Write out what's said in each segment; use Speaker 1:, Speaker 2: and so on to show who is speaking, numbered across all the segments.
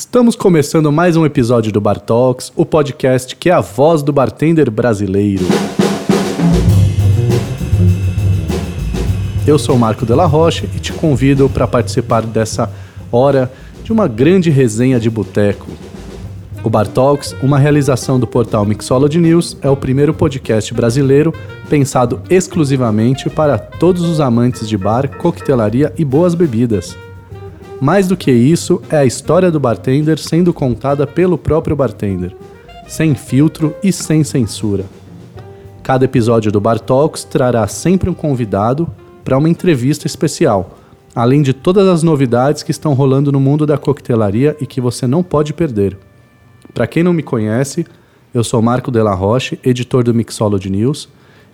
Speaker 1: Estamos começando mais um episódio do Bar Talks, o podcast que é a voz do bartender brasileiro. Eu sou Marco Della Roche e te convido para participar dessa hora de uma grande resenha de boteco. O Bar Talks, uma realização do portal Mixology News, é o primeiro podcast brasileiro pensado exclusivamente para todos os amantes de bar, coquetelaria e boas bebidas. Mais do que isso, é a história do bartender sendo contada pelo próprio bartender, sem filtro e sem censura. Cada episódio do Bar Talks trará sempre um convidado para uma entrevista especial, além de todas as novidades que estão rolando no mundo da coquetelaria e que você não pode perder. Para quem não me conhece, eu sou Marco Della Roche, editor do Mixology News,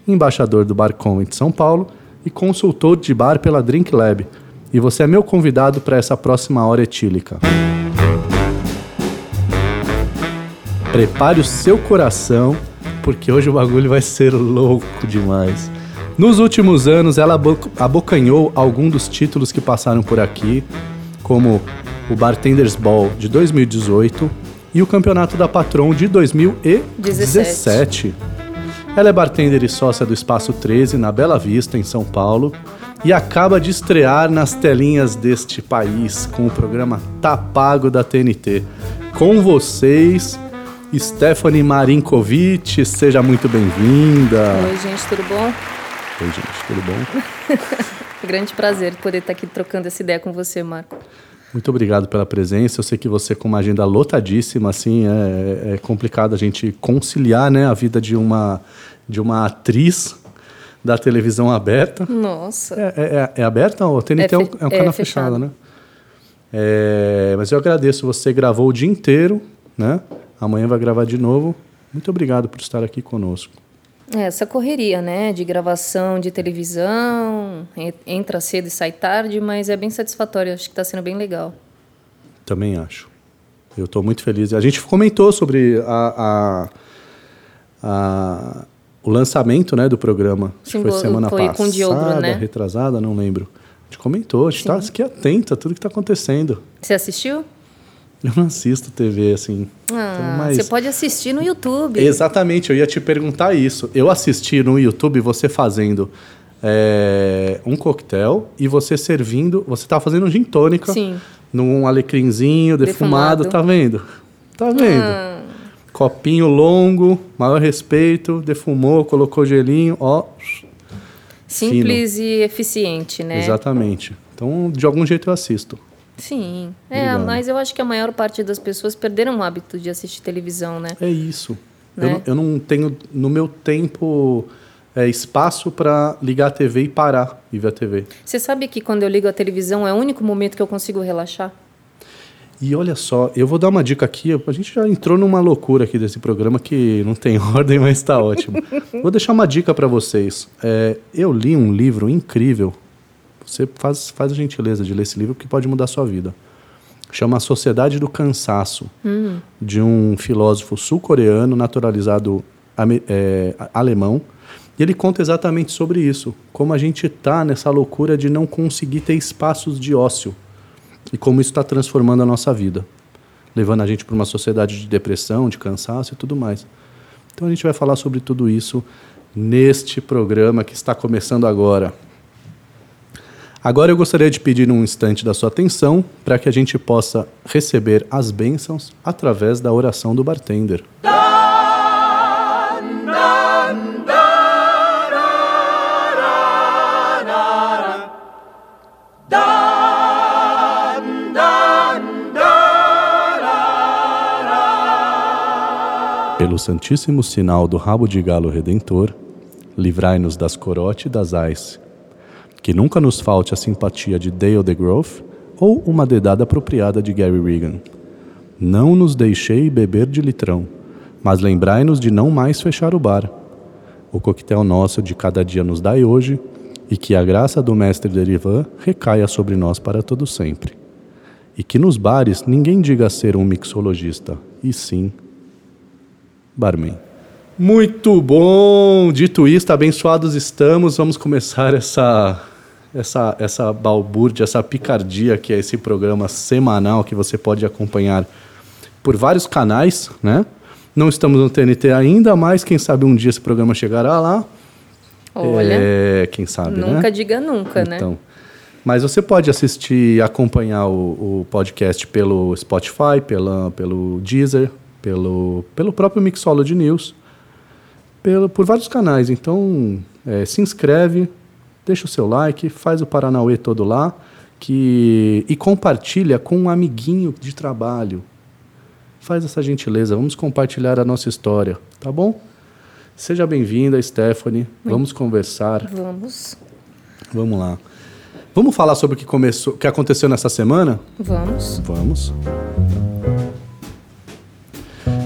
Speaker 1: embaixador do Bar de São Paulo e consultor de bar pela Drink Lab e você é meu convidado para essa próxima hora etílica. Prepare o seu coração, porque hoje o bagulho vai ser louco demais. Nos últimos anos, ela abocanhou algum dos títulos que passaram por aqui, como o Bartenders Ball de 2018 e o Campeonato da Patron de 2017. Ela é bartender e sócia do Espaço 13 na Bela Vista, em São Paulo, e acaba de estrear nas telinhas deste país com o programa Tá Pago da TNT. Com vocês, Stephanie Marinkovic, seja muito bem-vinda.
Speaker 2: Oi, gente, tudo bom?
Speaker 1: Oi, gente, tudo bom?
Speaker 2: Grande prazer poder estar aqui trocando essa ideia com você, Marco.
Speaker 1: Muito obrigado pela presença. Eu sei que você, com uma agenda lotadíssima, assim, é, é complicado a gente conciliar né, a vida de uma, de uma atriz da televisão aberta.
Speaker 2: Nossa.
Speaker 1: É, é, é, é aberta? O TNT é, é, um, é um canal fechado. né? É, mas eu agradeço. Você gravou o dia inteiro, né? Amanhã vai gravar de novo. Muito obrigado por estar aqui conosco.
Speaker 2: É, essa correria, né? De gravação de televisão, entra cedo e sai tarde, mas é bem satisfatório. Acho que está sendo bem legal.
Speaker 1: Também acho. Eu estou muito feliz. A gente comentou sobre a, a, a o lançamento né, do programa. Sim, foi semana foi passada, com Diogro, né? retrasada, não lembro. A gente comentou, a gente está aqui atento a tudo que está acontecendo.
Speaker 2: Você assistiu?
Speaker 1: Eu não assisto TV, assim.
Speaker 2: Ah, então, mas... Você pode assistir no YouTube.
Speaker 1: Exatamente, eu ia te perguntar isso. Eu assisti no YouTube você fazendo é, um coquetel e você servindo. Você estava fazendo um gin tônica.
Speaker 2: Sim.
Speaker 1: Num alecrinzinho defumado, defumado. tá vendo? Tá vendo? Ah. Copinho longo, maior respeito, defumou, colocou gelinho, ó.
Speaker 2: Simples fino. e eficiente, né?
Speaker 1: Exatamente. Então, de algum jeito eu assisto.
Speaker 2: Sim. É, mas eu acho que a maior parte das pessoas perderam o hábito de assistir televisão, né?
Speaker 1: É isso. Né? Eu, não, eu não tenho, no meu tempo, é, espaço para ligar a TV e parar e ver a TV.
Speaker 2: Você sabe que quando eu ligo a televisão é o único momento que eu consigo relaxar?
Speaker 1: E olha só, eu vou dar uma dica aqui. A gente já entrou numa loucura aqui desse programa que não tem ordem, mas está ótimo. vou deixar uma dica para vocês. É, eu li um livro incrível. Você faz, faz a gentileza de ler esse livro que pode mudar a sua vida. Chama A Sociedade do Cansaço,
Speaker 2: hum.
Speaker 1: de um filósofo sul-coreano naturalizado é, alemão. E ele conta exatamente sobre isso. Como a gente está nessa loucura de não conseguir ter espaços de ócio e como isso está transformando a nossa vida, levando a gente para uma sociedade de depressão, de cansaço e tudo mais. Então a gente vai falar sobre tudo isso neste programa que está começando agora. Agora eu gostaria de pedir um instante da sua atenção para que a gente possa receber as bênçãos através da oração do bartender. Pelo santíssimo sinal do rabo de galo redentor, livrai-nos das corote e das ais. Que nunca nos falte a simpatia de Dale DeGroff ou uma dedada apropriada de Gary Regan. Não nos deixei beber de litrão, mas lembrai-nos de não mais fechar o bar. O coquetel nosso de cada dia nos dai hoje, e que a graça do mestre Derivan recaia sobre nós para todo sempre. E que nos bares ninguém diga ser um mixologista, e sim barman. Muito bom! Dito isto, abençoados estamos. Vamos começar essa, essa, essa balbúrdia, essa picardia que é esse programa semanal que você pode acompanhar por vários canais, né? Não estamos no TNT ainda, mas quem sabe um dia esse programa chegará lá.
Speaker 2: Olha,
Speaker 1: É, quem sabe, né?
Speaker 2: nunca diga nunca, né?
Speaker 1: Então, mas você pode assistir, acompanhar o, o podcast pelo Spotify, pela, pelo Deezer, pelo, pelo próprio Mixology News, pelo, por vários canais. Então, é, se inscreve, deixa o seu like, faz o Paranauê todo lá que, e compartilha com um amiguinho de trabalho. Faz essa gentileza, vamos compartilhar a nossa história, tá bom? Seja bem-vinda, Stephanie. Vamos conversar.
Speaker 2: Vamos,
Speaker 1: Vamos lá. Vamos falar sobre o que começou, o que aconteceu nessa semana?
Speaker 2: vamos.
Speaker 1: Vamos.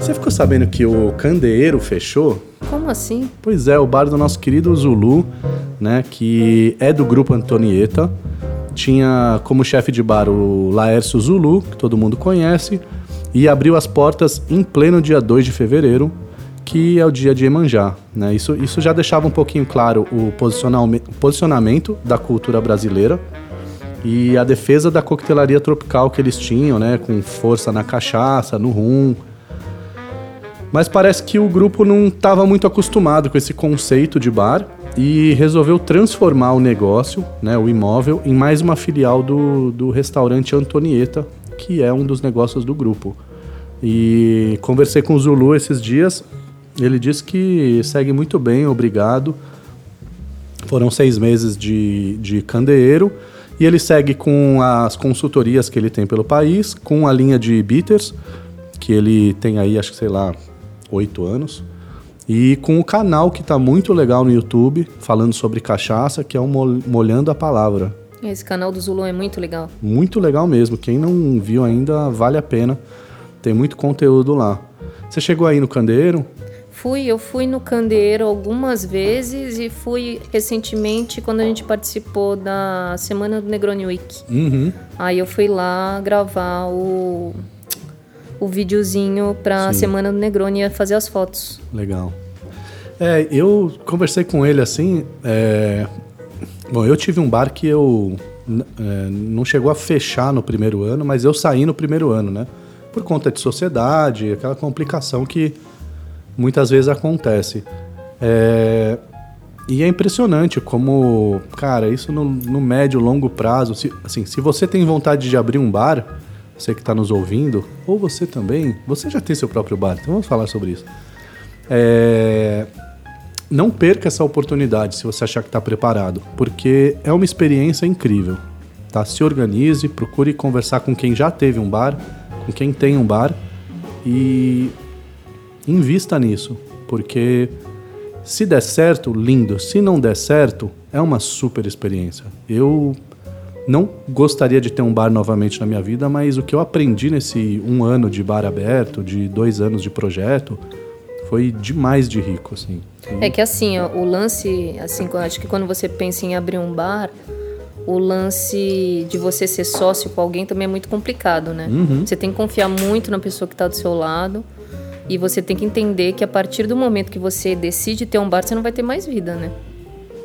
Speaker 1: Você ficou sabendo que o Candeeiro fechou?
Speaker 2: Como assim?
Speaker 1: Pois é, o bar do nosso querido Zulu, né, que é do grupo Antonieta. Tinha como chefe de bar o Laércio Zulu, que todo mundo conhece, e abriu as portas em pleno dia 2 de fevereiro, que é o dia de Iemanjá. Né? Isso, isso já deixava um pouquinho claro o posicionamento da cultura brasileira e a defesa da coquetelaria tropical que eles tinham, né, com força na cachaça, no rum. Mas parece que o grupo não estava muito acostumado com esse conceito de bar e resolveu transformar o negócio, né, o imóvel, em mais uma filial do, do restaurante Antonieta, que é um dos negócios do grupo. E conversei com o Zulu esses dias, ele disse que segue muito bem, obrigado. Foram seis meses de, de candeeiro e ele segue com as consultorias que ele tem pelo país, com a linha de bitters, que ele tem aí, acho que sei lá, oito anos, e com o canal que está muito legal no YouTube, falando sobre cachaça, que é o Mol- Molhando a Palavra.
Speaker 2: Esse canal do Zulu é muito legal.
Speaker 1: Muito legal mesmo. Quem não viu ainda, vale a pena. Tem muito conteúdo lá. Você chegou aí no Candeeiro?
Speaker 2: Fui, eu fui no Candeeiro algumas vezes e fui recentemente quando a gente participou da Semana do Negroni Week.
Speaker 1: Uhum.
Speaker 2: Aí eu fui lá gravar o, o videozinho pra
Speaker 1: Sim.
Speaker 2: Semana do Negroni fazer as fotos.
Speaker 1: Legal. É, eu conversei com ele assim. é, Bom, eu tive um bar que eu é, não chegou a fechar no primeiro ano, mas eu saí no primeiro ano, né? Por conta de sociedade, aquela complicação que muitas vezes acontece. É, E é impressionante como, cara, isso no, no médio, longo prazo, se, assim, se você tem vontade de abrir um bar, você que está nos ouvindo, ou você também, você já tem seu próprio bar, então vamos falar sobre isso. É, Não perca essa oportunidade se você achar que está preparado, porque é uma experiência incrível. Tá? Se organize, procure conversar com quem já teve um bar, com quem tem um bar e invista nisso, porque se der certo, lindo. Se não der certo, é uma super experiência. Eu não gostaria de ter um bar novamente na minha vida, mas o que eu aprendi nesse um ano de bar aberto, de dois anos de projeto, foi demais de rico, assim.
Speaker 2: É que assim, ó, o lance, assim, acho que quando você pensa em abrir um bar, o lance de você ser sócio com alguém também é muito complicado, né? Você tem que confiar muito na pessoa que está do seu lado e você tem que entender que a partir do momento que você decide ter um bar, você não vai ter mais vida, né?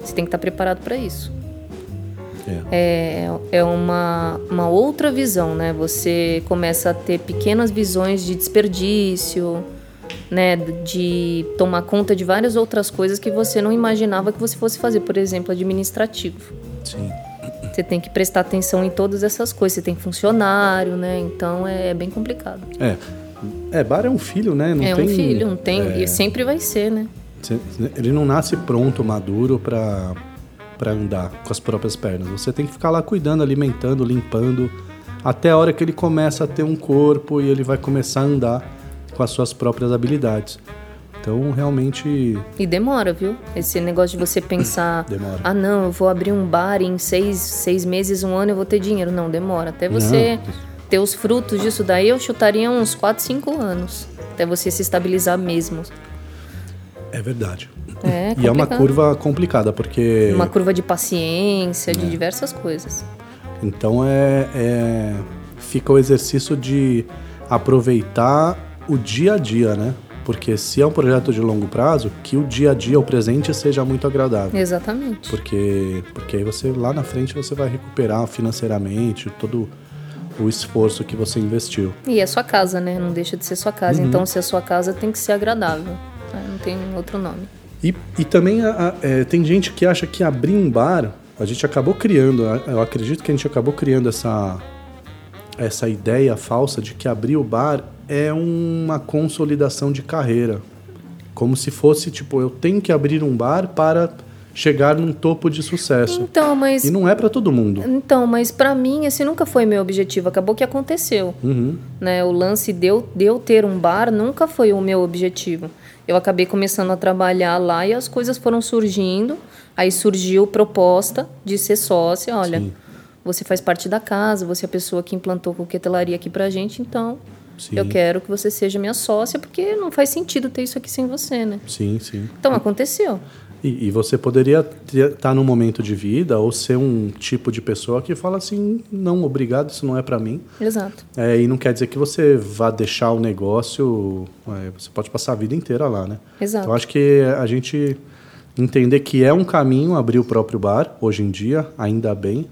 Speaker 2: Você tem que estar preparado para isso. É, é uma, uma outra visão, né? Você começa a ter pequenas visões de desperdício, né? De tomar conta de várias outras coisas que você não imaginava que você fosse fazer, por exemplo, administrativo.
Speaker 1: Sim.
Speaker 2: Você tem que prestar atenção em todas essas coisas. Você tem funcionário, né? Então é, é bem complicado.
Speaker 1: É. É, bar é um filho, né? Não
Speaker 2: é
Speaker 1: tem,
Speaker 2: um filho, não tem.
Speaker 1: é,
Speaker 2: E sempre vai ser, né?
Speaker 1: Ele não nasce pronto, maduro pra, pra andar com as próprias pernas. Você tem que ficar lá cuidando, alimentando, limpando, até a hora que ele começa a ter um corpo e ele vai começar a andar com as suas próprias habilidades. Então, realmente,
Speaker 2: E demora, viu? Esse negócio de você pensar.
Speaker 1: Demora.
Speaker 2: Ah, não, eu vou abrir um bar e em seis, seis meses, um ano eu vou ter dinheiro. Não, demora. Até você ter os frutos disso daí, eu chutaria uns 4, 5 anos. Até você se estabilizar mesmo.
Speaker 1: É verdade.
Speaker 2: É
Speaker 1: E é uma curva complicada, porque.
Speaker 2: Uma curva de paciência,
Speaker 1: É.
Speaker 2: de diversas coisas.
Speaker 1: Então é, é- fica o exercício de aproveitar o dia a dia, né? Porque se é um projeto de longo prazo, que o dia a dia, o presente, seja muito agradável.
Speaker 2: Exatamente.
Speaker 1: Porque, porque aí você lá na frente você vai recuperar financeiramente todo o esforço que você investiu.
Speaker 2: E é sua casa, né? Não deixa de ser sua casa.
Speaker 1: Uhum.
Speaker 2: Então, se é sua casa, tem que ser agradável. Né? Não tem outro nome.
Speaker 1: E, e também a- a- é, tem gente que acha que abrir um bar, a gente acabou criando, eu acredito que a gente acabou criando essa, essa ideia falsa de que abrir o bar é uma consolidação de carreira. Como se fosse, tipo, eu tenho que abrir um bar para chegar num topo de sucesso.
Speaker 2: Então, mas
Speaker 1: E não é para todo mundo.
Speaker 2: Então, mas pra mim esse nunca foi meu objetivo. Acabou que aconteceu,
Speaker 1: Uhum.
Speaker 2: né? O lance de eu, de eu ter um bar nunca foi o meu objetivo. Eu acabei começando a trabalhar lá e as coisas foram surgindo. Aí surgiu proposta de ser sócia. Olha,
Speaker 1: Sim.
Speaker 2: você faz parte da casa, você é a pessoa que implantou coquetelaria aqui pra gente, então
Speaker 1: Sim.
Speaker 2: eu quero que você seja minha sócia, porque não faz sentido ter isso aqui sem você, né?
Speaker 1: Sim, sim.
Speaker 2: Então aconteceu.
Speaker 1: E, e você poderia estar num momento de vida ou ser um tipo de pessoa que fala assim, não, obrigado, isso não é para mim.
Speaker 2: Exato.
Speaker 1: É, e não quer dizer que você vá deixar o negócio, é, você pode passar a vida inteira lá, né?
Speaker 2: Exato.
Speaker 1: Então acho que a gente entender que é um caminho abrir o próprio bar, hoje em dia, ainda bem.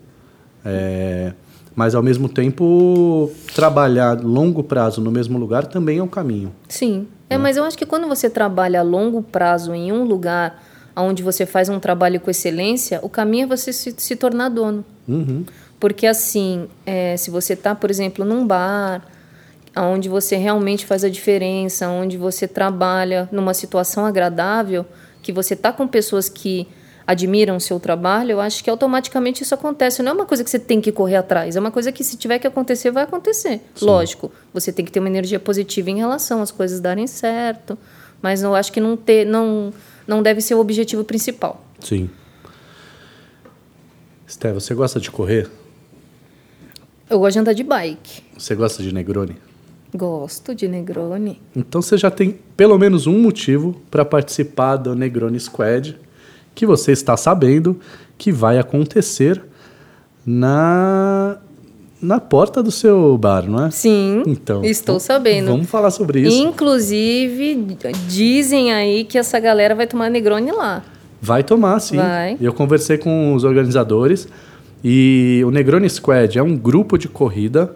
Speaker 1: É, mas ao mesmo tempo, trabalhar longo prazo no mesmo lugar também é um caminho.
Speaker 2: Sim. É, mas eu acho que quando você trabalha a longo prazo em um lugar onde você faz um trabalho com excelência, o caminho é você se, se tornar dono.
Speaker 1: Uhum.
Speaker 2: Porque assim, é, se você está, por exemplo, num bar, onde você realmente faz a diferença, onde você trabalha numa situação agradável, que você está com pessoas que admiram o seu trabalho, eu acho que automaticamente isso acontece. Não é uma coisa que você tem que correr atrás, é uma coisa que se tiver que acontecer, vai acontecer. Lógico, você tem que ter uma energia positiva em relação às coisas darem certo, mas eu acho que não, ter, não, não deve ser o objetivo principal.
Speaker 1: Sim. Esté, você gosta de correr?
Speaker 2: Eu gosto de andar de bike.
Speaker 1: Você gosta de Negroni?
Speaker 2: Gosto de Negroni.
Speaker 1: Então você já tem pelo menos um motivo para participar do Negroni Squad, que você está sabendo que vai acontecer na na porta do seu bar, não é?
Speaker 2: Sim,
Speaker 1: Então,
Speaker 2: estou sabendo.
Speaker 1: Vamos falar sobre isso.
Speaker 2: Inclusive, dizem aí que essa galera vai tomar Negroni lá.
Speaker 1: Vai tomar, sim.
Speaker 2: Vai.
Speaker 1: Eu conversei com os organizadores e o Negroni Squad é um grupo de corrida.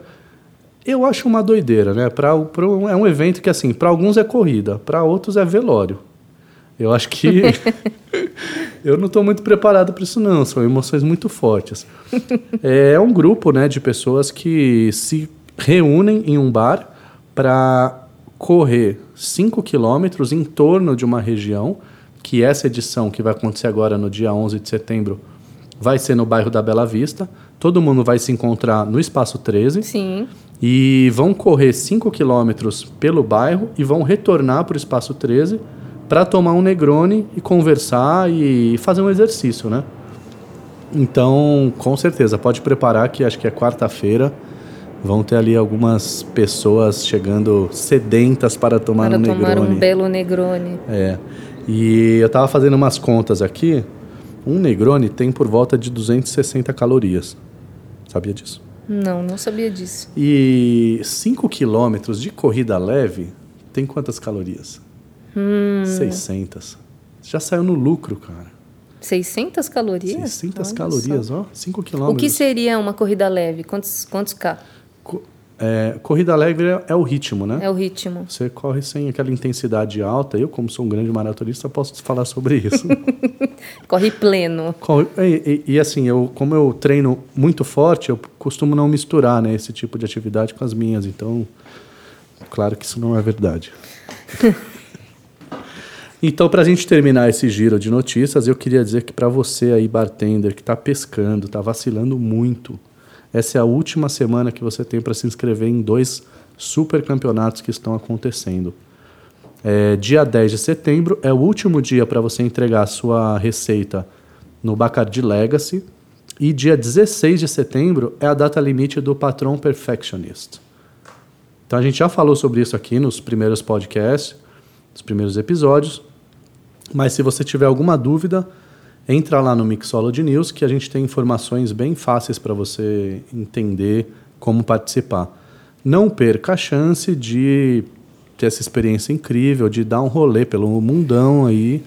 Speaker 1: Eu acho uma doideira, né? Pra, pra é um evento que, assim, para alguns é corrida, para outros é velório. Eu acho que. eu não estou muito preparado para isso, não. São emoções muito fortes. É um grupo né, de pessoas que se reúnem em um bar para correr 5 quilômetros em torno de uma região, que essa edição que vai acontecer agora no dia 11 de setembro vai ser no bairro da Bela Vista. Todo mundo vai se encontrar no Espaço 13
Speaker 2: Sim,
Speaker 1: e vão correr 5 quilômetros pelo bairro e vão retornar para o Espaço 13 para tomar um Negroni e conversar e fazer um exercício, né? Então, com certeza, pode preparar que acho que é quarta-feira. Vão ter ali algumas pessoas chegando sedentas para tomar
Speaker 2: para
Speaker 1: um
Speaker 2: tomar
Speaker 1: Negroni.
Speaker 2: um belo Negroni.
Speaker 1: É. E eu tava fazendo umas contas aqui. Um Negroni tem por volta de 260 calorias. Sabia disso?
Speaker 2: Não, não sabia disso.
Speaker 1: E 5 quilômetros de corrida leve tem quantas calorias?
Speaker 2: Hum.
Speaker 1: 600. Já saiu no lucro, cara.
Speaker 2: 600 calorias?
Speaker 1: 600
Speaker 2: Olha
Speaker 1: calorias,
Speaker 2: só.
Speaker 1: ó. 5
Speaker 2: O
Speaker 1: quilômetros.
Speaker 2: que seria uma corrida leve? Quantos, quantos K?
Speaker 1: Co- é, corrida leve é, é o ritmo, né?
Speaker 2: É o ritmo.
Speaker 1: Você corre sem aquela intensidade alta. Eu, como sou um grande maratonista, posso te falar sobre isso.
Speaker 2: Corre pleno.
Speaker 1: Corre- e, e- e assim, eu, como eu treino muito forte, eu costumo não misturar né, esse tipo de atividade com as minhas. Então, claro que isso não é verdade. então, para a gente terminar esse giro de notícias, eu queria dizer que para você aí, bartender, que está pescando, está vacilando muito, essa é a última semana que você tem para se inscrever em dois super campeonatos que estão acontecendo. É, dia 10 de setembro é o último dia para você entregar a sua receita no Bacardi Legacy. E dia 16 de setembro é a data limite do Patron Perfectionist. Então a gente já falou sobre isso aqui nos primeiros podcasts, nos primeiros episódios. Mas se você tiver alguma dúvida, entra lá no Mixology News que a gente tem informações bem fáceis para você entender como participar. Não perca a chance de ter essa experiência incrível de dar um rolê pelo mundão aí.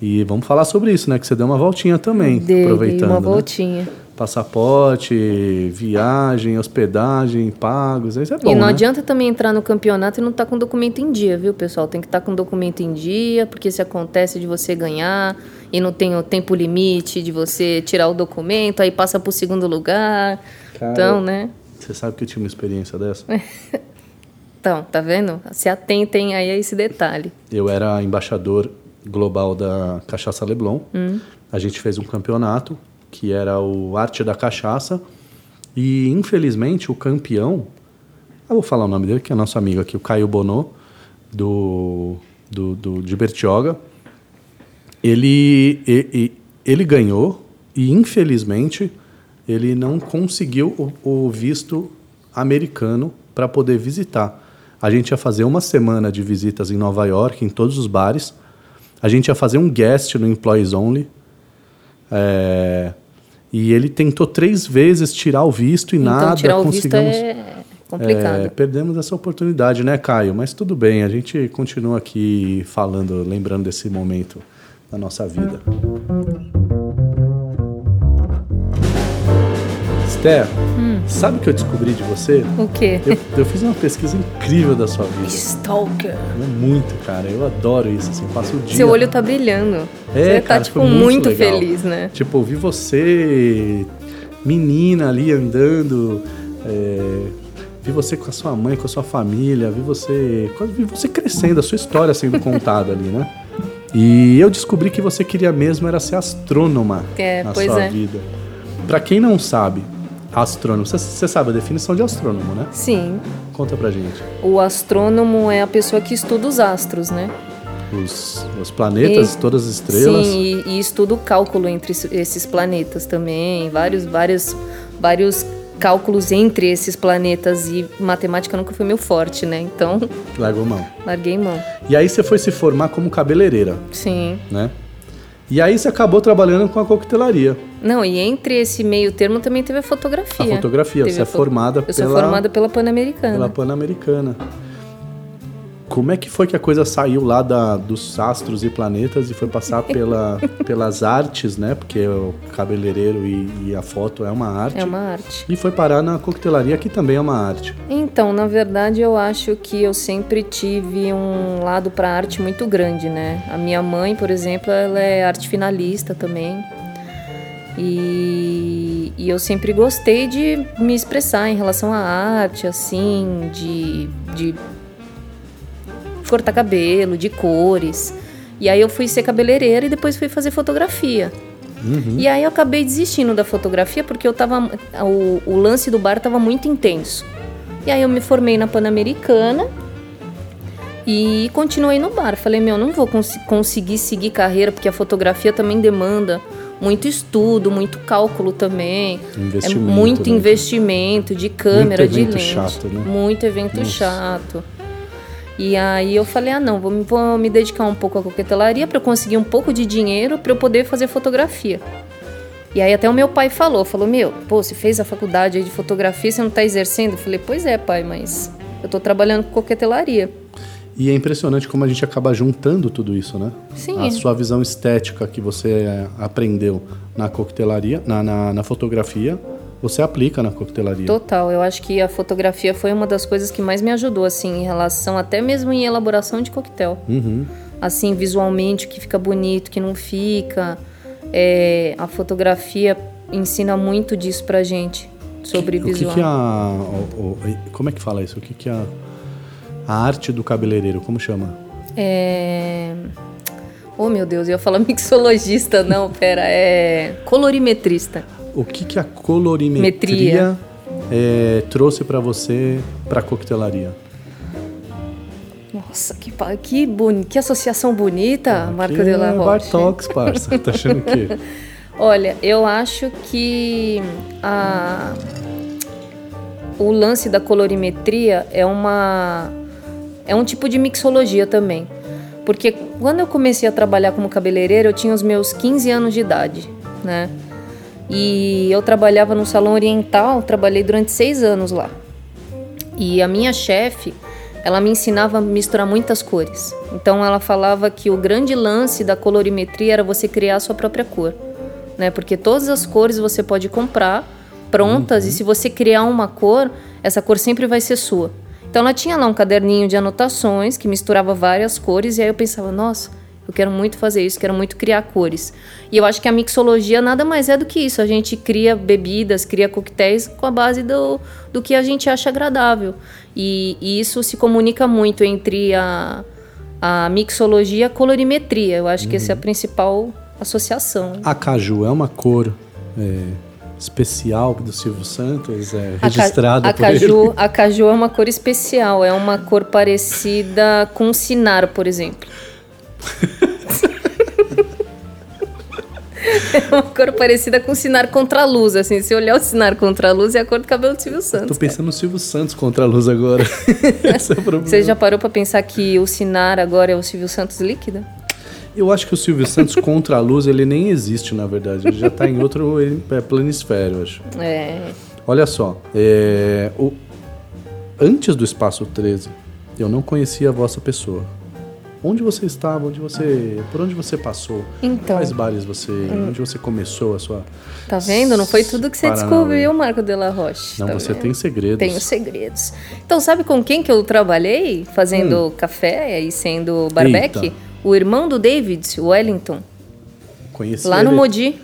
Speaker 1: E vamos falar sobre isso, né? Que você deu uma voltinha também,
Speaker 2: Dei,
Speaker 1: aproveitando.
Speaker 2: dei uma
Speaker 1: né?
Speaker 2: voltinha.
Speaker 1: Passaporte, viagem, hospedagem, pagos, isso é bom,
Speaker 2: e não
Speaker 1: né?
Speaker 2: adianta também entrar no campeonato e não estar com documento em dia, viu, pessoal? Tem que estar com documento em dia, porque se acontece de você ganhar e não tem o tempo limite de você tirar o documento, aí passa para o segundo lugar.
Speaker 1: Cara,
Speaker 2: Então, né?
Speaker 1: Você sabe que eu tive uma experiência dessa?
Speaker 2: Então, tá vendo? Se atentem aí a esse detalhe.
Speaker 1: Eu era embaixador global da Cachaça Leblon.
Speaker 2: Hum.
Speaker 1: A gente fez um campeonato que era o Arte da Cachaça. E, infelizmente, o campeão... Eu vou falar o nome dele, que é nosso amigo aqui, o Caio Bonô, do, do, do, de Bertioga. Ele, e- e- ele ganhou e, infelizmente, ele não conseguiu o, o visto americano para poder visitar. A gente ia fazer uma semana de visitas em Nova York, em todos os bares. A gente ia fazer um guest no Employees Only. É, e ele tentou três vezes tirar o visto e
Speaker 2: então,
Speaker 1: nada
Speaker 2: tirar o visto
Speaker 1: conseguimos.
Speaker 2: é complicado.
Speaker 1: É, perdemos essa oportunidade, né, Caio? Mas tudo bem, a gente continua aqui falando, lembrando desse momento da nossa vida. Esther, sabe o que eu descobri de você?
Speaker 2: O quê?
Speaker 1: Eu, eu fiz uma pesquisa incrível da sua vida.
Speaker 2: Stalker.
Speaker 1: É Muito, cara. Eu adoro isso, assim. Passo o dia.
Speaker 2: Seu olho tá brilhando.
Speaker 1: É,
Speaker 2: você
Speaker 1: cara,
Speaker 2: tá, tipo, muito,
Speaker 1: legal.
Speaker 2: feliz, né?
Speaker 1: Tipo, vi você, menina ali andando, é, vi você com a sua mãe, com a sua família, vi você, vi você crescendo, a sua história sendo contada ali, né? E eu descobri que você queria mesmo era ser astrônoma
Speaker 2: É,
Speaker 1: na
Speaker 2: pois
Speaker 1: sua
Speaker 2: é.
Speaker 1: vida. Pra quem não sabe, astrônomo, você- sabe a definição de astrônomo, né?
Speaker 2: Sim.
Speaker 1: Conta pra gente.
Speaker 2: O astrônomo é a pessoa que estuda os astros, né?
Speaker 1: Os, os planetas,
Speaker 2: E-
Speaker 1: todas as estrelas.
Speaker 2: Sim, e, e estuda o cálculo entre es- esses planetas também. Vários, vários, vários cálculos entre esses planetas. E matemática nunca foi meu forte, né? Então,
Speaker 1: Largou mão.
Speaker 2: larguei mão.
Speaker 1: E aí você foi se formar como cabeleireira,
Speaker 2: Sim.
Speaker 1: né? E aí você acabou trabalhando com a coquetelaria.
Speaker 2: Não, e entre esse meio termo também teve a fotografia.
Speaker 1: A fotografia,
Speaker 2: Teve
Speaker 1: você é
Speaker 2: a fo-
Speaker 1: formada
Speaker 2: Eu sou
Speaker 1: pela-
Speaker 2: formada pela Pan-Americana.
Speaker 1: Pela Pan-Americana. Como é que foi que a coisa saiu lá da, dos astros e planetas e foi passar pela, pelas artes, né? Porque o cabeleireiro e, e a foto é uma arte.
Speaker 2: É uma arte.
Speaker 1: E foi parar na coquetelaria, que também é uma arte.
Speaker 2: Então, na verdade, eu acho que eu sempre tive um lado para arte muito grande, né? A minha mãe, por exemplo, ela é arte finalista também. E, e eu sempre gostei de me expressar em relação à arte, assim, de, de cortar cabelo, de cores. E aí eu fui ser cabeleireira e depois fui fazer fotografia. E aí eu acabei desistindo da fotografia porque eu tava. O, o lance do bar tava muito intenso. E aí eu me formei na Pan-Americana e continuei no bar. Falei, meu, não vou cons conseguir seguir carreira, porque a fotografia também demanda muito estudo, muito cálculo também.
Speaker 1: Investimento,
Speaker 2: é muito
Speaker 1: né?
Speaker 2: investimento de câmera,
Speaker 1: Muito
Speaker 2: de lente.
Speaker 1: chato, né?
Speaker 2: Muito evento
Speaker 1: Nossa.
Speaker 2: chato. E aí eu falei, ah não, vou me, vou me dedicar um pouco à coquetelaria para eu conseguir um pouco de dinheiro para eu poder fazer fotografia. E aí até o meu pai falou, falou, meu, pô, você fez a faculdade de fotografia, você não tá exercendo? Eu falei, pois é, pai, mas eu tô trabalhando com coquetelaria.
Speaker 1: E é impressionante como a gente acaba juntando tudo isso, né?
Speaker 2: Sim.
Speaker 1: A sua visão estética que você é, aprendeu na coquetelaria, na, na, na fotografia, você aplica na coquetelaria.
Speaker 2: Total, eu acho que a fotografia foi uma das coisas que mais me ajudou, assim, em relação até mesmo em elaboração de coquetel.
Speaker 1: Uhum.
Speaker 2: Assim, visualmente, que fica bonito, que não fica. É, a fotografia ensina muito disso pra gente, sobre
Speaker 1: O que,
Speaker 2: visual.
Speaker 1: que é a. o- o- como é que fala isso? O que, que é a, a arte do cabeleireiro? Como chama?
Speaker 2: É... Oh, meu Deus, eu ia falar mixologista, não, pera, é colorimetrista.
Speaker 1: O que, que a colorimetria
Speaker 2: Metria.
Speaker 1: é, trouxe pra você pra coquetelaria?
Speaker 2: Nossa, que, que, boni... que associação bonita, Marco
Speaker 1: Que
Speaker 2: de la
Speaker 1: é
Speaker 2: Roche.
Speaker 1: Bartox, parça. Tá achando o quê?
Speaker 2: Olha, eu acho que a... o lance da colorimetria é uma é um tipo de mixologia também. Porque quando eu comecei a trabalhar como cabeleireira, eu tinha os meus 15 anos de idade, né? E eu trabalhava num salão oriental, trabalhei durante seis anos lá. E a minha chefe, ela me ensinava a misturar muitas cores. Então ela falava que o grande lance da colorimetria era você criar a sua própria cor, né? Porque todas as cores você pode comprar prontas uhum. e se você criar uma cor, essa cor sempre vai ser sua. Então ela tinha lá um caderninho de anotações que misturava várias cores e aí eu pensava, nossa, eu quero muito fazer isso, quero muito criar cores. E eu acho que a mixologia nada mais é do que isso. A gente cria bebidas, cria coquetéis com a base do, do que a gente acha agradável. E, e isso se comunica muito entre a, a mixologia e a colorimetria. Eu acho uhum. que essa é a uhum. principal associação.
Speaker 1: A caju é uma cor é, especial do Silvio Santos, é registrada
Speaker 2: a,
Speaker 1: por caju,
Speaker 2: ele. A caju é uma cor especial, é uma cor parecida com sinar, por exemplo. É uma cor parecida com o Sinar contra a luz, assim. Se olhar o Sinar contra a luz, é a cor do cabelo do Silvio Santos.
Speaker 1: tô pensando cara. no Silvio Santos contra a luz agora.
Speaker 2: Esse é o problema. Você já parou para pensar que o Sinar agora é o Silvio Santos líquido?
Speaker 1: Eu acho que o Silvio Santos contra a luz, ele nem existe, na verdade. Ele já tá em outro é planisfério, eu acho.
Speaker 2: É.
Speaker 1: Olha só, é, o, antes do Espaço 13, eu não conhecia a vossa pessoa. Onde você estava? Onde você, por onde você passou?
Speaker 2: Então,
Speaker 1: Quais bares você, hum. onde você começou a sua
Speaker 2: Tá vendo? Não foi tudo que você Paranauê. descobriu, Marco de la Roche.
Speaker 1: Não,
Speaker 2: tá
Speaker 1: você
Speaker 2: vendo?
Speaker 1: tem segredos.
Speaker 2: Tenho segredos. Então, sabe com quem que eu trabalhei fazendo hum. café e sendo barbeque? O irmão do David, o Wellington.
Speaker 1: Conheci
Speaker 2: Lá
Speaker 1: ele.
Speaker 2: no Modi.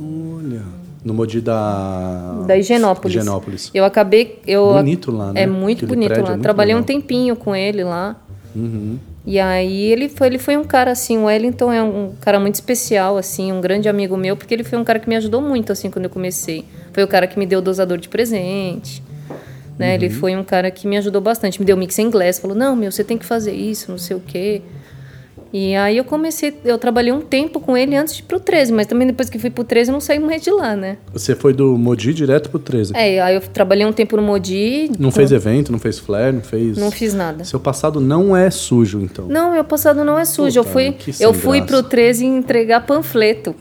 Speaker 1: Olha. No Modi da.
Speaker 2: Da Higienópolis.
Speaker 1: Higienópolis.
Speaker 2: Eu acabei. Eu...
Speaker 1: Bonito lá, né?
Speaker 2: É muito Aquele bonito lá. É muito Trabalhei legal. um tempinho com ele lá.
Speaker 1: Uhum.
Speaker 2: E aí ele foi, ele foi um cara assim, o Wellington é um cara muito especial, assim, um grande amigo meu, porque ele foi um cara que me ajudou muito, assim, quando eu comecei. Foi o cara que me deu o dosador de presente, né? Uhum. Ele foi um cara que me ajudou bastante, me deu mix em inglês, falou, não, meu, você tem que fazer isso, não sei o quê. E aí eu comecei, eu trabalhei um tempo com ele antes de ir pro 13, mas também depois que fui pro 13 eu não saí mais de lá, né?
Speaker 1: Você foi do Modi direto pro 13?
Speaker 2: É, aí eu trabalhei um tempo no Modi.
Speaker 1: Não com... fez evento, não fez flare, não fez.
Speaker 2: Não fiz nada.
Speaker 1: Seu passado não é sujo, então.
Speaker 2: Não, meu passado não é sujo. Puta, eu fui, eu fui pro 13 entregar panfleto.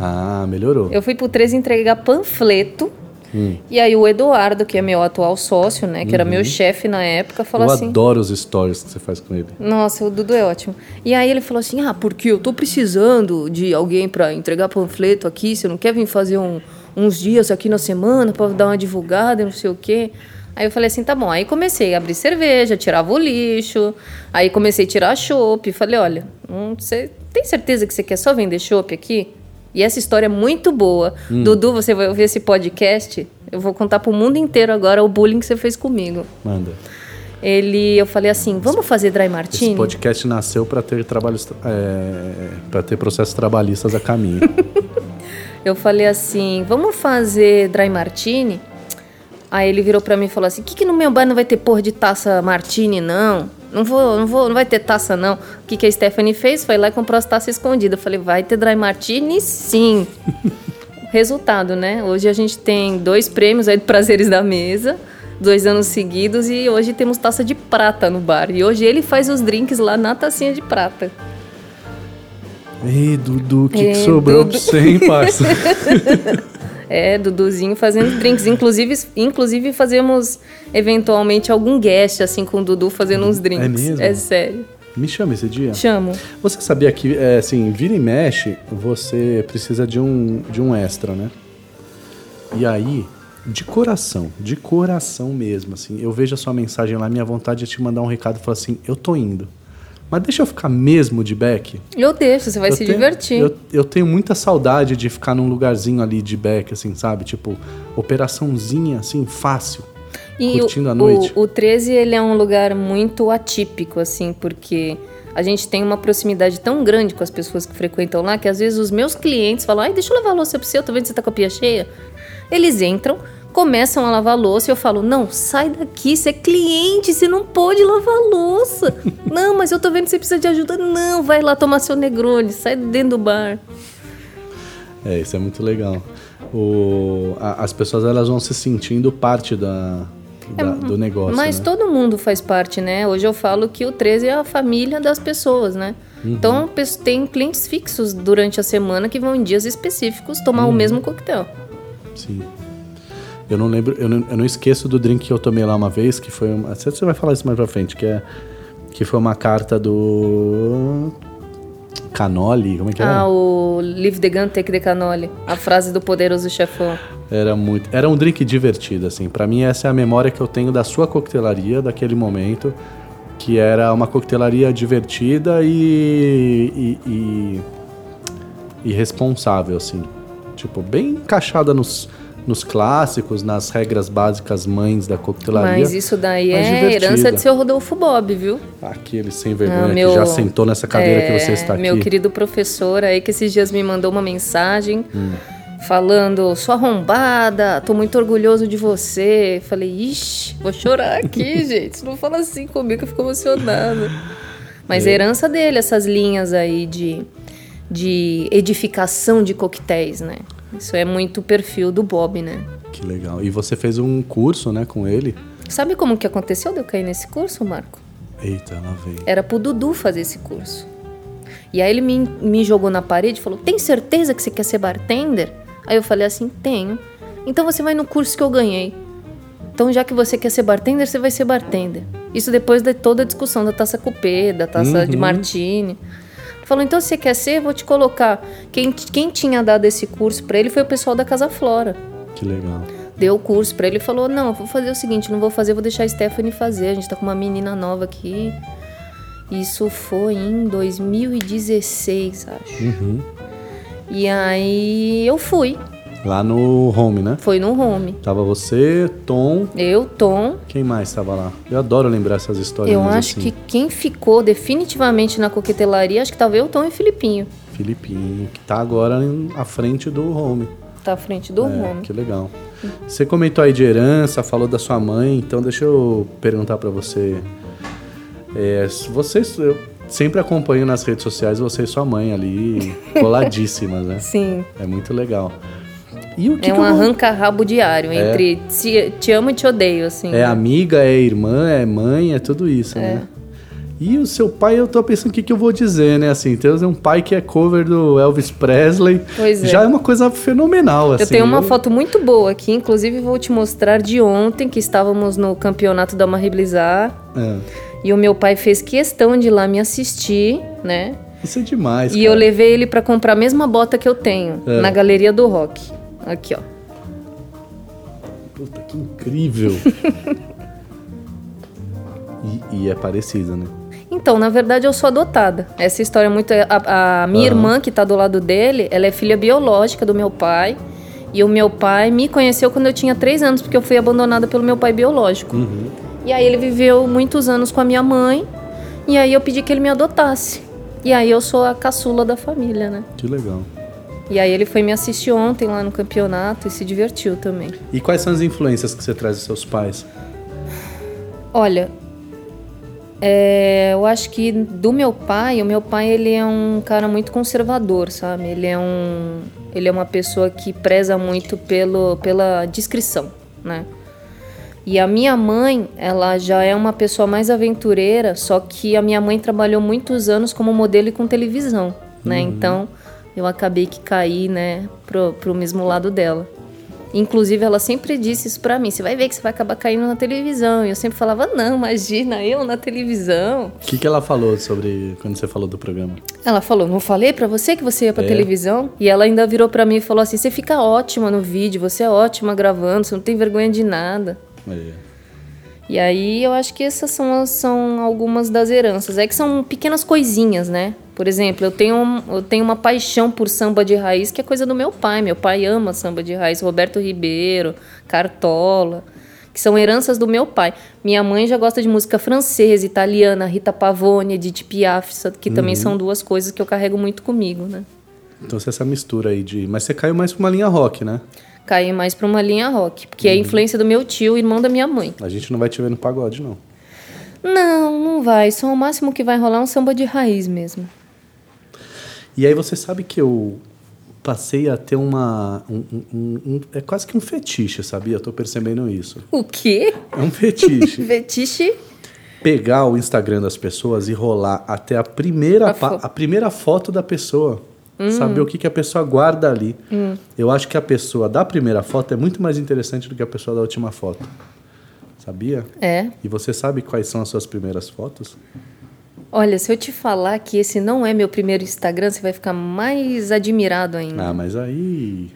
Speaker 1: Ah, melhorou.
Speaker 2: Eu fui pro 13 entregar panfleto Hum. E aí o Eduardo, que é meu atual sócio, né, que uhum. era meu uhum. chefe na época, falou
Speaker 1: eu
Speaker 2: assim...
Speaker 1: Eu adoro os stories que você faz com ele.
Speaker 2: Nossa, o Dudu é ótimo. E aí ele falou assim, ah, porque eu tô precisando de alguém para entregar panfleto aqui, você não quer vir fazer um, uns dias aqui na semana para dar uma divulgada, não sei o quê... Aí eu falei assim, tá bom. Aí comecei a abrir cerveja, tirava o lixo. Aí comecei a tirar chopp. Falei, olha, hum, você tem certeza que você quer só vender chopp aqui? E essa história é muito boa. Hum. Dudu, você vai ouvir esse podcast. Eu vou contar pro mundo inteiro agora o bullying que você fez comigo.
Speaker 1: Manda.
Speaker 2: Ele, eu falei assim, vamos fazer dry martini?
Speaker 1: Esse podcast nasceu para ter trabalhos, é, para ter processos trabalhistas a caminho.
Speaker 2: eu falei assim, vamos fazer dry martini? Aí ele virou para mim e falou assim, que que no meu bar não vai ter porra de taça martini não? Não vou, não vou, não vai ter taça não. O que, que a Stephanie fez? Foi lá e comprou as taças escondidas. Eu falei, vai ter dry martini sim. Resultado, né? Hoje a gente tem dois prêmios aí de Prazeres da Mesa, dois anos seguidos, e hoje temos taça de prata no bar. E hoje ele faz os drinks lá na tacinha de prata.
Speaker 1: Ei, Dudu, o que, que sobrou Dudu. pra você, hein, parça?
Speaker 2: É, Duduzinho fazendo drinks. Inclusive, inclusive fazemos eventualmente algum guest, assim, com o Dudu fazendo uns drinks.
Speaker 1: É mesmo?
Speaker 2: É sério.
Speaker 1: Me chama esse dia?
Speaker 2: Chamo.
Speaker 1: Você sabia que, é, assim, vira e mexe, você precisa de um, de um extra, né? E aí, de coração, de coração mesmo, assim, eu vejo a sua mensagem lá, minha vontade é te mandar um recado e falar assim, eu tô indo. Mas deixa eu ficar mesmo de back.
Speaker 2: Eu deixo, você vai eu se
Speaker 1: tenho,
Speaker 2: divertir.
Speaker 1: Eu, eu, tenho muita saudade de ficar num lugarzinho ali de back, assim, sabe? Tipo, operaçãozinha, assim, fácil. E curtindo
Speaker 2: o,
Speaker 1: a noite.
Speaker 2: O, o 13, ele é um lugar muito atípico, assim, porque a gente tem uma proximidade tão grande com as pessoas que frequentam lá que às vezes os meus clientes falam: ai, deixa eu levar a louça pro seu, tô vendo que você tá com a pia cheia. Eles entram, começam a lavar louça e eu falo: Não, sai daqui, você é cliente, você não pode lavar louça. não, mas eu tô vendo que você precisa de ajuda. Não, vai lá tomar seu Negroni, sai dentro do bar.
Speaker 1: É, isso é muito legal. O, a, as pessoas elas vão se sentindo parte da, da é, do negócio.
Speaker 2: Mas
Speaker 1: né?
Speaker 2: todo mundo faz parte, né? Hoje eu falo que o 13 é a família das pessoas, né? Uhum. Então tem clientes fixos durante a semana que vão em dias específicos tomar uhum. o mesmo coquetel.
Speaker 1: Sim. Eu não lembro, eu não, eu não esqueço do drink que eu tomei lá uma vez, que foi uma. Você vai falar isso mais pra frente, que é. Que foi uma carta do. Canoli, como é que
Speaker 2: Ah,
Speaker 1: era?
Speaker 2: o Live the Gun, Take the Cannoli. A frase do poderoso chefão.
Speaker 1: Era muito. Era um drink divertido, assim. Pra mim, essa é a memória que eu tenho da sua coquetelaria, daquele momento. Que era uma coquetelaria divertida e. e, e, e responsável, assim. Tipo, bem encaixada nos, nos clássicos, nas regras básicas mães da coquetelaria.
Speaker 2: Mas isso daí
Speaker 1: mas
Speaker 2: é
Speaker 1: divertida.
Speaker 2: herança de seu Rodolfo Bob, viu?
Speaker 1: Aquele sem vergonha
Speaker 2: Ah, meu-
Speaker 1: que já sentou nessa cadeira
Speaker 2: É,
Speaker 1: que você está
Speaker 2: Meu
Speaker 1: aqui.
Speaker 2: querido professor aí que esses dias me mandou uma mensagem
Speaker 1: Hum.
Speaker 2: falando, sua arrombada, tô muito orgulhoso de você. Falei, ixi, vou chorar aqui, gente. Não fala assim comigo eu fico emocionada. Mas é herança dele, essas linhas aí de, de edificação de coquetéis, né? Isso é muito o perfil do Bob, né?
Speaker 1: Que legal. E você fez um curso, né, com ele?
Speaker 2: Sabe como que aconteceu de eu cair nesse curso, Marco?
Speaker 1: Eita, lá veio.
Speaker 2: Era pro Dudu fazer esse curso. E aí ele me, me jogou na parede e falou: Tem certeza que você quer ser bartender? Aí eu falei assim: Tenho. Então você vai no curso que eu ganhei. Então, já que você quer ser bartender, você vai ser bartender. Isso depois de toda a discussão da taça cupê, da taça de martini. Falou: Então, se você quer ser, vou te colocar. Quem, quem tinha dado esse curso pra ele foi o pessoal da Casa Flora
Speaker 1: Que legal.
Speaker 2: deu o curso pra ele e falou: Não, vou fazer o seguinte, não vou fazer, vou deixar a Stephanie fazer. A gente tá com uma menina nova aqui. Isso foi em 2016, acho.
Speaker 1: Uhum.
Speaker 2: E aí eu fui.
Speaker 1: Lá no home, né?
Speaker 2: Foi no home.
Speaker 1: Tava você, Tom.
Speaker 2: Eu, Tom.
Speaker 1: Quem mais tava lá? Eu adoro lembrar essas histórias.
Speaker 2: Eu acho que quem ficou definitivamente na coquetelaria, acho que tava eu, Tom e Filipinho.
Speaker 1: Filipinho, que tá agora à frente do home.
Speaker 2: Tá à frente do
Speaker 1: É,
Speaker 2: home.
Speaker 1: que legal. Você comentou aí de herança, falou da sua mãe, então deixa eu perguntar pra você. É, se vocês, eu sempre acompanho nas redes sociais você e sua mãe ali, coladíssimas, né?
Speaker 2: Sim.
Speaker 1: É muito legal. E o que,
Speaker 2: é um
Speaker 1: eu vou-
Speaker 2: arranca-rabo diário entre te, te amo e te odeio, assim.
Speaker 1: É amiga, é irmã, é mãe, é tudo isso, né? E o seu pai, eu tô pensando o que, que eu vou dizer, né? Assim, ter um pai que é cover do Elvis Presley.
Speaker 2: Pois é.
Speaker 1: Já é uma coisa fenomenal, assim.
Speaker 2: Eu tenho uma foto muito boa aqui, inclusive vou te mostrar de ontem, que estávamos no campeonato da Marie Blizzard.
Speaker 1: É,
Speaker 2: E o meu pai fez questão de ir lá me assistir, né?
Speaker 1: isso é demais,
Speaker 2: E
Speaker 1: cara.
Speaker 2: eu levei ele pra comprar a mesma bota que eu tenho,
Speaker 1: É.
Speaker 2: na Galeria do Rock. Aqui, ó.
Speaker 1: Puta, que incrível. e, e é parecida, né?
Speaker 2: Então, na verdade, eu sou adotada. Essa história é muito. A, a minha irmã, que tá do lado dele, ela é filha biológica do meu pai. E o meu pai me conheceu quando eu tinha três anos, porque eu fui abandonada pelo meu pai biológico.
Speaker 1: Uhum.
Speaker 2: E aí ele viveu muitos anos com a minha mãe. E aí eu pedi que ele me adotasse. E aí eu sou a caçula da família, né?
Speaker 1: Que legal.
Speaker 2: E aí ele foi me assistir ontem lá no campeonato e se divertiu também.
Speaker 1: E quais são as influências que você traz dos seus pais?
Speaker 2: Olha, é, eu acho que do meu pai, o meu pai ele é um cara muito conservador, sabe? Ele é um, ele é uma pessoa que preza muito pelo, pela discrição, né? E a minha mãe, ela já é uma pessoa mais aventureira, só que a minha mãe trabalhou muitos anos como modelo e com televisão, né? Então eu acabei que caí, né, pro, pro mesmo lado dela. Inclusive, ela sempre disse isso pra mim: você vai ver que você vai acabar caindo na televisão. E eu sempre falava: não, imagina, eu na televisão.
Speaker 1: O que, que ela falou sobre quando você falou do programa?
Speaker 2: Ela falou: não falei pra você que você ia pra
Speaker 1: É.
Speaker 2: televisão? E ela ainda virou pra mim e falou assim: você fica ótima no vídeo, você é ótima gravando, você não tem vergonha de nada.
Speaker 1: É.
Speaker 2: E aí eu acho que essas são, são algumas das heranças. É que são pequenas coisinhas, né? Por exemplo, eu tenho, eu tenho uma paixão por samba de raiz, que é coisa do meu pai. Meu pai ama samba de raiz, Roberto Ribeiro, Cartola, que são heranças do meu pai. Minha mãe já gosta de música francesa, italiana, Rita Pavone, Edith Piaf, que também são duas coisas que eu carrego muito comigo, né?
Speaker 1: Então, você é essa mistura aí de. Mas você caiu mais pra uma linha rock, né?
Speaker 2: Caí mais pra uma linha rock, porque é a influência do meu tio, irmão da minha mãe.
Speaker 1: A gente não vai te ver no pagode, não.
Speaker 2: Não, não vai. Só o máximo que vai rolar é um samba de raiz mesmo.
Speaker 1: E aí você sabe que eu passei a ter uma. um- um- um- é quase que um fetiche, sabia? Eu tô percebendo isso.
Speaker 2: O quê?
Speaker 1: É um fetiche.
Speaker 2: Fetiche?
Speaker 1: Pegar o Instagram das pessoas e rolar até a primeira,
Speaker 2: A fo-
Speaker 1: a primeira foto da pessoa. Saber o que, que a pessoa guarda ali. Eu acho que a pessoa da primeira foto é muito mais interessante do que a pessoa da última foto. Sabia?
Speaker 2: É.
Speaker 1: E você sabe quais são as suas primeiras fotos?
Speaker 2: Olha, se eu te falar que esse não é meu primeiro Instagram, você vai ficar mais admirado ainda.
Speaker 1: Ah, mas aí.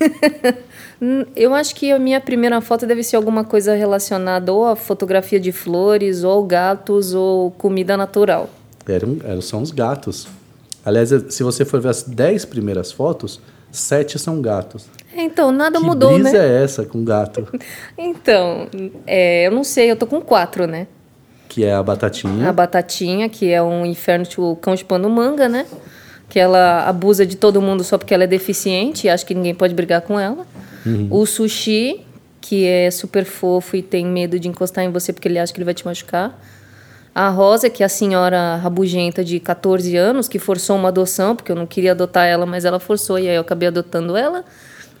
Speaker 2: Eu acho que a minha primeira foto deve ser alguma coisa relacionada ou a fotografia de flores, ou gatos, ou comida natural.
Speaker 1: Eram, eram, são os gatos. Aliás, se você for ver as 10 primeiras fotos, sete são gatos.
Speaker 2: Então, nada
Speaker 1: que
Speaker 2: mudou,
Speaker 1: brisa
Speaker 2: né?
Speaker 1: é essa com gato?
Speaker 2: Então, é, eu não sei, eu tô com quatro, né?
Speaker 1: Que é a batatinha.
Speaker 2: A Batatinha, que é um inferno tipo cão de pano manga, né? Que ela abusa de todo mundo só porque ela é deficiente e acha que ninguém pode brigar com ela. O Sushi, que é super fofo e tem medo de encostar em você porque ele acha que ele vai te machucar. A Rosa, que é a senhora rabugenta de 14 anos, que forçou uma adoção, porque eu não queria adotar ela, mas ela forçou e aí eu acabei adotando ela.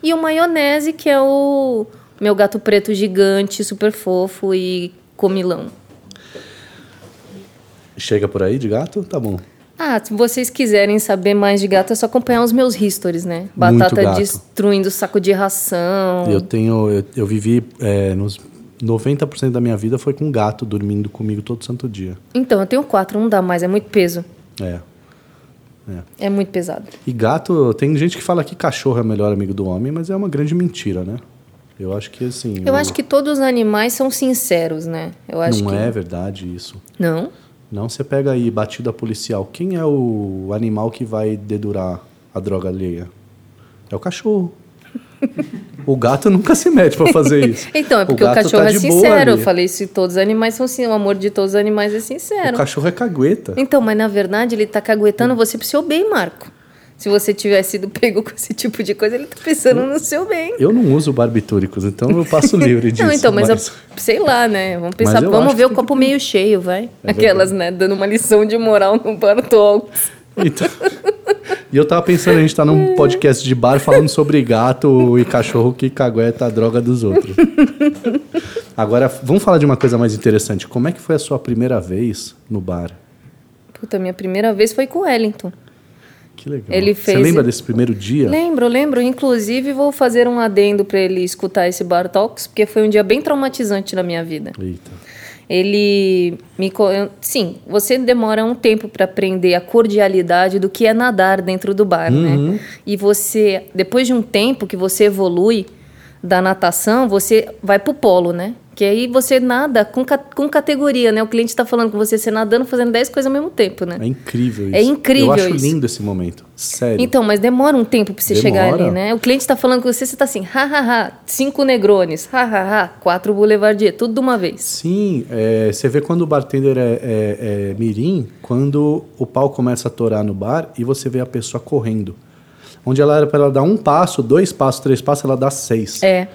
Speaker 2: E o Maionese, que é o meu gato preto gigante, super fofo e comilão.
Speaker 1: Chega por aí de gato? Tá bom.
Speaker 2: Ah, se vocês quiserem saber mais de gato, é só acompanhar os meus histories, né? Batata destruindo saco de ração.
Speaker 1: Eu tenho. Eu, eu vivi é, nos 90% da minha vida foi com gato dormindo comigo todo santo dia.
Speaker 2: Então, eu tenho quatro, não dá mais, é muito peso.
Speaker 1: É.
Speaker 2: É muito pesado.
Speaker 1: E gato, tem gente que fala que cachorro é o melhor amigo do homem, mas é uma grande mentira, né? Eu acho que assim.
Speaker 2: Eu
Speaker 1: não-
Speaker 2: acho que todos os animais são sinceros, né? Eu acho
Speaker 1: não
Speaker 2: que.
Speaker 1: é verdade isso.
Speaker 2: Não?
Speaker 1: Não, você pega aí batida policial. Quem é o animal que vai dedurar a droga alheia? É o cachorro. o gato nunca se mete pra fazer isso.
Speaker 2: Então, é porque o,
Speaker 1: gato
Speaker 2: cachorro
Speaker 1: tá
Speaker 2: é sincero. Eu falei isso, todos os animais são sim. O amor de todos os animais é sincero.
Speaker 1: O cachorro é cagueta.
Speaker 2: Então, mas na verdade ele tá caguetando você pro seu bem, Marco. Se você tivesse sido pego com esse tipo de coisa, ele tá pensando no seu bem.
Speaker 1: Eu não uso barbitúricos, então eu passo livre disso.
Speaker 2: Não, então, mas, eu- sei lá, né? Vamos pensar,
Speaker 1: eu
Speaker 2: vamos ver o
Speaker 1: que
Speaker 2: copo meio cheio, vai.
Speaker 1: É
Speaker 2: Aquelas, né? Dando uma lição de moral no Bartolks.
Speaker 1: Então- E eu tava pensando, a gente tá num podcast de bar falando sobre gato e cachorro que cagueta a droga dos outros. Agora, vamos falar de uma coisa mais interessante. Como é que foi a sua primeira vez no bar?
Speaker 2: Puta, minha primeira vez foi com o Wellington.
Speaker 1: Que legal.
Speaker 2: Ele
Speaker 1: Você
Speaker 2: fez-
Speaker 1: lembra desse primeiro dia?
Speaker 2: Lembro, lembro. Inclusive, vou fazer um adendo para ele escutar esse Bar Talks, porque foi um dia bem traumatizante na minha vida.
Speaker 1: Eita.
Speaker 2: Ele me. Sim, você demora um tempo para aprender a cordialidade do que é nadar dentro do bar, né? E você, depois de um tempo que você evolui da natação, você vai pro polo, né? Que aí você nada com, ca- com categoria, né? O cliente está falando com você, você nadando, fazendo 10 coisas ao mesmo tempo, né?
Speaker 1: É incrível isso.
Speaker 2: É incrível
Speaker 1: Eu acho
Speaker 2: isso.
Speaker 1: lindo esse momento. Sério.
Speaker 2: Então, mas demora um tempo para você chegar
Speaker 1: Demora.
Speaker 2: ali, né? O cliente está falando com você, você tá assim, hahaha, cinco negrones, hahaha, quatro boulevardier, tudo de uma vez.
Speaker 1: Sim, é, você vê quando o bartender é, é, é mirim, quando o pau começa a torar no bar e você vê a pessoa correndo. Onde ela era para ela dar um passo, dois passos, três passos, ela dá seis.
Speaker 2: É.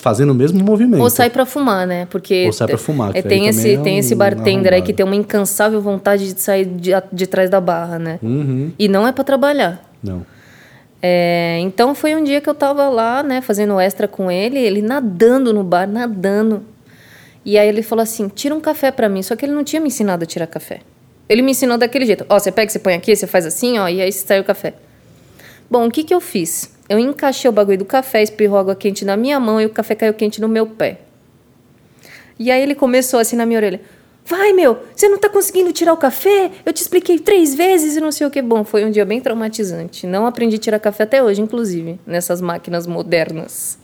Speaker 1: Fazendo o mesmo movimento.
Speaker 2: Ou sai pra fumar, né? Porque
Speaker 1: Ou sai pra fumar, que
Speaker 2: é,
Speaker 1: aí
Speaker 2: tem esse
Speaker 1: é
Speaker 2: tem
Speaker 1: um
Speaker 2: esse bartender aí que tem uma incansável vontade de sair de, de trás da barra, né?
Speaker 1: Uhum.
Speaker 2: E não é pra trabalhar.
Speaker 1: Não.
Speaker 2: É, então foi um dia que eu tava lá, né, fazendo extra com ele, ele nadando no bar, nadando. E aí ele falou assim: "Tira um café pra mim", só que ele não tinha me ensinado a tirar café. Ele me ensinou daquele jeito. Ó, você pega, você põe aqui, você faz assim, ó, e aí sai o café. Bom, o que que eu fiz? Eu encaixei o bagulho do café, espirrou água quente na minha mão e o café caiu quente no meu pé. E aí ele começou assim na minha orelha. Vai, meu, você não tá conseguindo tirar o café? Eu te expliquei três vezes e não sei o que. Bom, foi um dia bem traumatizante. Não aprendi a tirar café até hoje, inclusive, nessas máquinas modernas.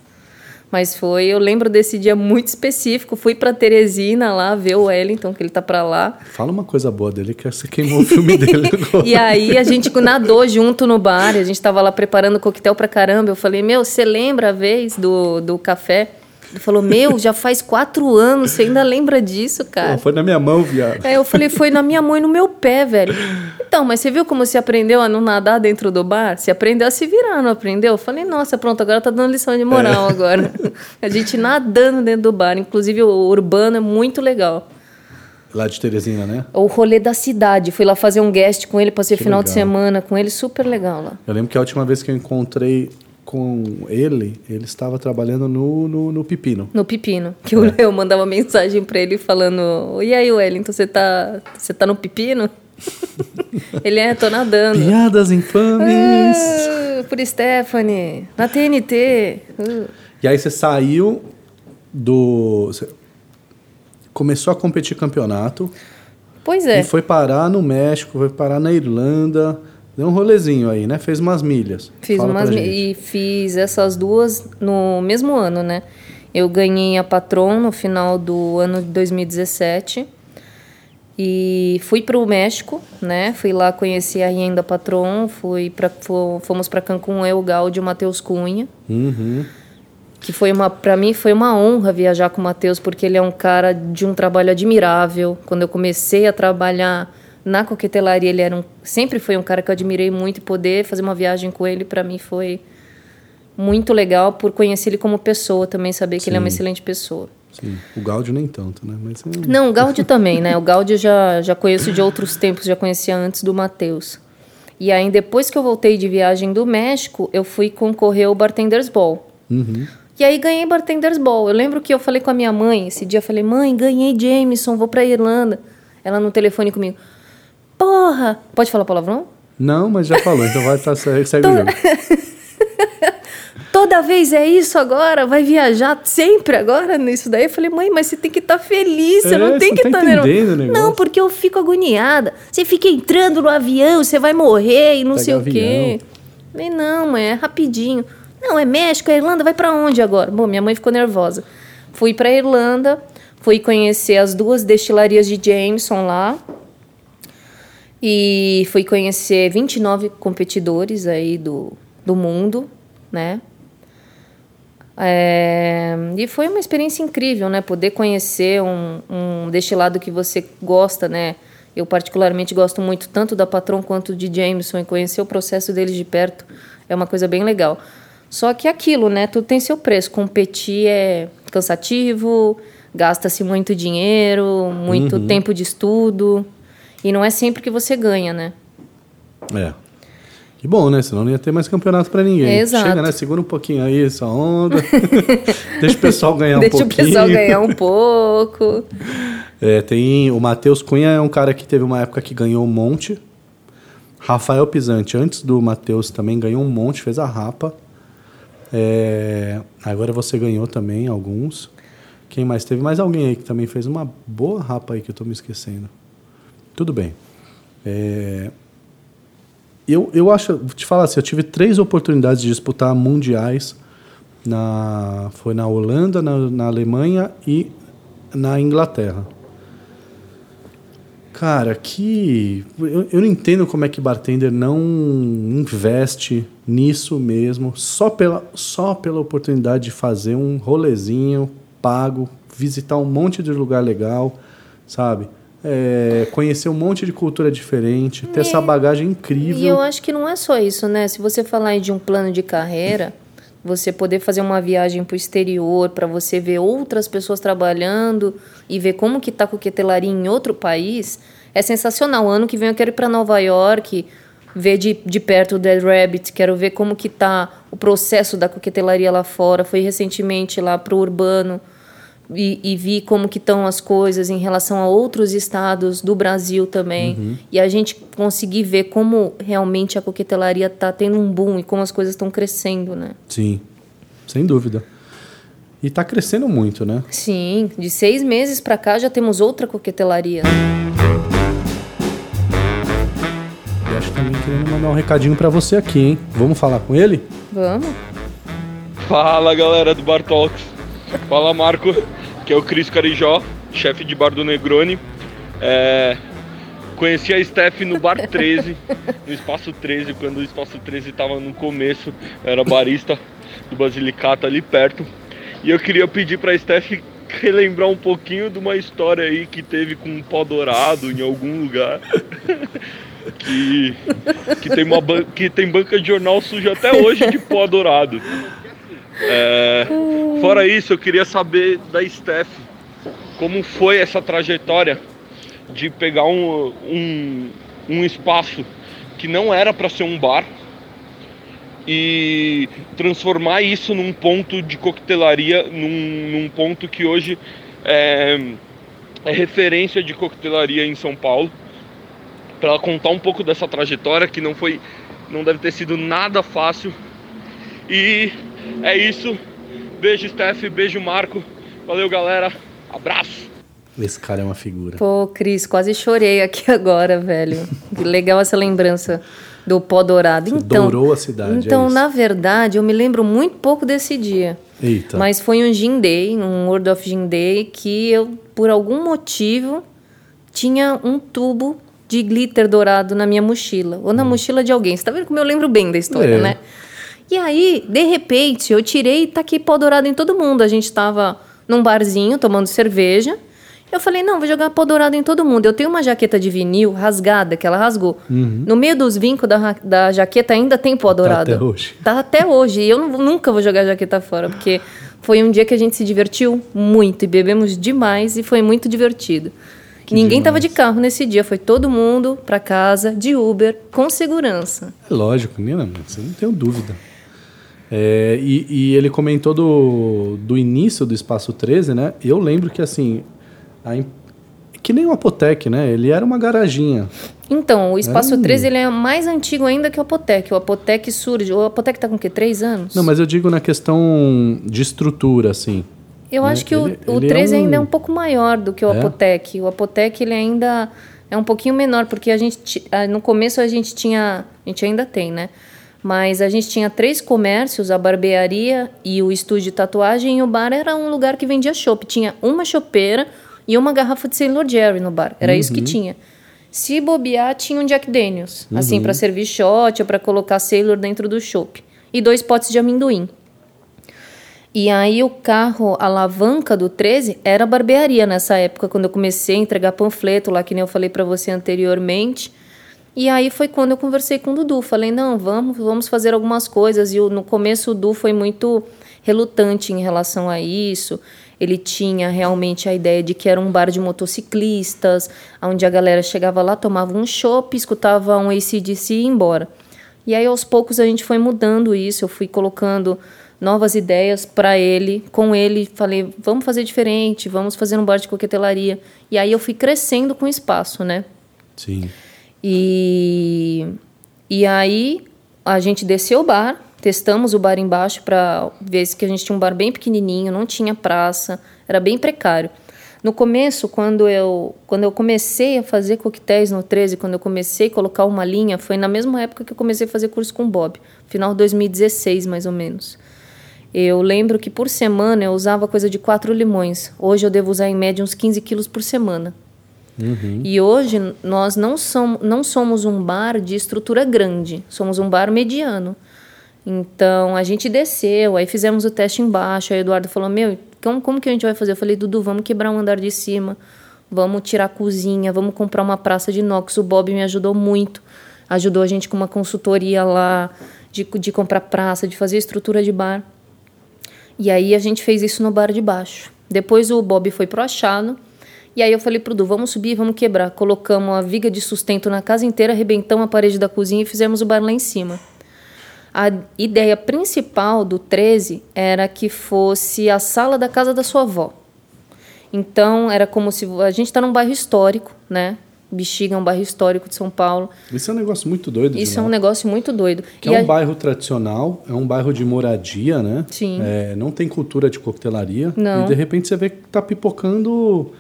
Speaker 2: Mas foi, eu lembro desse dia muito específico. Fui pra Teresina lá ver o Wellington, que ele tá pra lá.
Speaker 1: Fala uma coisa boa dele, que você queimou o filme dele agora.
Speaker 2: E aí a gente nadou junto no bar, a gente tava lá preparando coquetel pra caramba. Eu falei, meu, você lembra a vez do, do café? Ele falou, meu, já faz quatro anos, você ainda lembra disso, cara?
Speaker 1: Pô, foi na minha mão, viado.
Speaker 2: Aí eu falei, foi na minha mão e no meu pé, velho. Então, mas você viu como você aprendeu a não nadar dentro do bar? Você aprendeu a se virar, não aprendeu? Eu falei, nossa, pronto, agora tá dando lição de moral agora. A gente nadando dentro do bar. Inclusive, o urbano é muito legal.
Speaker 1: Lá de Teresina, né?
Speaker 2: O rolê da cidade. Fui lá fazer um guest com ele, passei
Speaker 1: Que
Speaker 2: final de
Speaker 1: legal.
Speaker 2: semana com ele, super legal lá.
Speaker 1: Eu lembro que a última vez que eu encontrei com ele, ele estava trabalhando no, no, no Pepino.
Speaker 2: No Pepino. Que eu, eu mandava mensagem pra ele falando: E aí, Wellington, você tá, você tá no Pepino? Ele é, tô nadando.
Speaker 1: Piadas infames.
Speaker 2: Ah, por Stephanie, na TNT. Uh.
Speaker 1: E aí você saiu do. Você começou a competir campeonato.
Speaker 2: Pois é.
Speaker 1: E foi parar no México, foi parar na Irlanda. Deu um rolezinho aí, né? Fez umas milhas.
Speaker 2: Fiz
Speaker 1: Fala
Speaker 2: umas
Speaker 1: pra
Speaker 2: mi-
Speaker 1: gente.
Speaker 2: e fiz essas duas no mesmo ano, né? Eu ganhei a Patron no final do ano de 2017 e fui para o México, né? Fui lá conhecer a Rienda Patron, fui para fomos para Cancún, eu, Gaudi e o Matheus Cunha,
Speaker 1: Uhum.
Speaker 2: que foi uma para mim foi uma honra viajar com o Matheus porque ele é um cara de um trabalho admirável. Quando eu comecei a trabalhar na coquetelaria, ele era um, sempre foi um cara que eu admirei muito e poder fazer uma viagem com ele para mim foi muito legal por conhecer ele como pessoa também, saber que ele é uma
Speaker 1: Sim.
Speaker 2: excelente pessoa.
Speaker 1: Sim. O Gaudio nem tanto, né? Mas, hum,
Speaker 2: Não, o Gaudi também, né? O Gaudi eu já, já conheço de outros tempos, já conhecia antes do Matheus. E aí, depois que eu voltei de viagem do México, eu fui concorrer ao Bartenders Ball.
Speaker 1: Uhum.
Speaker 2: E aí ganhei Bartenders Ball. Eu lembro que eu falei com a minha mãe, esse dia eu falei, mãe, ganhei Jameson, vou pra Irlanda. Ela no telefone comigo, porra! Pode falar palavrão?
Speaker 1: Não, mas já falou, então vai estar segue segue o jogo.
Speaker 2: Toda vez é isso agora? Vai viajar sempre agora nisso daí? Eu falei, mãe, mas você tem que estar feliz, você
Speaker 1: É,
Speaker 2: não tem que
Speaker 1: tá
Speaker 2: estar
Speaker 1: entendendo o
Speaker 2: nervosa.
Speaker 1: negócio.
Speaker 2: Não, porque eu fico agoniada. Você fica entrando no avião, você vai morrer e não
Speaker 1: Pega
Speaker 2: sei o quê. Falei, não, mãe, é rapidinho. Não, é México, é Irlanda, vai pra onde agora? Bom, minha mãe ficou nervosa. Fui pra Irlanda, fui conhecer as duas destilarias de Jameson lá. E fui conhecer 29 competidores aí do, do mundo, né? É, e foi uma experiência incrível, né? Poder conhecer um, um destilado que você gosta, né? Eu particularmente gosto muito tanto da Patron quanto de Jameson e conhecer o processo deles de perto é uma coisa bem legal. Só que aquilo, né? Tudo tem seu preço. Competir é cansativo, gasta-se muito dinheiro, muito tempo de estudo e não é sempre que você ganha, né?
Speaker 1: É. Que bom, né? Senão não ia ter mais campeonato pra ninguém.
Speaker 2: Exato.
Speaker 1: Chega, né? Segura um pouquinho aí essa onda. Deixa o pessoal ganhar um
Speaker 2: Deixa o
Speaker 1: pouquinho.
Speaker 2: pessoal ganhar um pouco.
Speaker 1: É, tem o Matheus Cunha é um cara que teve uma época que ganhou um monte. Rafael Pisante, antes do Matheus, também ganhou um monte, fez a rapa. É, agora você ganhou também alguns. Quem mais? Teve mais alguém aí que também fez uma boa rapa aí que eu tô me esquecendo. Tudo bem. É, eu, eu acho, vou te falar assim, eu tive três oportunidades de disputar mundiais. Na, foi na Holanda, na, na Alemanha e na Inglaterra. Cara, que. Eu, eu não entendo como é que bartender não investe nisso mesmo, só pela, só pela oportunidade de fazer um rolezinho pago, visitar um monte de lugar legal, sabe? É, conhecer um monte de cultura diferente, ter essa bagagem incrível.
Speaker 2: E eu acho que não é só isso, né? Se você falar de um plano de carreira, você poder fazer uma viagem para o exterior, para você ver outras pessoas trabalhando e ver como que tá a coquetelaria em outro país, é sensacional. Ano que vem eu quero ir para Nova York, ver de, de perto o Dead Rabbit, quero ver como que tá o processo da coquetelaria lá fora. Fui recentemente lá pro Urbano e, e vi como que estão as coisas em relação a outros estados do Brasil também. E a gente conseguir ver como realmente a coquetelaria está tendo um boom e como as coisas estão crescendo, né?
Speaker 1: Sim, sem dúvida. E tá crescendo muito, né?
Speaker 2: Sim, de seis meses para cá já temos outra coquetelaria.
Speaker 1: E acho que também querendo mandar um recadinho pra você aqui, hein? Vamos falar com ele?
Speaker 2: Vamos?
Speaker 3: Fala galera do Bar Talks. Fala Marco, que é o Cris Carijó, chefe de bar do Negroni. É, Conheci a Steph no Bar 13, no Espaço 13, quando o Espaço 13 estava no começo, era barista do Basilicata ali perto. E eu queria pedir pra Steph relembrar um pouquinho de uma história aí que teve com um pó dourado em algum lugar. que, que, tem uma que tem banca de jornal suja até hoje de pó dourado. É, fora isso, eu queria saber da Steph como foi essa trajetória de pegar um, um, um espaço que não era para ser um bar e transformar isso num ponto de coquetelaria, num, num ponto que hoje é, é referência de coquetelaria em São Paulo. para ela contar um pouco dessa trajetória que não foi, não deve ter sido nada fácil. E é isso. Beijo, Steph. Beijo, Marco. Valeu, galera. Abraço.
Speaker 1: Esse cara é uma figura.
Speaker 2: Pô, Cris, quase chorei aqui agora, velho. Que legal essa lembrança do pó dourado.
Speaker 1: Você
Speaker 2: então,
Speaker 1: dourou a cidade.
Speaker 2: Então,
Speaker 1: é
Speaker 2: na verdade, eu me lembro muito pouco desse dia.
Speaker 1: Eita.
Speaker 2: Mas foi um Gin Day, um World of Gin Day, que eu, por algum motivo, tinha um tubo de glitter dourado na minha mochila. Ou na mochila de alguém. Você tá vendo como eu lembro bem da história,
Speaker 1: Hum. É.
Speaker 2: né? E aí, de repente, eu tirei e taquei pó dourado em todo mundo. A gente tava num barzinho tomando cerveja. Eu falei, não, vou jogar pó dourado em todo mundo. Eu tenho uma jaqueta de vinil rasgada, que ela rasgou. No meio dos vincos da, da jaqueta ainda tem pó dourado.
Speaker 1: até hoje.
Speaker 2: Tá até hoje. E eu não- nunca vou jogar a jaqueta fora, porque foi um dia que a gente se divertiu muito e bebemos demais e foi muito divertido. Ninguém tava de carro nesse dia, foi todo mundo pra casa, de Uber, com segurança.
Speaker 1: É lógico, Nina, você não tenho dúvida. É, e, e ele comentou do, do início do Espaço 13, né? Eu lembro que, assim, a que nem o Apotec, né? Ele era uma garaginha.
Speaker 2: Então, o Espaço
Speaker 1: Hum.
Speaker 2: 13 ele é mais antigo ainda que o Apotec. O Apotec surge. O Apotec tá com o quê? Três anos?
Speaker 1: Não, mas eu digo na questão de estrutura, assim.
Speaker 2: Eu
Speaker 1: né?
Speaker 2: acho que
Speaker 1: Ele-
Speaker 2: o, o
Speaker 1: ele é
Speaker 2: 13 ainda é
Speaker 1: um-
Speaker 2: um pouco maior do que o
Speaker 1: É?
Speaker 2: Apotec. O Apotec ele ainda é um pouquinho menor, porque a gente ah, no começo a gente tinha, a gente ainda tem, né? Mas a gente tinha três comércios, a barbearia e o estúdio de tatuagem, e o bar era um lugar que vendia chopp. Tinha uma chopeira e uma garrafa de Sailor Jerry no bar. Era isso que
Speaker 1: Uhum.
Speaker 2: tinha. Se bobear, tinha um Jack Daniels, assim,
Speaker 1: Uhum.
Speaker 2: para servir shot ou para colocar Sailor dentro do chopp. E dois potes de amendoim. E aí o carro, a alavanca do 13 era barbearia nessa época, quando eu comecei a entregar panfleto lá, que nem eu falei para você anteriormente. E aí foi quando eu conversei com o Dudu. Falei, não, vamos, vamos fazer algumas coisas. E no começo o Dudu foi muito relutante em relação a isso. Ele tinha realmente a ideia de que era um bar de motociclistas, onde a galera chegava lá, tomava um chopp, escutava um ACDC e ia embora. E aí aos poucos a gente foi mudando isso, eu fui colocando novas ideias para ele, com ele falei, vamos fazer diferente, vamos fazer um bar de coquetelaria. E aí eu fui crescendo com o espaço, né?
Speaker 1: Sim.
Speaker 2: E, e aí a gente desceu o bar, testamos o bar embaixo para ver se que a gente tinha um bar bem pequenininho, não tinha praça, era bem precário. No começo, quando eu, quando eu comecei a fazer coquetéis no 13, quando eu comecei a colocar uma linha, foi na mesma época que eu comecei a fazer curso com o Bob, final de 2016 mais ou menos. Eu lembro que por semana eu usava coisa de quatro limões. Hoje eu devo usar em média uns 15 quilos por semana. E hoje nós não somos, não somos um bar de estrutura grande, somos um bar mediano. Então a gente desceu, aí fizemos o teste embaixo. Aí o Eduardo falou: Meu, como, como que a gente vai fazer? Eu falei: Dudu, vamos quebrar um andar de cima, vamos tirar a cozinha, vamos comprar uma praça de inox. O Bob me ajudou muito, ajudou a gente com uma consultoria lá, de, de comprar praça, de fazer estrutura de bar. E aí a gente fez isso no bar de baixo. Depois o Bob foi pro achado. E aí eu falei pro Du, vamos subir, vamos quebrar. Colocamos a viga de sustento na casa inteira, arrebentamos a parede da cozinha e fizemos o bar lá em cima. A ideia principal do 13 era que fosse a sala da casa da sua avó. Então era como se a gente está num bairro histórico, né? Bexiga é um bairro histórico de São Paulo.
Speaker 1: Isso é um negócio muito doido.
Speaker 2: Isso
Speaker 1: de
Speaker 2: é um negócio muito doido.
Speaker 1: Que
Speaker 2: E
Speaker 1: é um
Speaker 2: a-
Speaker 1: bairro tradicional, é um bairro de moradia, né?
Speaker 2: Sim.
Speaker 1: É, não tem cultura de coquetelaria.
Speaker 2: Não.
Speaker 1: E de repente você vê que tá pipocando,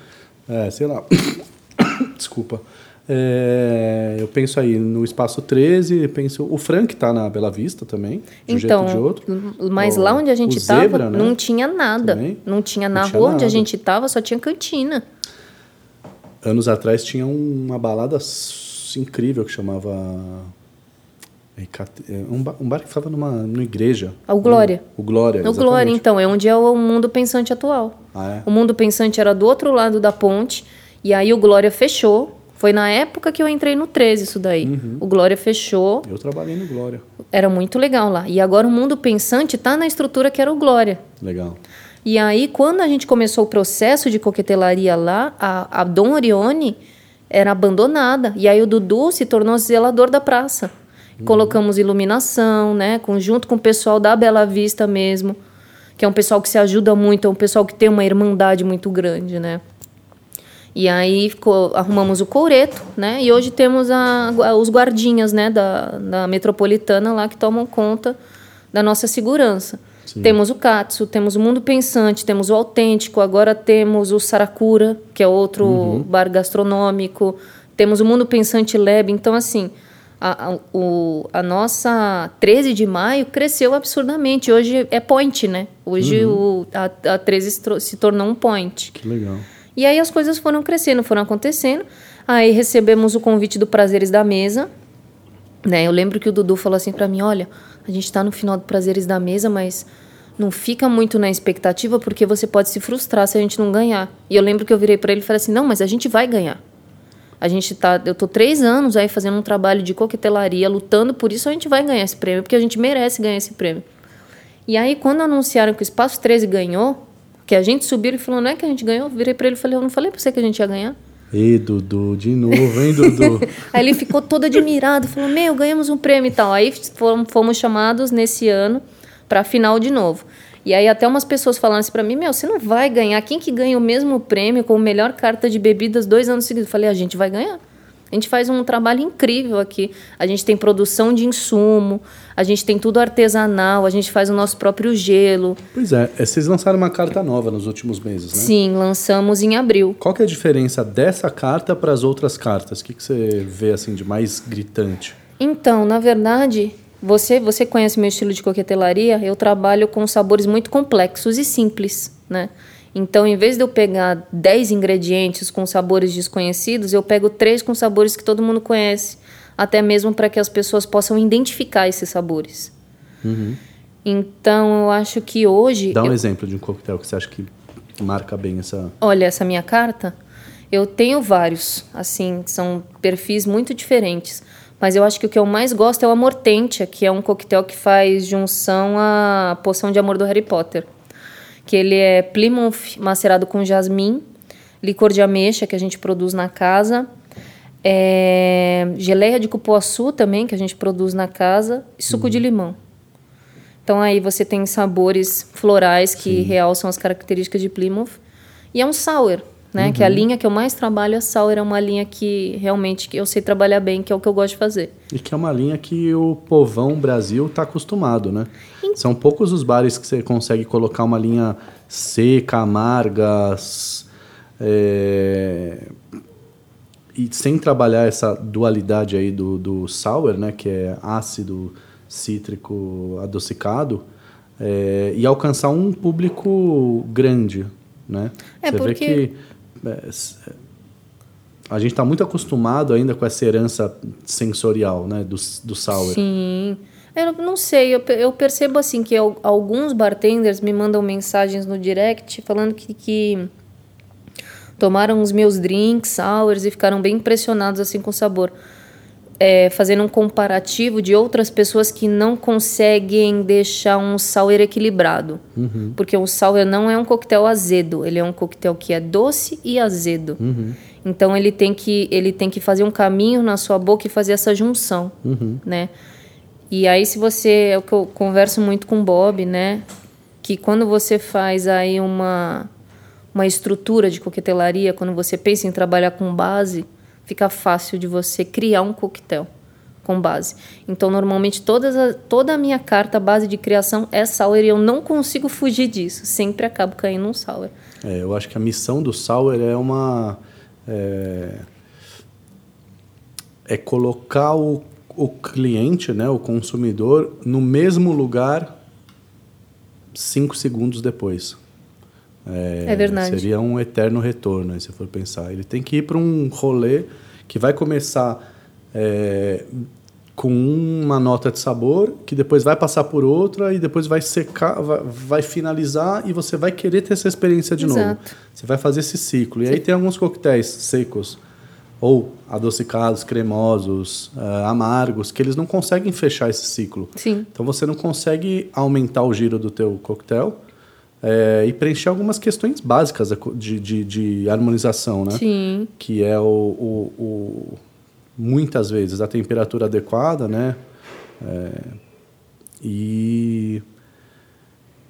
Speaker 1: é, sei lá. Desculpa. É, eu penso aí no Espaço 13, penso. O Frank tá na Bela Vista também, de um
Speaker 2: Então,
Speaker 1: jeito ou de outro.
Speaker 2: mas
Speaker 1: O-
Speaker 2: lá onde a gente estava,
Speaker 1: né?
Speaker 2: não tinha nada.
Speaker 1: Também.
Speaker 2: Não tinha na
Speaker 1: Não tinha
Speaker 2: rua onde a gente estava, só tinha cantina.
Speaker 1: Anos atrás tinha uma balada incrível que chamava. Ecate- é, Um bar, um bar que ficava numa, numa igreja.
Speaker 2: O Glória.
Speaker 1: O Glória.
Speaker 2: O Glória, então, é onde é o mundo pensante atual.
Speaker 1: Ah, é?
Speaker 2: O mundo pensante era do outro lado da ponte, e aí o Glória fechou. Foi na época que eu entrei no 13, isso daí.
Speaker 1: Uhum.
Speaker 2: O Glória fechou,
Speaker 1: Eu trabalhei no Glória.
Speaker 2: era muito legal lá. E agora o mundo pensante tá na estrutura que era o Glória.
Speaker 1: Legal.
Speaker 2: E aí, quando a gente começou o processo de coquetelaria lá, a, a Dom Orione era abandonada. E aí o Dudu se tornou zelador da praça. Colocamos iluminação, né? Com, junto com o pessoal da Bela Vista mesmo, que é um pessoal que se ajuda muito, é um pessoal que tem uma irmandade muito grande, né? E aí ficou, arrumamos o coureto, né? E hoje temos a, os guardinhas, né, da, da metropolitana lá que tomam conta da nossa segurança. Sim. Temos o Katsu, temos o Mundo Pensante, temos o Autêntico, agora temos o Saracura, que é outro uhum. bar gastronômico, temos o Mundo Pensante Lab. Então, assim, a, a, o, a nossa 13 de maio cresceu absurdamente. Hoje é point, né? Hoje uhum. o, a, a 13 se tornou um point.
Speaker 1: Que legal.
Speaker 2: E aí as coisas foram crescendo, foram acontecendo. Aí recebemos o convite do Prazeres da Mesa. Né? Eu lembro que o Dudu falou assim para mim: olha, a gente está no final do Prazeres da Mesa, mas não fica muito na expectativa porque você pode se frustrar se a gente não ganhar. E eu lembro que eu virei para ele e falei assim: não, mas a gente vai ganhar. A gente tá, eu tô três anos aí fazendo um trabalho de coquetelaria, lutando por isso, a gente vai ganhar esse prêmio, porque a gente merece ganhar esse prêmio. E aí, quando anunciaram que o Espaço 13 ganhou, que a gente subiu e falou, não é que a gente ganhou? Eu virei para ele e falei, eu não falei para você que a gente ia ganhar?
Speaker 1: E Dudu, de novo, hein, Dudu?
Speaker 2: aí ele ficou todo admirado, falou, meu, ganhamos um prêmio e tal. Aí fomos chamados nesse ano para a final de novo. E aí até umas pessoas falaram assim para mim, meu, você não vai ganhar. Quem que ganha o mesmo prêmio com melhor carta de bebidas dois anos seguidos? Eu falei, a gente vai ganhar. A gente faz um trabalho incrível aqui. A gente tem produção de insumo, a gente tem tudo artesanal, a gente faz o nosso próprio gelo.
Speaker 1: Pois é, é vocês lançaram uma carta nova nos últimos meses, né?
Speaker 2: Sim, lançamos em abril.
Speaker 1: Qual que é a diferença dessa carta para as outras cartas? O que, que você vê assim de mais gritante?
Speaker 2: Então, na verdade, você, você conhece meu estilo de coquetelaria? Eu trabalho com sabores muito complexos e simples, né? Então, em vez de eu pegar 10 ingredientes com sabores desconhecidos, eu pego três com sabores que todo mundo conhece, até mesmo para que as pessoas possam identificar esses sabores. Uhum. Então, eu acho que hoje.
Speaker 1: Dá um
Speaker 2: eu...
Speaker 1: exemplo de um coquetel que você acha que marca bem essa.
Speaker 2: Olha, essa minha carta, eu tenho vários, assim, são perfis muito diferentes. Mas eu acho que o que eu mais gosto é o Amortentia, que é um coquetel que faz junção à poção de amor do Harry Potter. Que ele é Plymouth macerado com jasmim, licor de ameixa que a gente produz na casa, é, geleia de cupuaçu também que a gente produz na casa e suco de limão. Então aí você tem sabores florais que Sim. realçam as características de Plymouth. E é um sour, né? Uhum. Que a linha que eu mais trabalho, a Sauer é uma linha que realmente eu sei trabalhar bem, que é o que eu gosto de fazer.
Speaker 1: E que é uma linha que o povão Brasil está acostumado, né? São poucos os bares que você consegue colocar uma linha seca, amarga, é... e sem trabalhar essa dualidade aí do, do sour, né? Que é ácido, cítrico, adocicado, é... e alcançar um público grande, né?
Speaker 2: É você porque... vê que é,
Speaker 1: a gente está muito acostumado ainda com essa herança sensorial, né, do, do sour.
Speaker 2: Sim. Eu não sei, eu, eu percebo assim que alguns bartenders me mandam mensagens no direct falando que, que tomaram os meus drinks sours e ficaram bem impressionados assim com o sabor é, fazendo um comparativo de outras pessoas que não conseguem deixar um sour equilibrado. Uhum. Porque o sour não é um coquetel azedo, ele é um coquetel que é doce e azedo. Uhum. Então ele tem, que, ele tem que fazer um caminho na sua boca e fazer essa junção, uhum. né? E aí se você, é o que eu converso muito com o Bob, né? Que quando você faz aí uma, uma estrutura de coquetelaria, quando você pensa em trabalhar com base fica fácil de você criar um coquetel com base. Então, normalmente, todas toda a minha carta base de criação é sour e eu não consigo fugir disso. Sempre acabo caindo num sour.
Speaker 1: É, eu acho que a missão do sour é uma... É, é colocar o, o cliente, né, o consumidor, no mesmo lugar cinco segundos depois.
Speaker 2: É, é verdade.
Speaker 1: Seria um eterno retorno, se for pensar. Ele tem que ir para um rolê que vai começar é, com uma nota de sabor, que depois vai passar por outra e depois vai secar, vai, vai finalizar e você vai querer ter essa experiência de Exato. novo. Você vai fazer esse ciclo. E Sim. aí tem alguns coquetéis secos ou adocicados, cremosos, uh, amargos, que eles não conseguem fechar esse ciclo.
Speaker 2: Sim.
Speaker 1: Então você não consegue aumentar o giro do teu coquetel é, e preencher algumas questões básicas de, de, de, harmonização, né?
Speaker 2: Sim.
Speaker 1: Que é o, o, o muitas vezes a temperatura adequada, né? É, e,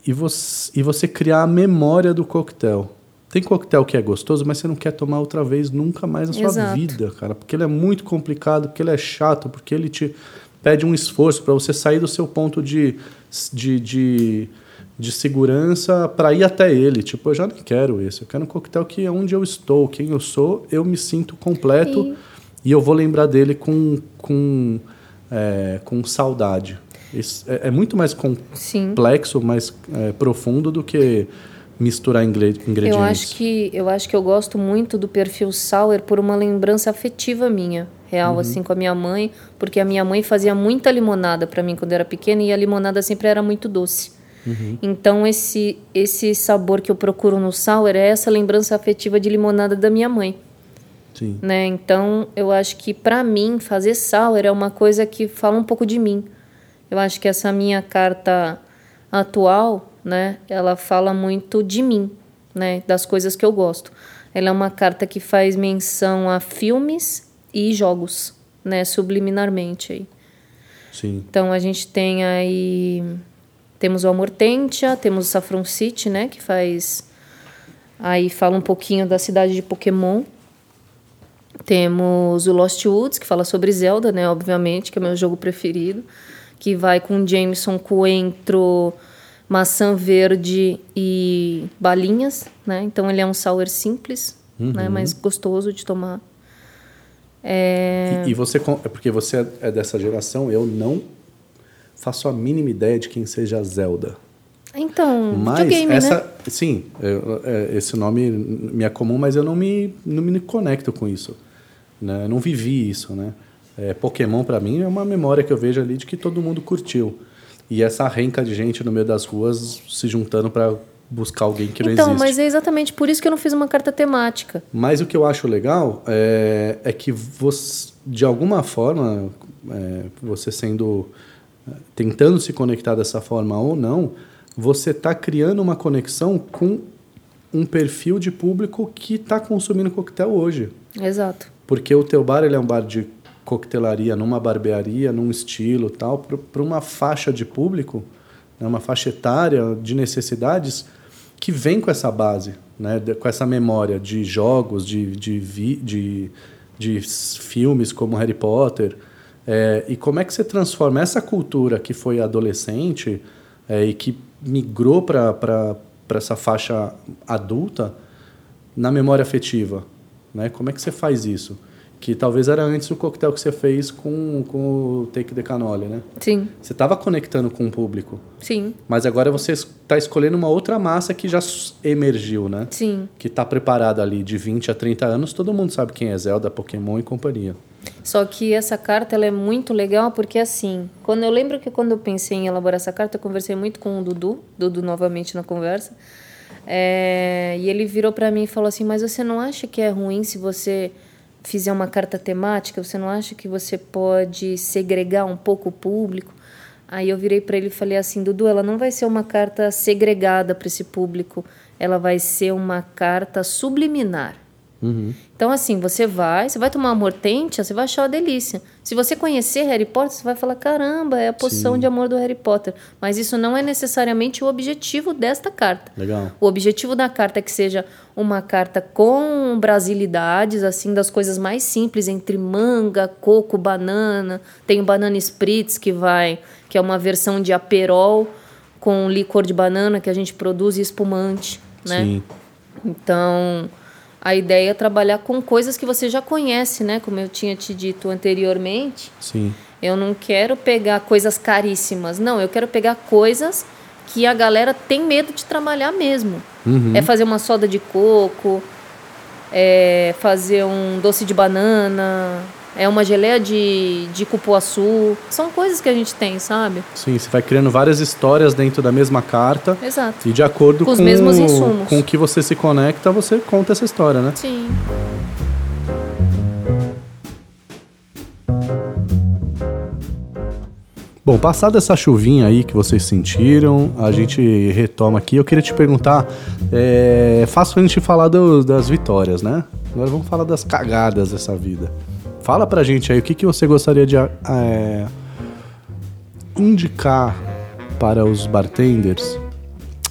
Speaker 1: e, você, e você criar a memória do coquetel. Tem coquetel que é gostoso, mas você não quer tomar outra vez nunca mais na sua
Speaker 2: Exato.
Speaker 1: vida, cara. Porque ele é muito complicado, porque ele é chato, porque ele te pede um esforço para você sair do seu ponto de, de, de, de segurança para ir até ele. Tipo, eu já não quero esse. Eu quero um coquetel que é onde eu estou, quem eu sou, eu me sinto completo e, eu vou lembrar dele com, com, é, com saudade. É, é muito mais
Speaker 2: Sim.
Speaker 1: complexo, mais é, profundo do que misturar ingre- ingredientes.
Speaker 2: Eu acho que eu acho que eu gosto muito do perfil sour por uma lembrança afetiva minha, real assim com a minha mãe, porque a minha mãe fazia muita limonada para mim quando eu era pequena e a limonada sempre era muito doce. Então esse esse sabor que eu procuro no sour é essa lembrança afetiva de limonada da minha mãe,
Speaker 1: Sim.
Speaker 2: né? Então eu acho que para mim fazer sour é uma coisa que fala um pouco de mim. Eu acho que essa minha carta atual, né, ela fala muito de mim, né, das coisas que eu gosto. Ela é uma carta que faz menção a filmes e jogos, né, subliminarmente aí.
Speaker 1: Sim.
Speaker 2: Então a gente tem aí temos o Amortentia, temos o Saffron City, né, que faz aí fala um pouquinho da cidade de Pokémon. Temos o Lost Woods, que fala sobre Zelda, né, obviamente, que é o meu jogo preferido, que vai com Jameson Coentro, maçã verde e balinhas, né? Então ele é um sour simples, né, mas gostoso de tomar. É...
Speaker 1: E, e você, é porque você é dessa geração, eu não faço a mínima ideia de quem seja a Zelda.
Speaker 2: Então,
Speaker 1: Mas
Speaker 2: videogame,
Speaker 1: essa,
Speaker 2: né?
Speaker 1: sim, eu- é, esse nome me é comum, mas eu não me, não me conecto com isso. Né? Eu não vivi isso, né? É, Pokémon para mim é uma memória que eu vejo ali de que todo mundo curtiu. E essa renca de gente no meio das ruas se juntando para buscar alguém que não
Speaker 2: Então,
Speaker 1: existe.
Speaker 2: mas é exatamente por isso que eu não fiz uma carta temática.
Speaker 1: Mas o que eu acho legal é, é que você, de alguma forma, é, você sendo é, tentando se conectar dessa forma ou não, você está criando uma conexão com um perfil de público que está consumindo coquetel hoje.
Speaker 2: Exato.
Speaker 1: Porque o teu bar ele é um bar de coquetelaria, numa barbearia, num estilo tal, para uma faixa de público, né, uma faixa etária de necessidades que vem com essa base, né, com essa memória de jogos, de, de, vi- de, de filmes como Harry Potter. É, e como é que você transforma essa cultura que foi adolescente é, e que migrou para essa faixa adulta na memória afetiva, né? Como é que você faz isso? Que talvez era antes o coquetel que você fez com, com o Take the Cannoli, né?
Speaker 2: Sim,
Speaker 1: Você estava conectando com o público,
Speaker 2: sim,
Speaker 1: mas agora você está escolhendo uma outra massa que já emergiu, né?
Speaker 2: sim.
Speaker 1: Que está preparada ali de 20 a 30 anos, todo mundo sabe quem é Zelda, Pokémon e companhia.
Speaker 2: Só que essa carta ela é muito legal porque assim, quando eu lembro que quando eu pensei em elaborar essa carta, eu conversei muito com o Dudu, Dudu novamente na conversa, é, e ele virou para mim e falou assim: Mas você não acha que é ruim se você fizer uma carta temática? Você não acha que você pode segregar um pouco o público? Aí eu virei para ele e falei assim: Dudu, ela não vai ser uma carta segregada para esse público, ela vai ser uma carta subliminar. Então, assim, você vai, você vai tomar uma mortentia, você vai achar uma delícia. Se você conhecer Harry Potter, você vai falar: caramba, é a poção
Speaker 1: Sim.
Speaker 2: de amor do Harry Potter. Mas isso não é necessariamente o objetivo desta carta.
Speaker 1: Legal.
Speaker 2: O objetivo da carta é que seja uma carta com brasilidades, assim, das coisas mais simples, entre manga, coco, banana. Tem o banana spritz, que vai, que é uma versão de aperol com licor de banana que a gente produz e espumante, né?
Speaker 1: Sim.
Speaker 2: Então, a ideia é trabalhar com coisas que você já conhece, né? Como eu tinha te dito anteriormente.
Speaker 1: Sim.
Speaker 2: Eu não quero pegar coisas caríssimas. Não, eu quero pegar coisas que a galera tem medo de trabalhar mesmo. É fazer uma soda de coco, é fazer um doce de banana, é uma geleia de, de cupuaçu. São coisas que a gente tem, sabe?
Speaker 1: Sim, você vai criando várias histórias dentro da mesma carta.
Speaker 2: Exato.
Speaker 1: E de acordo
Speaker 2: Com
Speaker 1: com,
Speaker 2: os mesmos insumos.
Speaker 1: com o que você se conecta, você conta essa história, né?
Speaker 2: Sim.
Speaker 1: Bom, passada essa chuvinha aí que vocês sentiram, a gente retoma aqui. Eu queria te perguntar, é fácil a gente falar do- das vitórias, né? Agora vamos falar das cagadas dessa vida. Fala pra gente aí o que, que você gostaria de é, indicar para os bartenders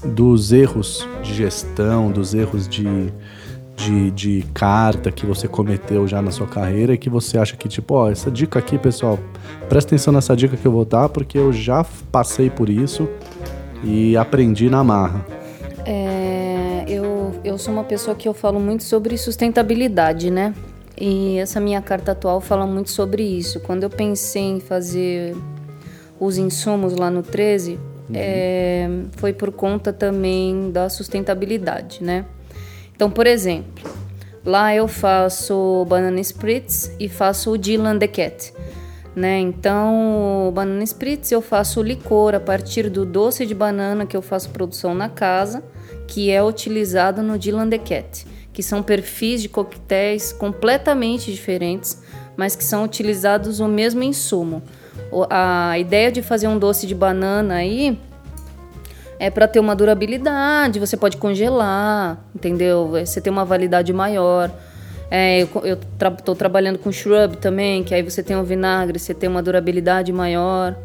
Speaker 1: dos erros de gestão, dos erros de, de, de carta que você cometeu já na sua carreira e que você acha que, tipo, ó, essa dica aqui, pessoal, presta atenção nessa dica que eu vou dar, porque eu já passei por isso e aprendi na marra.
Speaker 2: É, eu, eu sou uma pessoa que eu falo muito sobre sustentabilidade, né? E essa minha carta atual fala muito sobre isso. Quando eu pensei em fazer os insumos lá no 13, uhum. é, foi por conta também da sustentabilidade, né? Então, por exemplo, lá eu faço banana spritz e faço o Dylan the Cat. Né? Então, o banana spritz eu faço licor a partir do doce de banana que eu faço produção na casa, que é utilizado no Dylan the Cat, que são perfis de coquetéis completamente diferentes, mas que são utilizados o mesmo insumo. A ideia de fazer um doce de banana aí é para ter uma durabilidade, você pode congelar, entendeu? Você tem uma validade maior. É, eu estou tra trabalhando com shrub também, que aí você tem um vinagre, você tem uma durabilidade maior.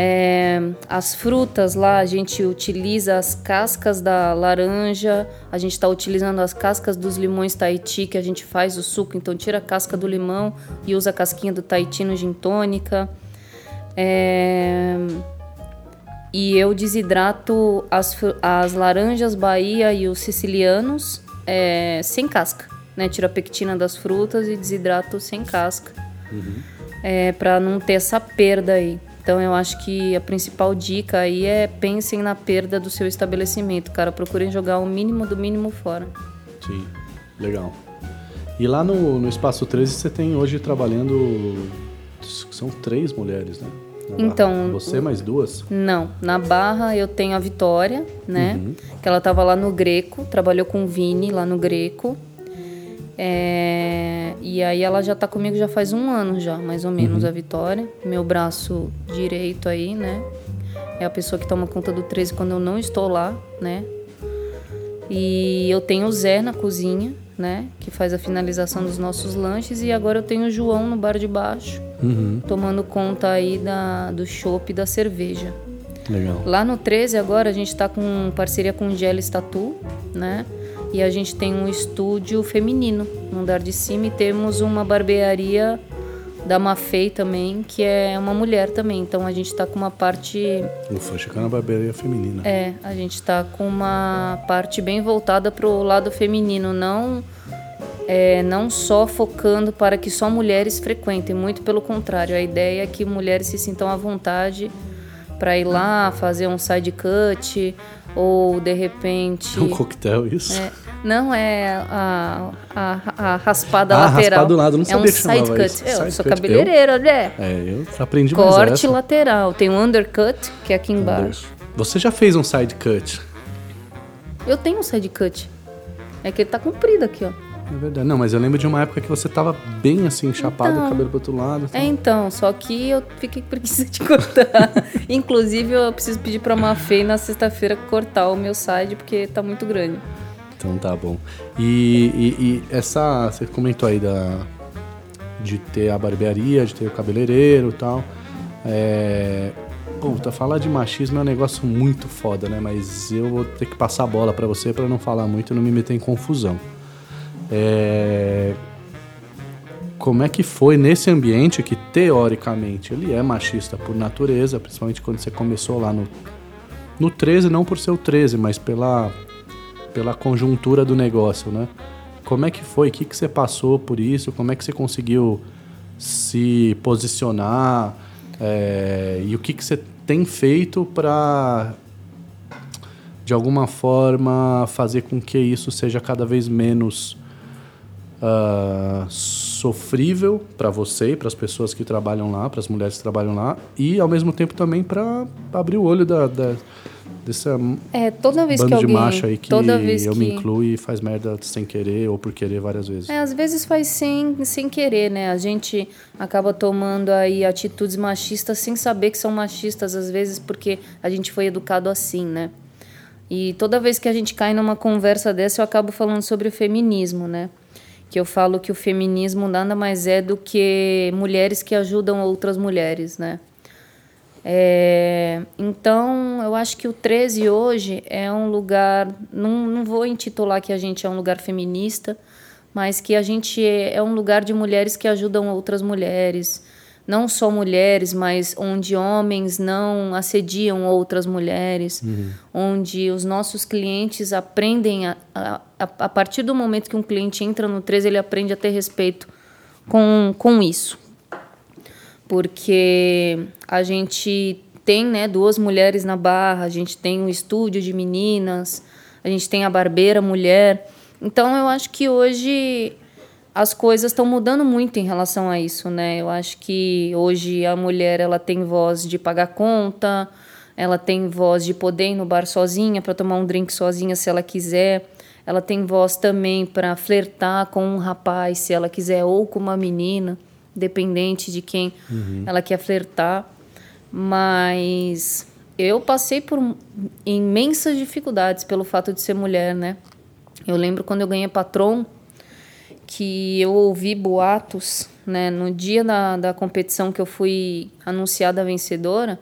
Speaker 2: É, as frutas lá, a gente utiliza as cascas da laranja, a gente está utilizando as cascas dos limões Tahiti, que a gente faz o suco, então tira a casca do limão e usa a casquinha do Tahiti no gin tônica. É, e eu desidrato as, as laranjas Bahia e os sicilianos é, sem casca, né? Tiro a pectina das frutas e desidrato sem casca, uhum. é, para não ter essa perda aí. Então eu acho que a principal dica aí é pensem na perda do seu estabelecimento, cara. Procurem jogar o mínimo do mínimo fora.
Speaker 1: Sim, legal. E lá no, no Espaço 13 você tem hoje trabalhando. São três mulheres, né?
Speaker 2: então.
Speaker 1: Você mais duas?
Speaker 2: Não. Na Barra eu tenho a Vitória, né? Uhum. Que ela estava lá no Greco, trabalhou com o Vini lá no Greco. É, e aí ela já está comigo já faz um ano já, mais ou menos, uhum. a Vitória. Meu braço direito aí, né? É a pessoa que toma conta do 13 quando eu não estou lá, né? E eu tenho o Zé na cozinha, né? Que faz a finalização dos nossos lanches. E agora eu tenho o João no bar de baixo, uhum. tomando conta aí da, do chopp e da cerveja.
Speaker 1: Legal.
Speaker 2: Lá no 13 agora a gente está com parceria com o Gel Statu, né? E a gente tem um estúdio feminino no andar de cima e temos uma barbearia da Mafei também, que é uma mulher também. Então a gente está com uma parte.
Speaker 1: Ufa, chegando na barbearia feminina.
Speaker 2: É, a gente está com uma parte bem voltada para o lado feminino, não. É, não só focando para que só mulheres frequentem, muito pelo contrário, a ideia é que mulheres se sintam à vontade para ir lá fazer um side cut ou de repente.
Speaker 1: É um coquetel, isso?
Speaker 2: É, não, é a, a, a raspada
Speaker 1: ah,
Speaker 2: lateral.
Speaker 1: raspar do lado, não
Speaker 2: é um side cut.
Speaker 1: Isso.
Speaker 2: Eu
Speaker 1: side
Speaker 2: sou
Speaker 1: cut.
Speaker 2: cabeleireira, né?
Speaker 1: É, eu aprendi
Speaker 2: Corte
Speaker 1: mais essa.
Speaker 2: lateral. Tem um undercut, que é aqui embaixo.
Speaker 1: Você já fez um side cut?
Speaker 2: Eu tenho um side cut. É que ele tá comprido aqui, ó.
Speaker 1: É verdade. Não, mas eu lembro de uma época que você tava bem assim, chapado,
Speaker 2: Então.
Speaker 1: o cabelo pro outro lado.
Speaker 2: É, então, só que eu fiquei com preguiça de cortar. Inclusive, eu preciso pedir pra Mafei na sexta-feira cortar o meu side, porque tá muito grande.
Speaker 1: Então tá bom. E, e- e essa. Você comentou aí da. De ter a barbearia, de ter o cabeleireiro e tal. É. Puta, falar de machismo é um negócio muito foda, né? Mas eu vou ter que passar a bola pra você pra não falar muito e não me meter em confusão. É, Como é que foi nesse ambiente que teoricamente ele é machista por natureza, principalmente quando você começou lá no, no 13, não por ser o 13, mas pela, pela conjuntura do negócio, né? Como é que foi? O que, que você passou por isso? Como é que você conseguiu se posicionar? É, e o que, que você tem feito para de alguma forma fazer com que isso seja cada vez menos ah, sofrível para você e para as pessoas que trabalham lá, para as mulheres que trabalham lá, e ao mesmo tempo também para abrir o olho da, da, dessa
Speaker 2: É, toda vez
Speaker 1: bando
Speaker 2: que alguém...
Speaker 1: de macho aí que eu
Speaker 2: que...
Speaker 1: me incluo e faz merda sem querer ou por querer várias vezes.
Speaker 2: É, às vezes faz sem, sem querer, né? A gente acaba tomando aí atitudes machistas sem saber que são machistas, às vezes porque a gente foi educado assim, né? E toda vez que a gente cai numa conversa dessa, eu acabo falando sobre o feminismo, né? Que eu falo que o feminismo nada mais é do que mulheres que ajudam outras mulheres, né? É, então, eu acho que o 13 hoje é um lugar. Não, não vou intitular que a gente é um lugar feminista, mas que a gente é, é um lugar de mulheres que ajudam outras mulheres. Não só mulheres, mas onde homens não assediam outras mulheres, uhum. onde os nossos clientes aprendem, a, a, a partir do momento que um cliente entra no 13, ele aprende a ter respeito com, com isso. Porque a gente tem né, duas mulheres na barra, a gente tem um estúdio de meninas, a gente tem a barbeira mulher. Então eu acho que hoje as coisas estão mudando muito em relação a isso, né? Eu acho que hoje a mulher ela tem voz de pagar conta, ela tem voz de poder ir no bar sozinha para tomar um drink sozinha se ela quiser. Ela tem voz também para flertar com um rapaz se ela quiser ou com uma menina, dependente de quem uhum. ela quer flertar. Mas eu passei por imensas dificuldades pelo fato de ser mulher, né? Eu lembro quando eu ganhei Patron, que eu ouvi boatos, né? No dia da, da competição que eu fui anunciada vencedora,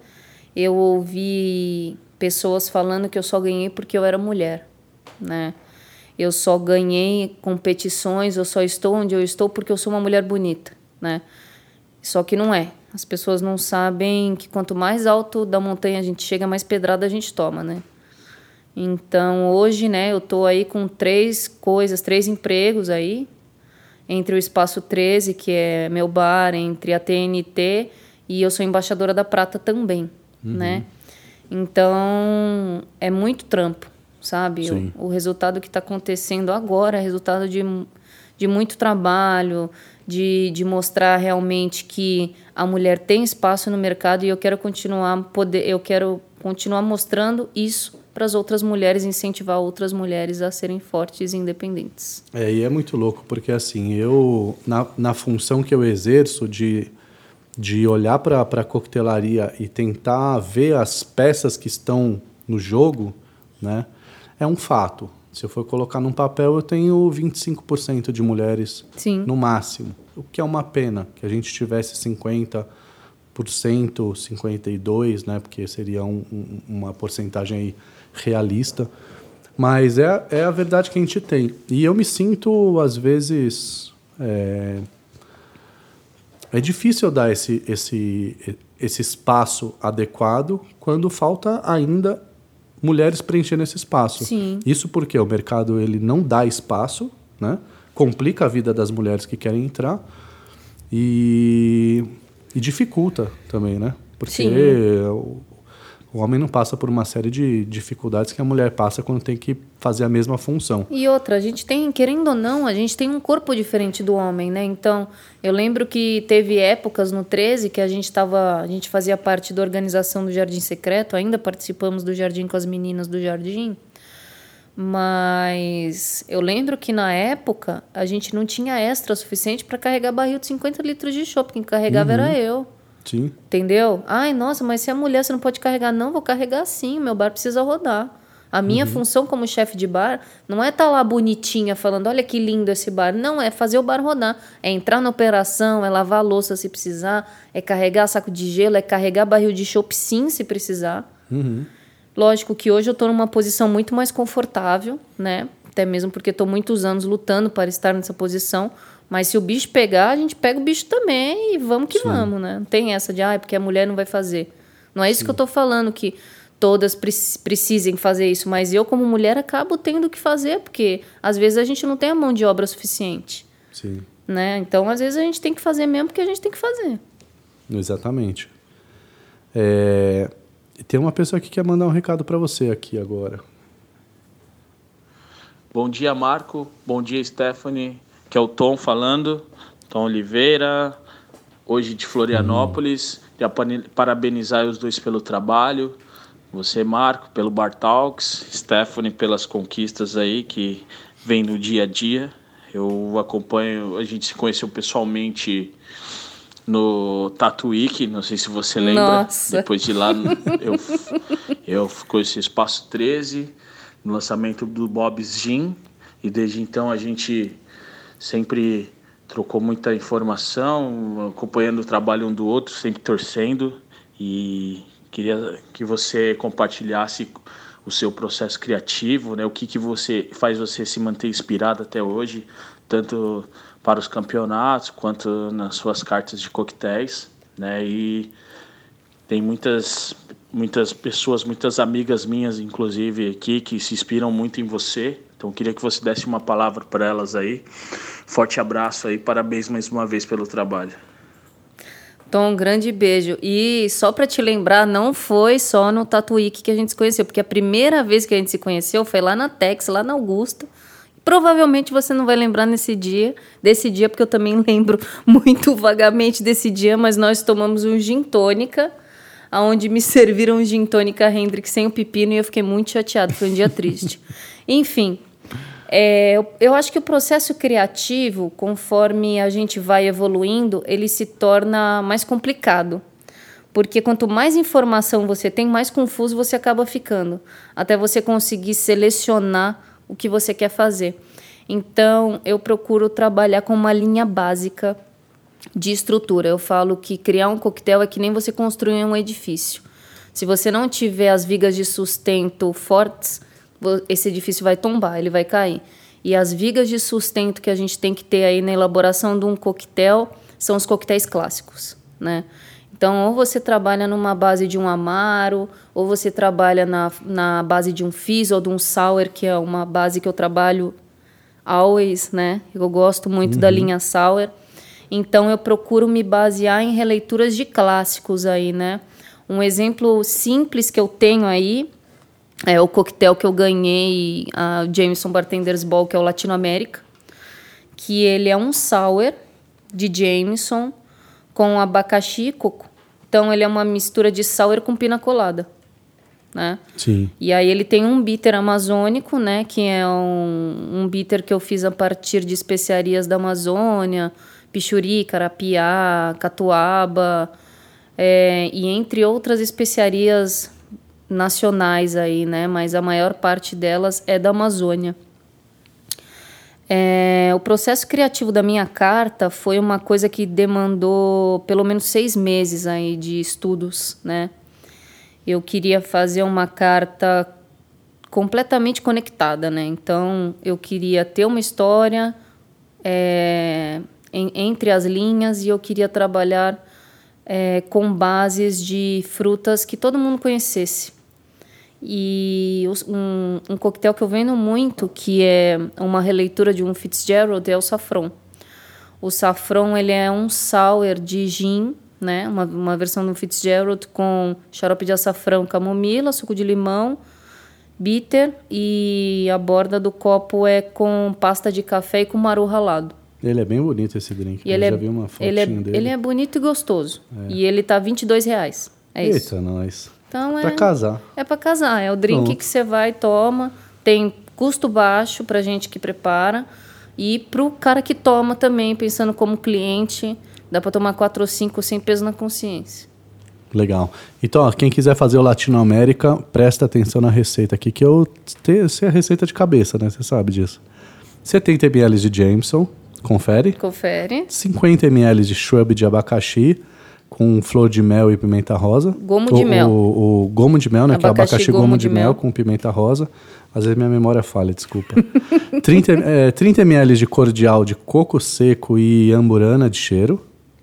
Speaker 2: eu ouvi pessoas falando que eu só ganhei porque eu era mulher, né? Eu só ganhei competições, eu só estou onde eu estou porque eu sou uma mulher bonita, né? Só que não é. As pessoas não sabem que quanto mais alto da montanha a gente chega, mais pedrada a gente toma, né? Então, hoje, né, eu tô aí com três coisas, três empregos aí, entre o Espaço 13, que é meu bar, entre a TNT e eu sou embaixadora da Prata também, uhum. né? Então, é muito trampo, sabe? O, o, resultado que está acontecendo agora é resultado de, de muito trabalho, de, de mostrar realmente que a mulher tem espaço no mercado e eu quero continuar poder, eu quero continuar mostrando isso para as outras mulheres, incentivar outras mulheres a serem fortes e independentes.
Speaker 1: É, e é muito louco, porque assim, eu, na, na função que eu exerço de, de olhar para a coquetelaria e tentar ver as peças que estão no jogo, né, é um fato. Se eu for colocar num papel, eu tenho 25% de mulheres
Speaker 2: Sim.
Speaker 1: no máximo, o que é uma pena, que a gente tivesse 50%, 52%, né, porque seria um, um, uma porcentagem aí realista. Mas é, é a verdade que a gente tem. E eu me sinto, às vezes. É, é difícil dar esse, esse, esse espaço adequado quando falta ainda mulheres preenchendo esse espaço.
Speaker 2: Sim.
Speaker 1: Isso porque o mercado ele não dá espaço, né? complica a vida das mulheres que querem entrar e, e dificulta também, né? Porque Sim. O homem não passa por uma série de dificuldades que a mulher passa quando tem que fazer a mesma função.
Speaker 2: E outra, a gente tem, querendo ou não, a gente tem um corpo diferente do homem, né? Então, eu lembro que teve épocas no 13 que a gente tava, a gente fazia parte da organização do Jardim Secreto, ainda participamos do Jardim com as meninas do Jardim. Mas eu lembro que na época a gente não tinha extra suficiente para carregar barril de 50 litros de chopp. Quem carregava uhum. era eu.
Speaker 1: Sim.
Speaker 2: Entendeu? Ai, nossa, mas se é mulher, você não pode carregar. Não, vou carregar sim, meu bar precisa rodar. A minha uhum. função como chefe de bar não é estar tá lá bonitinha falando, olha que lindo esse bar. Não, é fazer o bar rodar. É entrar na operação, é lavar a louça se precisar, é carregar saco de gelo, é carregar barril de chopp sim se precisar.
Speaker 1: Uhum.
Speaker 2: Lógico que hoje eu estou numa posição muito mais confortável, né? Até mesmo porque estou muitos anos lutando para estar nessa posição. Mas se o bicho pegar, a gente pega o bicho também e vamos que Sim. vamos, né? Não tem essa de, ah, é porque a mulher não vai fazer. Não é isso Sim. que eu tô falando, que todas precisem fazer isso, mas eu, como mulher, acabo tendo que fazer, porque às vezes a gente não tem a mão de obra suficiente.
Speaker 1: Sim.
Speaker 2: Né? Então, às vezes, a gente tem que fazer mesmo porque a gente tem que fazer.
Speaker 1: Exatamente. É... Tem uma pessoa que quer mandar um recado para você aqui agora.
Speaker 4: Bom dia, Marco. Bom dia, Stephanie que é o Tom falando, Tom Oliveira, hoje de Florianópolis. Já parabenizar os dois pelo trabalho. Você, Marco, pelo Bar Talks, Stephanie pelas conquistas aí que vem no dia a dia. Eu acompanho, a gente se conheceu pessoalmente no Tatuíque, não sei se você lembra.
Speaker 2: Nossa.
Speaker 4: Depois de lá, eu, eu conheci Espaço 13, no lançamento do Bob's Gin, e desde então a gente sempre trocou muita informação, acompanhando o trabalho um do outro, sempre torcendo. e queria que você compartilhasse o seu processo criativo, né? O que que você faz você se manter inspirado até hoje, tanto para os campeonatos quanto nas suas cartas de coquetéis, né? E tem muitas muitas pessoas, muitas amigas minhas, inclusive aqui, que se inspiram muito em você. Então, queria que você desse uma palavra para elas aí. Forte abraço aí, parabéns mais uma vez pelo trabalho.
Speaker 2: Tom, um grande beijo. E só para te lembrar, não foi só no Tatuíque que a gente se conheceu, porque a primeira vez que a gente se conheceu foi lá na Tex, lá na Augusta. Provavelmente você não vai lembrar nesse dia, desse dia, porque eu também lembro muito vagamente desse dia, mas nós tomamos um gin tônica onde me serviram gin tônica Hendrix sem o pepino e eu fiquei muito chateado, foi um dia triste. Enfim, é, eu acho que o processo criativo, conforme a gente vai evoluindo, ele se torna mais complicado. Porque quanto mais informação você tem, mais confuso você acaba ficando, até você conseguir selecionar o que você quer fazer. Então, eu procuro trabalhar com uma linha básica de estrutura. Eu falo que criar um coquetel é que nem você construir um edifício. Se você não tiver as vigas de sustento fortes, esse edifício vai tombar, ele vai cair. E as vigas de sustento que a gente tem que ter aí na elaboração de um coquetel são os coquetéis clássicos, né? Então, ou você trabalha numa base de um amaro, ou você trabalha na, na base de um fizz ou de um sour, que é uma base que eu trabalho always, né? Eu gosto muito uhum. da linha sour. Então eu procuro me basear em releituras de clássicos aí, né? Um exemplo simples que eu tenho aí é o coquetel que eu ganhei a Jameson Bartenders Ball, que é o Latino América, que ele é um sour de Jameson com abacaxi e coco. Então ele é uma mistura de sour com pina colada. Né?
Speaker 1: Sim.
Speaker 2: E aí ele tem um bitter amazônico, né? Que é um, um bitter que eu fiz a partir de especiarias da Amazônia, pichuri, carapiá, catuaba, é, e entre outras especiarias nacionais aí, né? Mas a maior parte delas é da Amazônia. É, o processo criativo da minha carta foi uma coisa que demandou pelo menos seis meses aí de estudos, né? Eu queria fazer uma carta completamente conectada, né? Então eu queria ter uma história, é, em, entre as linhas e eu queria trabalhar é, com bases de frutas que todo mundo conhecesse. E um, um coquetel que eu vendo muito, que é uma releitura de um Fitzgerald, é o Safron. O Safron ele é um sour de gin, né? uma, uma versão do Fitzgerald com xarope de açafrão, camomila, suco de limão, bitter e a borda do copo é com pasta de café e com maru ralado.
Speaker 1: Ele é bem bonito esse drink.
Speaker 2: E ele é, vi uma ele é, dele. Ele é bonito e gostoso. É. E ele tá 22 reais. É
Speaker 1: Eita,
Speaker 2: isso.
Speaker 1: Eita, nós.
Speaker 2: Então é.
Speaker 1: Pra casar.
Speaker 2: É pra casar. É o drink Pronto. que você vai, toma. Tem custo baixo pra gente que prepara. E pro cara que toma também, pensando como cliente, dá pra tomar quatro ou cinco sem peso na consciência.
Speaker 1: Legal. Então, ó, quem quiser fazer o Latinoamérica, presta atenção na receita aqui, que eu sei a receita de cabeça, né? Você sabe disso. 70 ml de Jameson, Confere.
Speaker 2: Confere.
Speaker 1: 50 ml de shrub de abacaxi com flor de mel e pimenta rosa.
Speaker 2: Gomo de o, mel.
Speaker 1: O, o, gomo de mel, né? Abacaxi, que é abacaxi gomo, gomo de, de mel, mel, com pimenta rosa. Às vezes minha memória falha, desculpa. 30, é, 30 ml de cordial de coco seco e amburana de cheiro.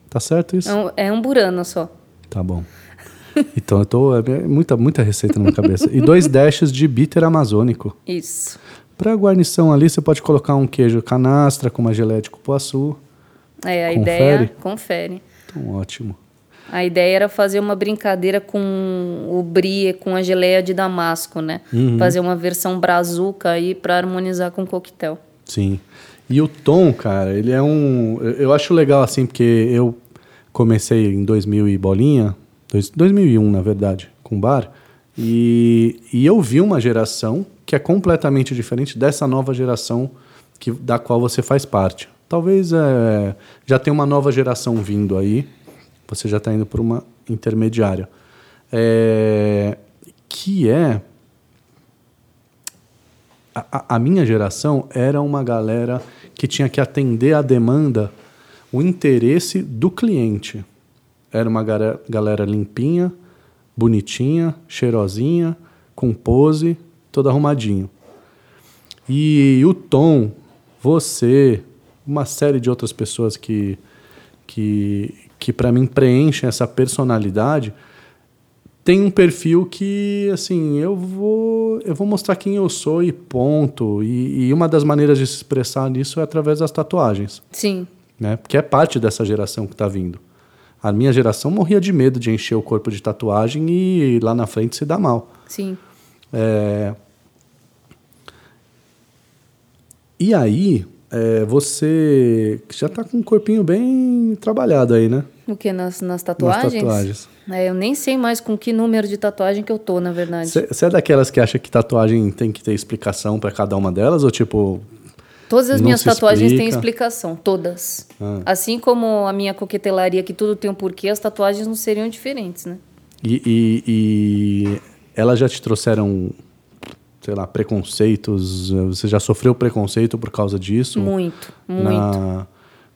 Speaker 1: Tá certo isso?
Speaker 2: É, é amburana só.
Speaker 1: Tá bom. Então eu tô. É muita, muita receita na minha cabeça. E dois dashes de bitter amazônico.
Speaker 2: Isso.
Speaker 1: Para guarnição ali, você pode colocar um queijo canastra com uma geleia de cupuaçu.
Speaker 2: É, a confere. ideia confere.
Speaker 1: Então, ótimo.
Speaker 2: A ideia era fazer uma brincadeira com o brie, com a geleia de damasco, né? Uhum. Fazer uma versão brazuca aí para harmonizar com o coquetel.
Speaker 1: Sim. E o tom, cara, ele é um. Eu acho legal assim, porque eu comecei em 2000 e bolinha, 2001 na verdade, com bar. E, e eu vi uma geração que é completamente diferente dessa nova geração que, da qual você faz parte. Talvez é, já tem uma nova geração vindo aí, você já está indo para uma intermediária. É, que é. A, a minha geração era uma galera que tinha que atender a demanda, o interesse do cliente. Era uma galera limpinha, bonitinha, cheirosinha, com pose, todo arrumadinho. E o Tom, você, uma série de outras pessoas que, que, que para mim preenchem essa personalidade, tem um perfil que, assim, eu vou, eu vou mostrar quem eu sou e ponto. E, e uma das maneiras de se expressar nisso é através das tatuagens.
Speaker 2: Sim.
Speaker 1: Né? Porque é parte dessa geração que está vindo. A minha geração morria de medo de encher o corpo de tatuagem e lá na frente se dá mal.
Speaker 2: Sim.
Speaker 1: É... E aí, é, você já está com um corpinho bem trabalhado aí, né?
Speaker 2: O que? Nas, nas tatuagens?
Speaker 1: Nas tatuagens.
Speaker 2: É, eu nem sei mais com que número de tatuagem que eu tô, na verdade.
Speaker 1: Você é daquelas que acha que tatuagem tem que ter explicação para cada uma delas? Ou tipo.
Speaker 2: Todas as minhas tatuagens têm
Speaker 1: explica?
Speaker 2: explicação, todas.
Speaker 1: Ah.
Speaker 2: Assim como a minha coquetelaria, que tudo tem um porquê, as tatuagens não seriam diferentes, né?
Speaker 1: E, e, e elas já te trouxeram, sei lá, preconceitos? Você já sofreu preconceito por causa disso?
Speaker 2: Muito, muito.
Speaker 1: Na-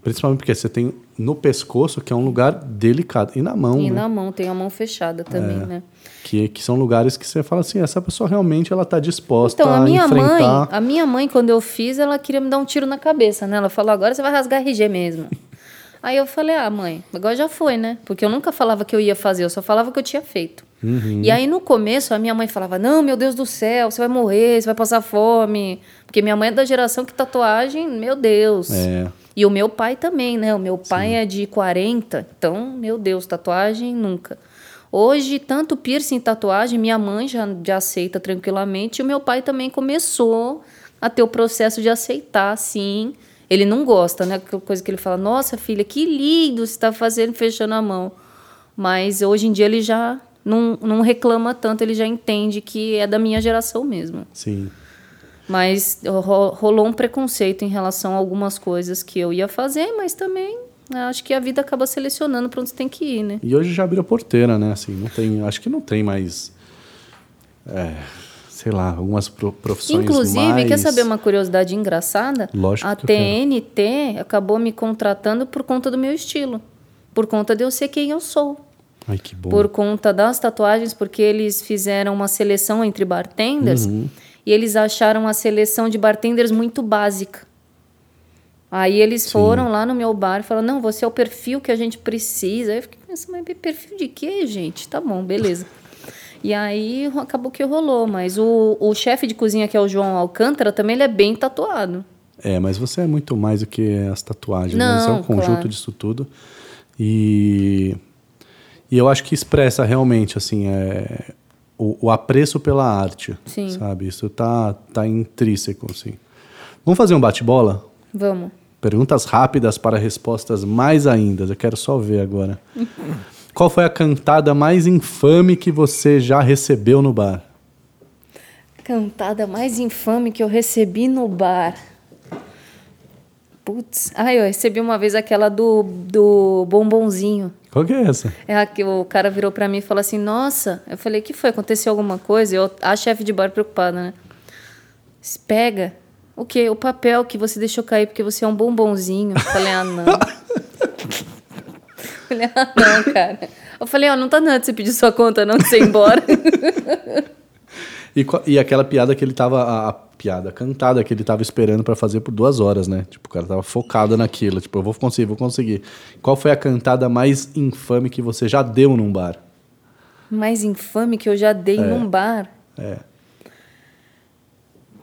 Speaker 1: Principalmente porque você tem no pescoço, que é um lugar delicado. E na mão,
Speaker 2: E
Speaker 1: né?
Speaker 2: na mão, tem a mão fechada também, né?
Speaker 1: Que, que são lugares que você fala assim, essa pessoa realmente ela tá disposta
Speaker 2: Então, a minha
Speaker 1: a
Speaker 2: mãe,
Speaker 1: enfrentar.
Speaker 2: a minha mãe, quando eu fiz, ela queria me dar um tiro na cabeça, né? Ela falou, agora você vai rasgar RG mesmo. Aí eu falei, ah, mãe, agora já foi, né? Porque eu nunca falava que eu ia fazer, eu só falava que eu tinha feito.
Speaker 1: Uhum.
Speaker 2: E aí no começo a minha mãe falava, não, meu Deus do céu, você vai morrer, você vai passar fome. Porque minha mãe é da geração que tatuagem, meu Deus.
Speaker 1: É.
Speaker 2: E o meu pai também, né? O meu pai é de 40, então, meu Deus, tatuagem nunca. Hoje, tanto piercing e tatuagem, minha mãe já, já aceita tranquilamente, e o meu pai também começou a ter o processo de aceitar, sim. Ele não gosta, né? Aquela coisa que ele fala, nossa filha, que lindo você está fazendo, fechando a mão. Mas hoje em dia ele já não, não reclama tanto, ele já entende que é da minha geração mesmo.
Speaker 1: Sim.
Speaker 2: Mas ro- rolou um preconceito em relação a algumas coisas que eu ia fazer, mas também né, acho que a vida acaba selecionando para onde você tem que ir, né?
Speaker 1: E hoje já abriu a porteira, né? Assim, não tem, acho que não tem mais, é, sei lá, algumas pro- profissões
Speaker 2: Inclusive,
Speaker 1: mais...
Speaker 2: quer saber uma curiosidade engraçada?
Speaker 1: Lógico
Speaker 2: a. TNT acabou me contratando por conta do meu estilo. Por conta de eu ser quem eu sou.
Speaker 1: Ai, que bom.
Speaker 2: Por conta das tatuagens, porque eles fizeram uma seleção entre bartenders
Speaker 1: Uhum.
Speaker 2: e eles acharam a seleção de bartenders muito básica. Aí eles foram lá no meu bar e falaram: Não, você é o perfil que a gente precisa. Aí eu fiquei pensando, mas perfil de quê, gente? Tá bom, beleza. E aí acabou que rolou, mas o, o chefe de cozinha, que é o João Alcântara, também ele é bem tatuado.
Speaker 1: É, mas você é muito mais do que as tatuagens, né? Isso é um
Speaker 2: Não,
Speaker 1: conjunto
Speaker 2: claro.
Speaker 1: disso tudo. E, e eu acho que expressa realmente, assim, é, o, o apreço pela arte,
Speaker 2: Sim.
Speaker 1: sabe? Isso tá, tá intrínseco, assim. Vamos fazer um bate-bola?
Speaker 2: Vamos.
Speaker 1: Perguntas rápidas para respostas mais ainda. Eu quero só ver agora. Qual foi a cantada mais infame que você já recebeu no bar?
Speaker 2: Cantada mais infame que eu recebi no bar. Putz. Ah, eu recebi uma vez aquela do, do bombonzinho.
Speaker 1: Qual que é essa?
Speaker 2: É a que o cara virou pra mim e falou assim: Nossa, eu falei: que foi? Aconteceu alguma coisa? Eu, a chefe de bar preocupada, né? "Se Pega. O quê? O papel que você deixou cair porque você é um bombonzinho. Eu falei: Ah, não. Eu falei: Ah, não, cara. Eu falei: Ó, não tá nada de você pedir sua conta, não, de você ir embora.
Speaker 1: E, e aquela piada que ele tava. A, a piada cantada que ele tava esperando pra fazer por duas horas, né? Tipo, o cara tava focado naquilo. Tipo, eu vou conseguir, vou conseguir. Qual foi a cantada mais infame que você já deu num bar?
Speaker 2: mais infame que eu já dei num bar.
Speaker 1: É.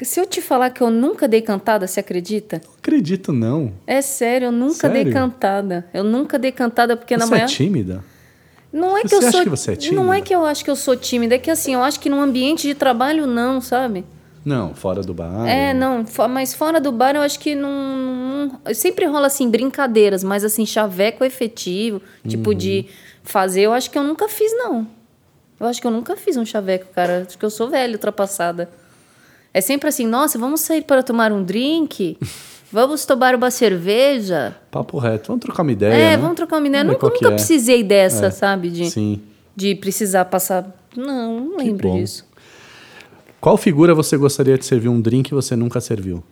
Speaker 2: Se eu te falar que eu nunca dei cantada, você acredita?
Speaker 1: Não acredito, não.
Speaker 2: É sério, eu nunca dei
Speaker 1: Sério?
Speaker 2: cantada. Eu nunca dei cantada porque na
Speaker 1: você
Speaker 2: manhã.
Speaker 1: é tímida?
Speaker 2: Não é que
Speaker 1: Você
Speaker 2: eu
Speaker 1: acha
Speaker 2: sou.
Speaker 1: que você é
Speaker 2: Não é
Speaker 1: tímida?
Speaker 2: que eu acho que eu sou tímida, é que assim, eu acho que num ambiente de trabalho não, sabe?
Speaker 1: Não, fora do bar.
Speaker 2: É, não, mas fora do bar eu acho que não, não- sempre rola assim brincadeiras, mas assim chaveco efetivo, tipo
Speaker 1: Uhum.
Speaker 2: de fazer, eu acho que eu nunca fiz não. Eu acho que eu nunca fiz um chaveco, cara. Acho que eu sou velha, ultrapassada. É sempre assim, nossa, vamos sair para tomar um drink? Vamos tomar uma cerveja?
Speaker 1: Papo reto. Vamos trocar uma ideia.
Speaker 2: É,
Speaker 1: né?
Speaker 2: vamos trocar uma ideia. Nunca, nunca
Speaker 1: é.
Speaker 2: precisei dessa,
Speaker 1: É,
Speaker 2: sabe? De,
Speaker 1: Sim.
Speaker 2: de precisar passar. Não, não lembro disso.
Speaker 1: Qual figura você gostaria de servir um drink que você nunca serviu?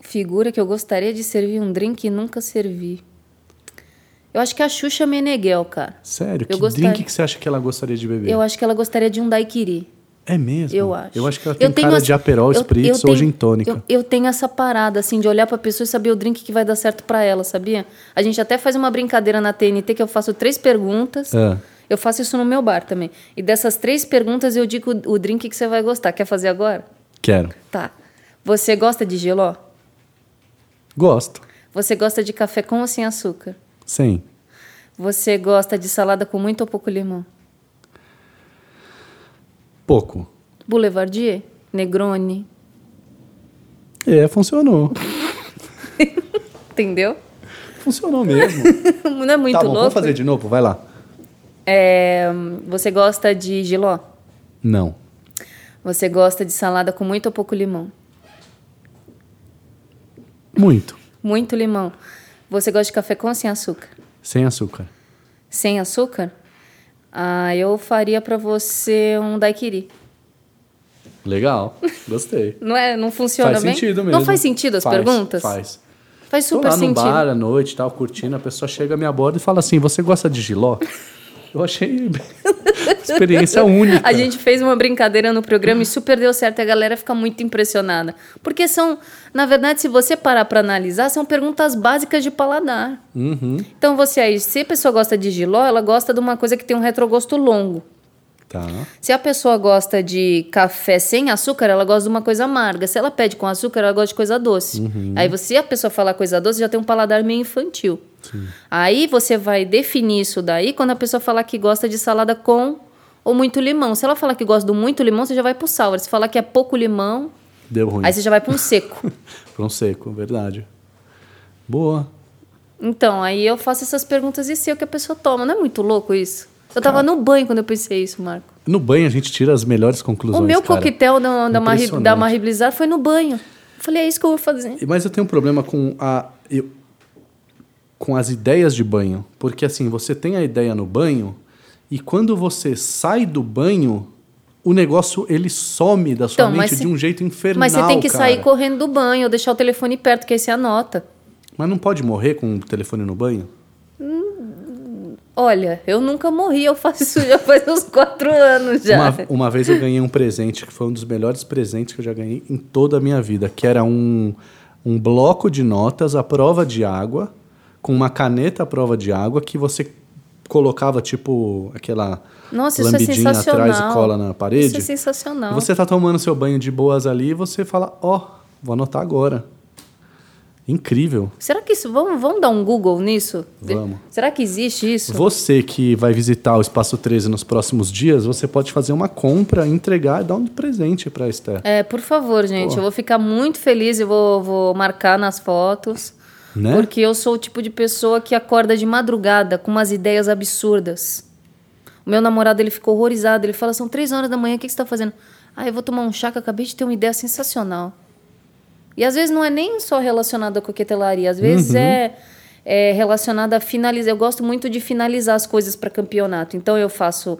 Speaker 2: Figura que eu gostaria de servir um drink e nunca servi. Eu acho que a Xuxa Meneghel, cara.
Speaker 1: Sério?
Speaker 2: Eu
Speaker 1: que
Speaker 2: gostaria-
Speaker 1: drink que você acha que ela gostaria de beber?
Speaker 2: Eu acho que ela gostaria de um daiquiri.
Speaker 1: É mesmo?
Speaker 2: Eu acho.
Speaker 1: Eu acho que ela tem
Speaker 2: tenho
Speaker 1: cara
Speaker 2: essa-
Speaker 1: de aperol,
Speaker 2: eu-
Speaker 1: spritz
Speaker 2: eu
Speaker 1: ou
Speaker 2: tenho-
Speaker 1: gin tônica.
Speaker 2: Eu, eu tenho essa parada, assim, de olhar pra pessoa e saber o drink que vai dar certo pra ela, sabia? A gente até faz uma brincadeira na TNT que eu faço três perguntas.
Speaker 1: Ah.
Speaker 2: Eu faço isso no meu bar também. E dessas três perguntas eu digo o, o drink que você vai gostar. Quer fazer agora?
Speaker 1: Quero.
Speaker 2: Tá. Você gosta de geló?
Speaker 1: Gosto.
Speaker 2: Você gosta de café com ou sem açúcar?
Speaker 1: Sim.
Speaker 2: Você gosta de salada com muito ou pouco limão?
Speaker 1: Pouco.
Speaker 2: Boulevardier? Negroni?
Speaker 1: É, funcionou.
Speaker 2: Entendeu?
Speaker 1: funcionou mesmo.
Speaker 2: Não é muito
Speaker 1: tá bom,
Speaker 2: louco?
Speaker 1: vamos fazer de novo? Vai lá.
Speaker 2: É, você gosta de giló?
Speaker 1: Não.
Speaker 2: Você gosta de salada com muito ou pouco limão?
Speaker 1: Muito.
Speaker 2: Muito limão. Você gosta de café com ou sem açúcar?
Speaker 1: Sem açúcar.
Speaker 2: Sem açúcar? Ah, eu faria pra você um daiquiri.
Speaker 1: Legal. Gostei.
Speaker 2: Não é? Não funciona
Speaker 1: faz
Speaker 2: bem?
Speaker 1: sentido mesmo.
Speaker 2: Não faz sentido as
Speaker 1: Faz,
Speaker 2: perguntas?
Speaker 1: Faz.
Speaker 2: Faz
Speaker 1: Tô
Speaker 2: super
Speaker 1: lá no
Speaker 2: sentido.
Speaker 1: bar à noite, tal, curtindo, a pessoa chega, me aborda e fala assim, você gosta de giló? Eu achei experiência única.
Speaker 2: A gente fez uma brincadeira no programa e super deu certo. A galera fica muito impressionada. Porque são, na verdade, se você parar para analisar, são perguntas básicas de paladar.
Speaker 1: Uhum.
Speaker 2: Então, você aí, se a pessoa gosta de giló, ela gosta de uma coisa que tem um retrogosto longo.
Speaker 1: Tá.
Speaker 2: Se a pessoa gosta de café sem açúcar, ela gosta de uma coisa amarga. Se ela pede com açúcar, ela gosta de coisa doce.
Speaker 1: Uhum.
Speaker 2: Aí você, se a pessoa falar coisa doce, já tem um paladar meio infantil. Aí você vai definir isso daí quando a pessoa falar que gosta de salada com ou muito limão. Se ela falar que gosta do muito limão, você já vai pro sour. Se falar que é pouco limão,
Speaker 1: Deu ruim.
Speaker 2: aí você já vai para um seco.
Speaker 1: Pra um seco, verdade. Boa.
Speaker 2: Então, aí eu faço essas perguntas e sei o que a pessoa toma. Não é muito louco isso? Eu tava no banho quando eu pensei isso, Marco.
Speaker 1: No banho a gente tira as melhores conclusões,
Speaker 2: o meu
Speaker 1: cara.
Speaker 2: coquetel da, da, Blizzard foi no banho. Eu falei, é isso que eu vou fazer.
Speaker 1: Mas eu tenho um problema com a eu- com as ideias de banho, porque assim, você tem a ideia no banho e quando você sai do banho, o negócio ele some da sua
Speaker 2: Então,
Speaker 1: mente de um jeito infernal,
Speaker 2: Mas você tem que
Speaker 1: cara.
Speaker 2: sair correndo do banho ou deixar o telefone perto, que aí você anota.
Speaker 1: Mas não pode morrer com o telefone no banho?
Speaker 2: Olha, eu nunca morri, eu faço isso já faz uns quatro anos já.
Speaker 1: Uma, uma vez eu ganhei um presente que foi um dos melhores presentes que eu já ganhei em toda a minha vida, que era um, um bloco de notas à prova de água, com uma caneta à prova de água, que você colocava, tipo, aquela
Speaker 2: Nossa, isso é
Speaker 1: lambidinha
Speaker 2: sensacional.
Speaker 1: atrás e cola na parede.
Speaker 2: Isso é sensacional.
Speaker 1: E você tá tomando seu banho de boas ali e você fala, ó, vou anotar agora. Incrível.
Speaker 2: Será que isso. Vamos, vamos dar um Google nisso?
Speaker 1: Vamos.
Speaker 2: Será que existe isso?
Speaker 1: Você que vai visitar o Espaço 13 nos próximos dias, você pode fazer uma compra, entregar e dar um presente pra Esther.
Speaker 2: É, por favor, gente. Eu vou ficar muito feliz e vou, vou marcar nas fotos.
Speaker 1: Né?
Speaker 2: Porque eu sou o tipo de pessoa que acorda de madrugada com umas ideias absurdas. O meu namorado ele ficou horrorizado. Ele fala: são três horas da manhã, o que, que você está fazendo? Ah, eu vou tomar um chá que eu acabei de ter uma ideia sensacional. E às vezes não é nem só relacionado à coquetelaria, às vezes é, é relacionado a finalizar. Eu gosto muito de finalizar as coisas para campeonato. Então eu faço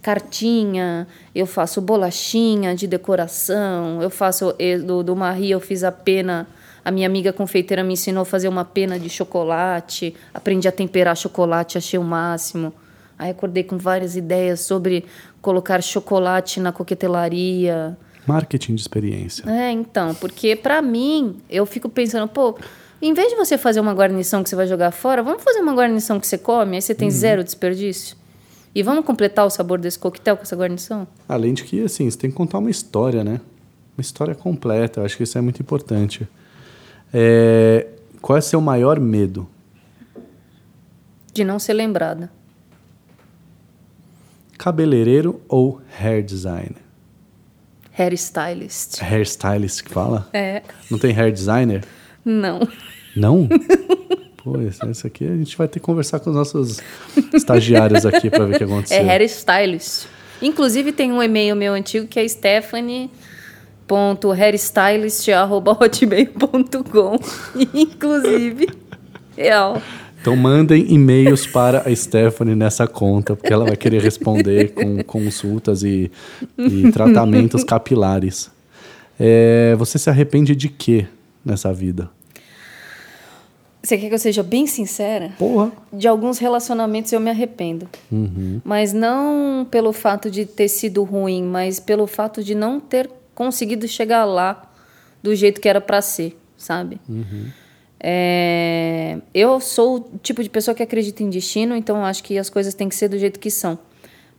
Speaker 2: cartinha, eu faço bolachinha de decoração, eu faço eh, do, do Marie, eu fiz a pena. A minha amiga confeiteira me ensinou a fazer uma pena de chocolate, aprendi a temperar chocolate, achei o máximo. Aí acordei com várias ideias sobre colocar chocolate na coquetelaria.
Speaker 1: Marketing de experiência.
Speaker 2: É, então, porque pra mim, eu fico pensando, pô, em vez de você fazer uma guarnição que você vai jogar fora, vamos fazer uma guarnição que você come, aí você tem zero desperdício. E vamos completar o sabor desse coquetel com essa guarnição?
Speaker 1: Além de que, assim, você tem que contar uma história, né? Uma história completa. Eu acho que isso é muito importante. É, Qual é seu maior medo?
Speaker 2: De não ser lembrada.
Speaker 1: Cabeleireiro ou hair designer?
Speaker 2: Hairstylist.
Speaker 1: Hairstylist que fala?
Speaker 2: É.
Speaker 1: Não tem hair designer?
Speaker 2: Não.
Speaker 1: Não? Pô, isso aqui a gente vai ter que conversar com os nossos estagiários aqui para ver o que aconteceu.
Speaker 2: É hairstylist. Inclusive tem um e-mail meu antigo que é stephanie.hairstylist.hotmail.com Inclusive, real.
Speaker 1: Então mandem e-mails para a Stephanie nessa conta, porque ela vai querer responder com consultas e, e tratamentos capilares. É, você se arrepende de quê nessa vida?
Speaker 2: Você quer que eu seja bem sincera?
Speaker 1: Porra.
Speaker 2: De alguns relacionamentos eu me arrependo.
Speaker 1: Uhum.
Speaker 2: Mas não pelo fato de ter sido ruim, mas pelo fato de não ter conseguido chegar lá do jeito que era para ser, sabe? É, eu sou o tipo de pessoa que acredita em destino, então acho que as coisas têm que ser do jeito que são.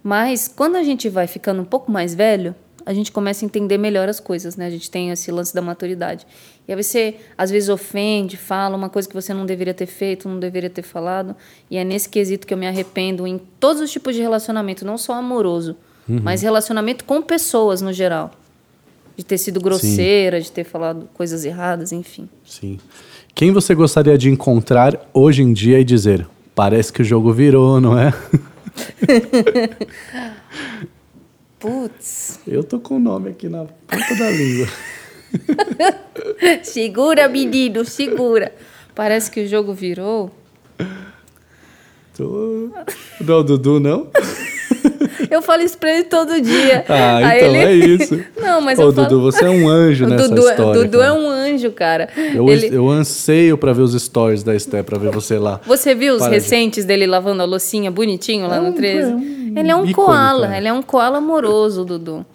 Speaker 2: Mas quando a gente vai ficando um pouco mais velho, a gente começa a entender melhor as coisas, né? A gente tem esse lance da maturidade. E aí você, às vezes, ofende, fala uma coisa que você não deveria ter feito, não deveria ter falado. E é nesse quesito que eu me arrependo em todos os tipos de relacionamento, não só amoroso, mas relacionamento com pessoas no geral. De ter sido grosseira, de ter falado coisas erradas, enfim.
Speaker 1: Sim. Quem você gostaria de encontrar hoje em dia e dizer: parece que o jogo virou, não é?
Speaker 2: Putz.
Speaker 1: Eu tô com o nome aqui na ponta da língua.
Speaker 2: Segura, menino, segura. Parece que o jogo virou.
Speaker 1: Tô... Não, Dudu, não?
Speaker 2: Eu falo isso pra ele todo dia.
Speaker 1: Ah,
Speaker 2: Aí
Speaker 1: então
Speaker 2: ele-
Speaker 1: é isso.
Speaker 2: Não, mas
Speaker 1: Ô,
Speaker 2: eu
Speaker 1: Dudu,
Speaker 2: falo...
Speaker 1: você é um anjo nessa
Speaker 2: Dudu,
Speaker 1: história.
Speaker 2: Dudu
Speaker 1: cara.
Speaker 2: é um anjo, cara.
Speaker 1: Eu,
Speaker 2: Ele-
Speaker 1: eu anseio pra ver os stories da Esté, pra ver você lá.
Speaker 2: Você viu os
Speaker 1: Para de-
Speaker 2: recentes dele lavando a loucinha bonitinho lá
Speaker 1: É
Speaker 2: no
Speaker 1: um-
Speaker 2: 13?
Speaker 1: é um
Speaker 2: ele é um
Speaker 1: ícone,
Speaker 2: koala,
Speaker 1: cara.
Speaker 2: ele é um koala amoroso, Dudu.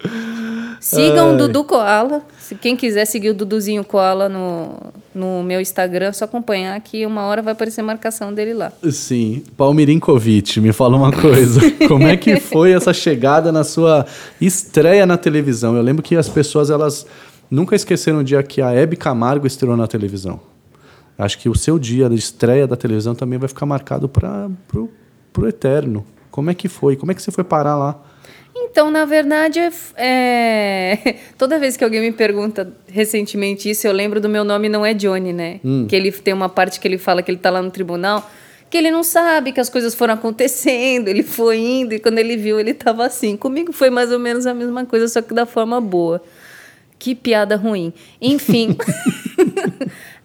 Speaker 2: Sigam o. Dudu Koala. Se quem quiser seguir o Duduzinho Koala no, no meu Instagram, é só acompanhar que uma hora vai aparecer a marcação dele lá.
Speaker 1: Sim. Palmirinkovic, me fala uma coisa. Como é que foi essa chegada na sua estreia na televisão? Eu lembro que as pessoas, elas nunca esqueceram o dia que a Hebe Camargo estreou na televisão. Acho que o seu dia de estreia da televisão também vai ficar marcado para pro, pro eterno. Como é que foi? Como é que você foi parar lá?
Speaker 2: Então, na verdade, é, é- toda vez que alguém me pergunta recentemente isso, eu lembro do meu nome não é Johnny, né? Que ele tem uma parte que ele fala que ele tá lá no tribunal, que ele não sabe que as coisas foram acontecendo, ele foi indo e quando ele viu, ele tava assim. Comigo foi mais ou menos a mesma coisa, só que da forma boa. Que piada ruim. Enfim.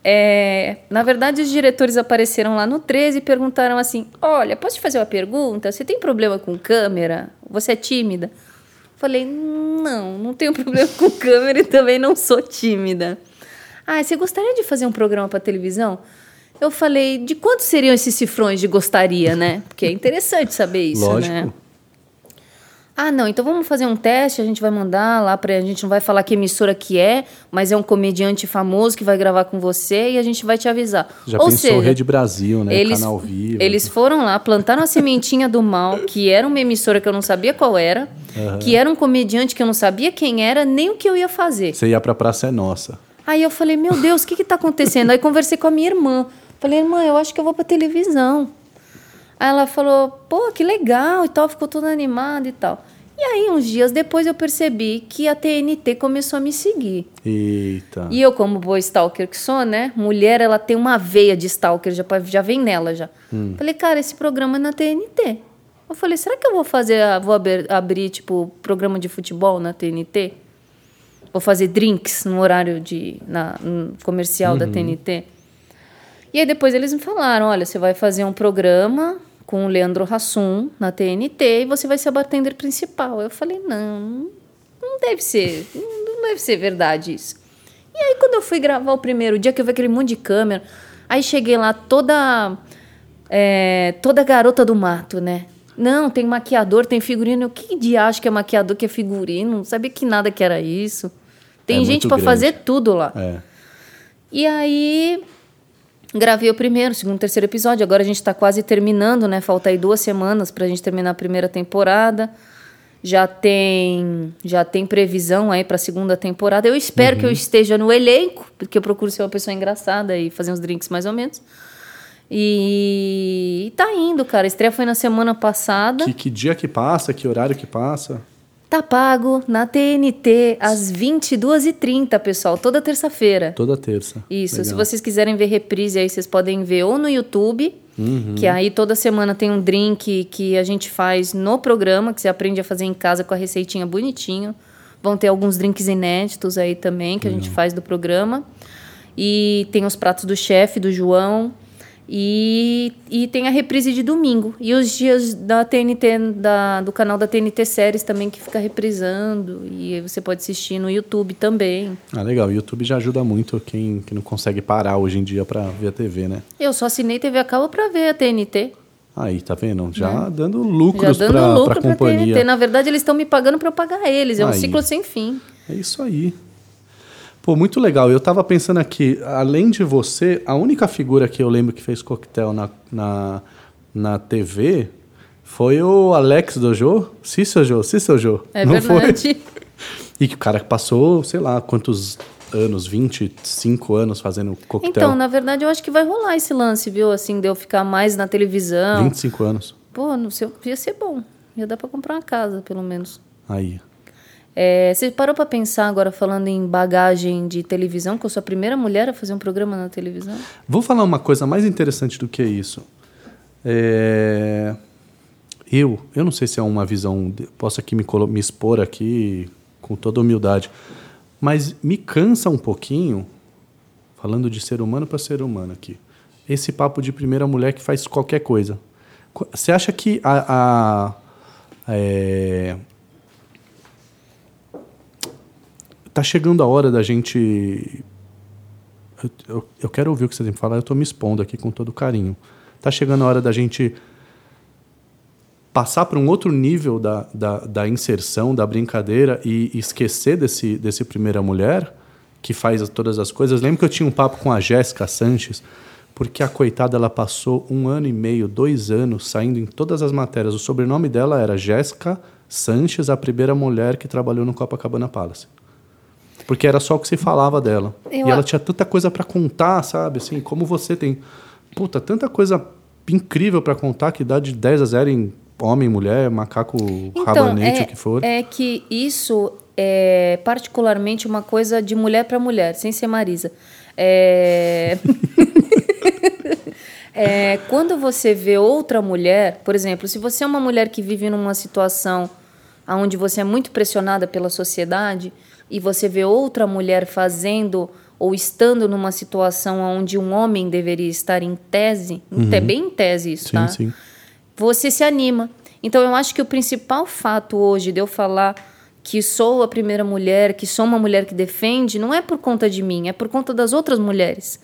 Speaker 2: É, na verdade, os diretores apareceram lá no 13 e perguntaram assim: Olha, posso te fazer uma pergunta? Você tem problema com câmera? Você é tímida? Falei: Não, não tenho problema com câmera e também não sou tímida. Ah, você gostaria de fazer um programa para televisão? Eu falei: De quantos seriam esses cifrões de gostaria, né? Porque é interessante saber isso,
Speaker 1: Lógico.
Speaker 2: né? Ah, não, então vamos fazer um teste, a gente vai mandar lá pra. A gente não vai falar que emissora que é, mas é um comediante famoso que vai gravar com você e a gente vai te avisar.
Speaker 1: Já
Speaker 2: Ou
Speaker 1: pensou
Speaker 2: seja,
Speaker 1: Rede Brasil, né?
Speaker 2: eles,
Speaker 1: Canal Vivo.
Speaker 2: eles foram lá, plantaram a sementinha do mal, que era uma emissora que eu não sabia qual era, que era um comediante que eu não sabia quem era, nem o que eu ia fazer.
Speaker 1: Você ia pra Praça é Nossa.
Speaker 2: Aí eu falei, meu Deus, o que que tá acontecendo? Aí conversei com a minha irmã. Falei, irmã, eu acho que eu vou pra televisão. Aí ela falou, pô, que legal e tal, ficou toda animada e tal. E aí, uns dias depois, eu percebi que a TNT começou a me seguir.
Speaker 1: Eita.
Speaker 2: E eu, como boa stalker que sou, né? Mulher, ela tem uma veia de stalker, já, já vem nela já. Falei, cara, esse programa é na TNT. Eu falei, será que eu vou fazer, vou abrir, abrir, tipo, programa de futebol na TNT? Vou fazer drinks no horário de, na, comercial da TNT? E aí depois eles me falaram, olha, você vai fazer um programa com o Leandro Hassum na TNT e você vai ser a bartender principal. Eu falei, não, não deve ser, não deve ser verdade isso. E aí quando eu fui gravar o primeiro dia, que eu vi aquele monte de câmera, aí cheguei lá toda, é, toda garota do mato, né? Não, tem maquiador, tem figurino. Eu, que diacho que é maquiador, que é figurino? Não sabia que nada que era isso. Tem
Speaker 1: É
Speaker 2: gente para fazer tudo lá.
Speaker 1: É.
Speaker 2: E aí gravei o primeiro, segundo, terceiro episódio. Agora a gente está quase terminando, né? Falta aí duas semanas para a gente terminar a primeira temporada. Já tem já tem previsão aí para a segunda temporada. Eu espero que eu esteja no elenco, porque eu procuro ser uma pessoa engraçada e fazer uns drinks mais ou menos. E, e tá indo, cara. A estreia foi na semana passada.
Speaker 1: Que, que dia que passa? Que horário que passa?
Speaker 2: Tá pago na TNT às 22h30, pessoal, toda terça-feira.
Speaker 1: Toda terça.
Speaker 2: Isso, se
Speaker 1: Legal.
Speaker 2: vocês quiserem ver reprise aí, vocês podem ver ou no YouTube,
Speaker 1: Uhum.
Speaker 2: que aí toda semana tem um drink que a gente faz no programa, que você aprende a fazer em casa com a receitinha bonitinho. Vão ter alguns drinks inéditos aí também, que a gente faz do programa. E tem os pratos do chefe, do João. E, e tem a reprise de domingo. E os dias da TNT, da, do canal da TNT Séries também, que fica reprisando. E você pode assistir no YouTube também.
Speaker 1: Ah, legal. O YouTube já ajuda muito quem, quem não consegue parar hoje em dia para ver a TV, né?
Speaker 2: Eu só assinei TV a cabo para ver a TNT.
Speaker 1: Aí, tá vendo? Já é. dando lucros para a companhia. TNT.
Speaker 2: Na verdade, eles estão me pagando para eu pagar eles. É um ciclo sem fim.
Speaker 1: É isso aí. Pô, muito legal. Eu tava pensando aqui, além de você, a única figura que eu lembro que fez coquetel na, na, na TV foi o Alex Dojo. Cícero Cícero
Speaker 2: É não verdade. Foi?
Speaker 1: E que o cara passou, sei lá, quantos anos, 25 anos fazendo coquetel.
Speaker 2: Então, na verdade, eu acho que vai rolar esse lance, viu? Assim, de eu ficar mais na televisão.
Speaker 1: 25 anos.
Speaker 2: Pô, não sei, ia ser bom. Ia dar pra comprar uma casa, pelo menos.
Speaker 1: Aí.
Speaker 2: É, você parou para pensar agora falando em bagagem de televisão, que eu sou a primeira mulher a fazer um programa na televisão?
Speaker 1: Vou falar uma coisa mais interessante do que isso. É... Eu, eu não sei se é uma visão, posso aqui me, me expor aqui com toda humildade, mas me cansa um pouquinho, falando de ser humano para ser humano aqui, esse papo de primeira mulher que faz qualquer coisa. Você acha que a, a é, tá chegando a hora da gente. Eu, eu, eu quero ouvir o que você tem que falar, eu estou me expondo aqui com todo carinho. Tá chegando a hora da gente passar para um outro nível da, da, da, inserção, da brincadeira e esquecer desse, desse primeira mulher que faz todas as coisas. Lembro que eu tinha um papo com a Jéssica Sanches, porque a coitada ela passou um ano e meio, dois anos saindo em todas as matérias. O sobrenome dela era Jéssica Sanches, a primeira mulher que trabalhou no Copacabana Palace. Porque era só o que se falava dela. Eu e ela tinha tanta coisa para contar, sabe? Assim, como você tem. Puta, tanta coisa incrível para contar que dá de 10 a 0 em homem, mulher, macaco, então, rabanete,
Speaker 2: é,
Speaker 1: o que for.
Speaker 2: É que isso é particularmente uma coisa de mulher para mulher, sem ser Marisa. É... é, quando você vê outra mulher, por exemplo, se você é uma mulher que vive numa situação onde você é muito pressionada pela sociedade, e você vê outra mulher fazendo ou estando numa situação onde um homem deveria estar em tese, uhum. é bem em tese isso,
Speaker 1: sim,
Speaker 2: tá?
Speaker 1: Sim.
Speaker 2: Você se anima. Então eu acho que o principal fato hoje de eu falar que sou a primeira mulher, que sou uma mulher que defende, não é por conta de mim, é por conta das outras mulheres.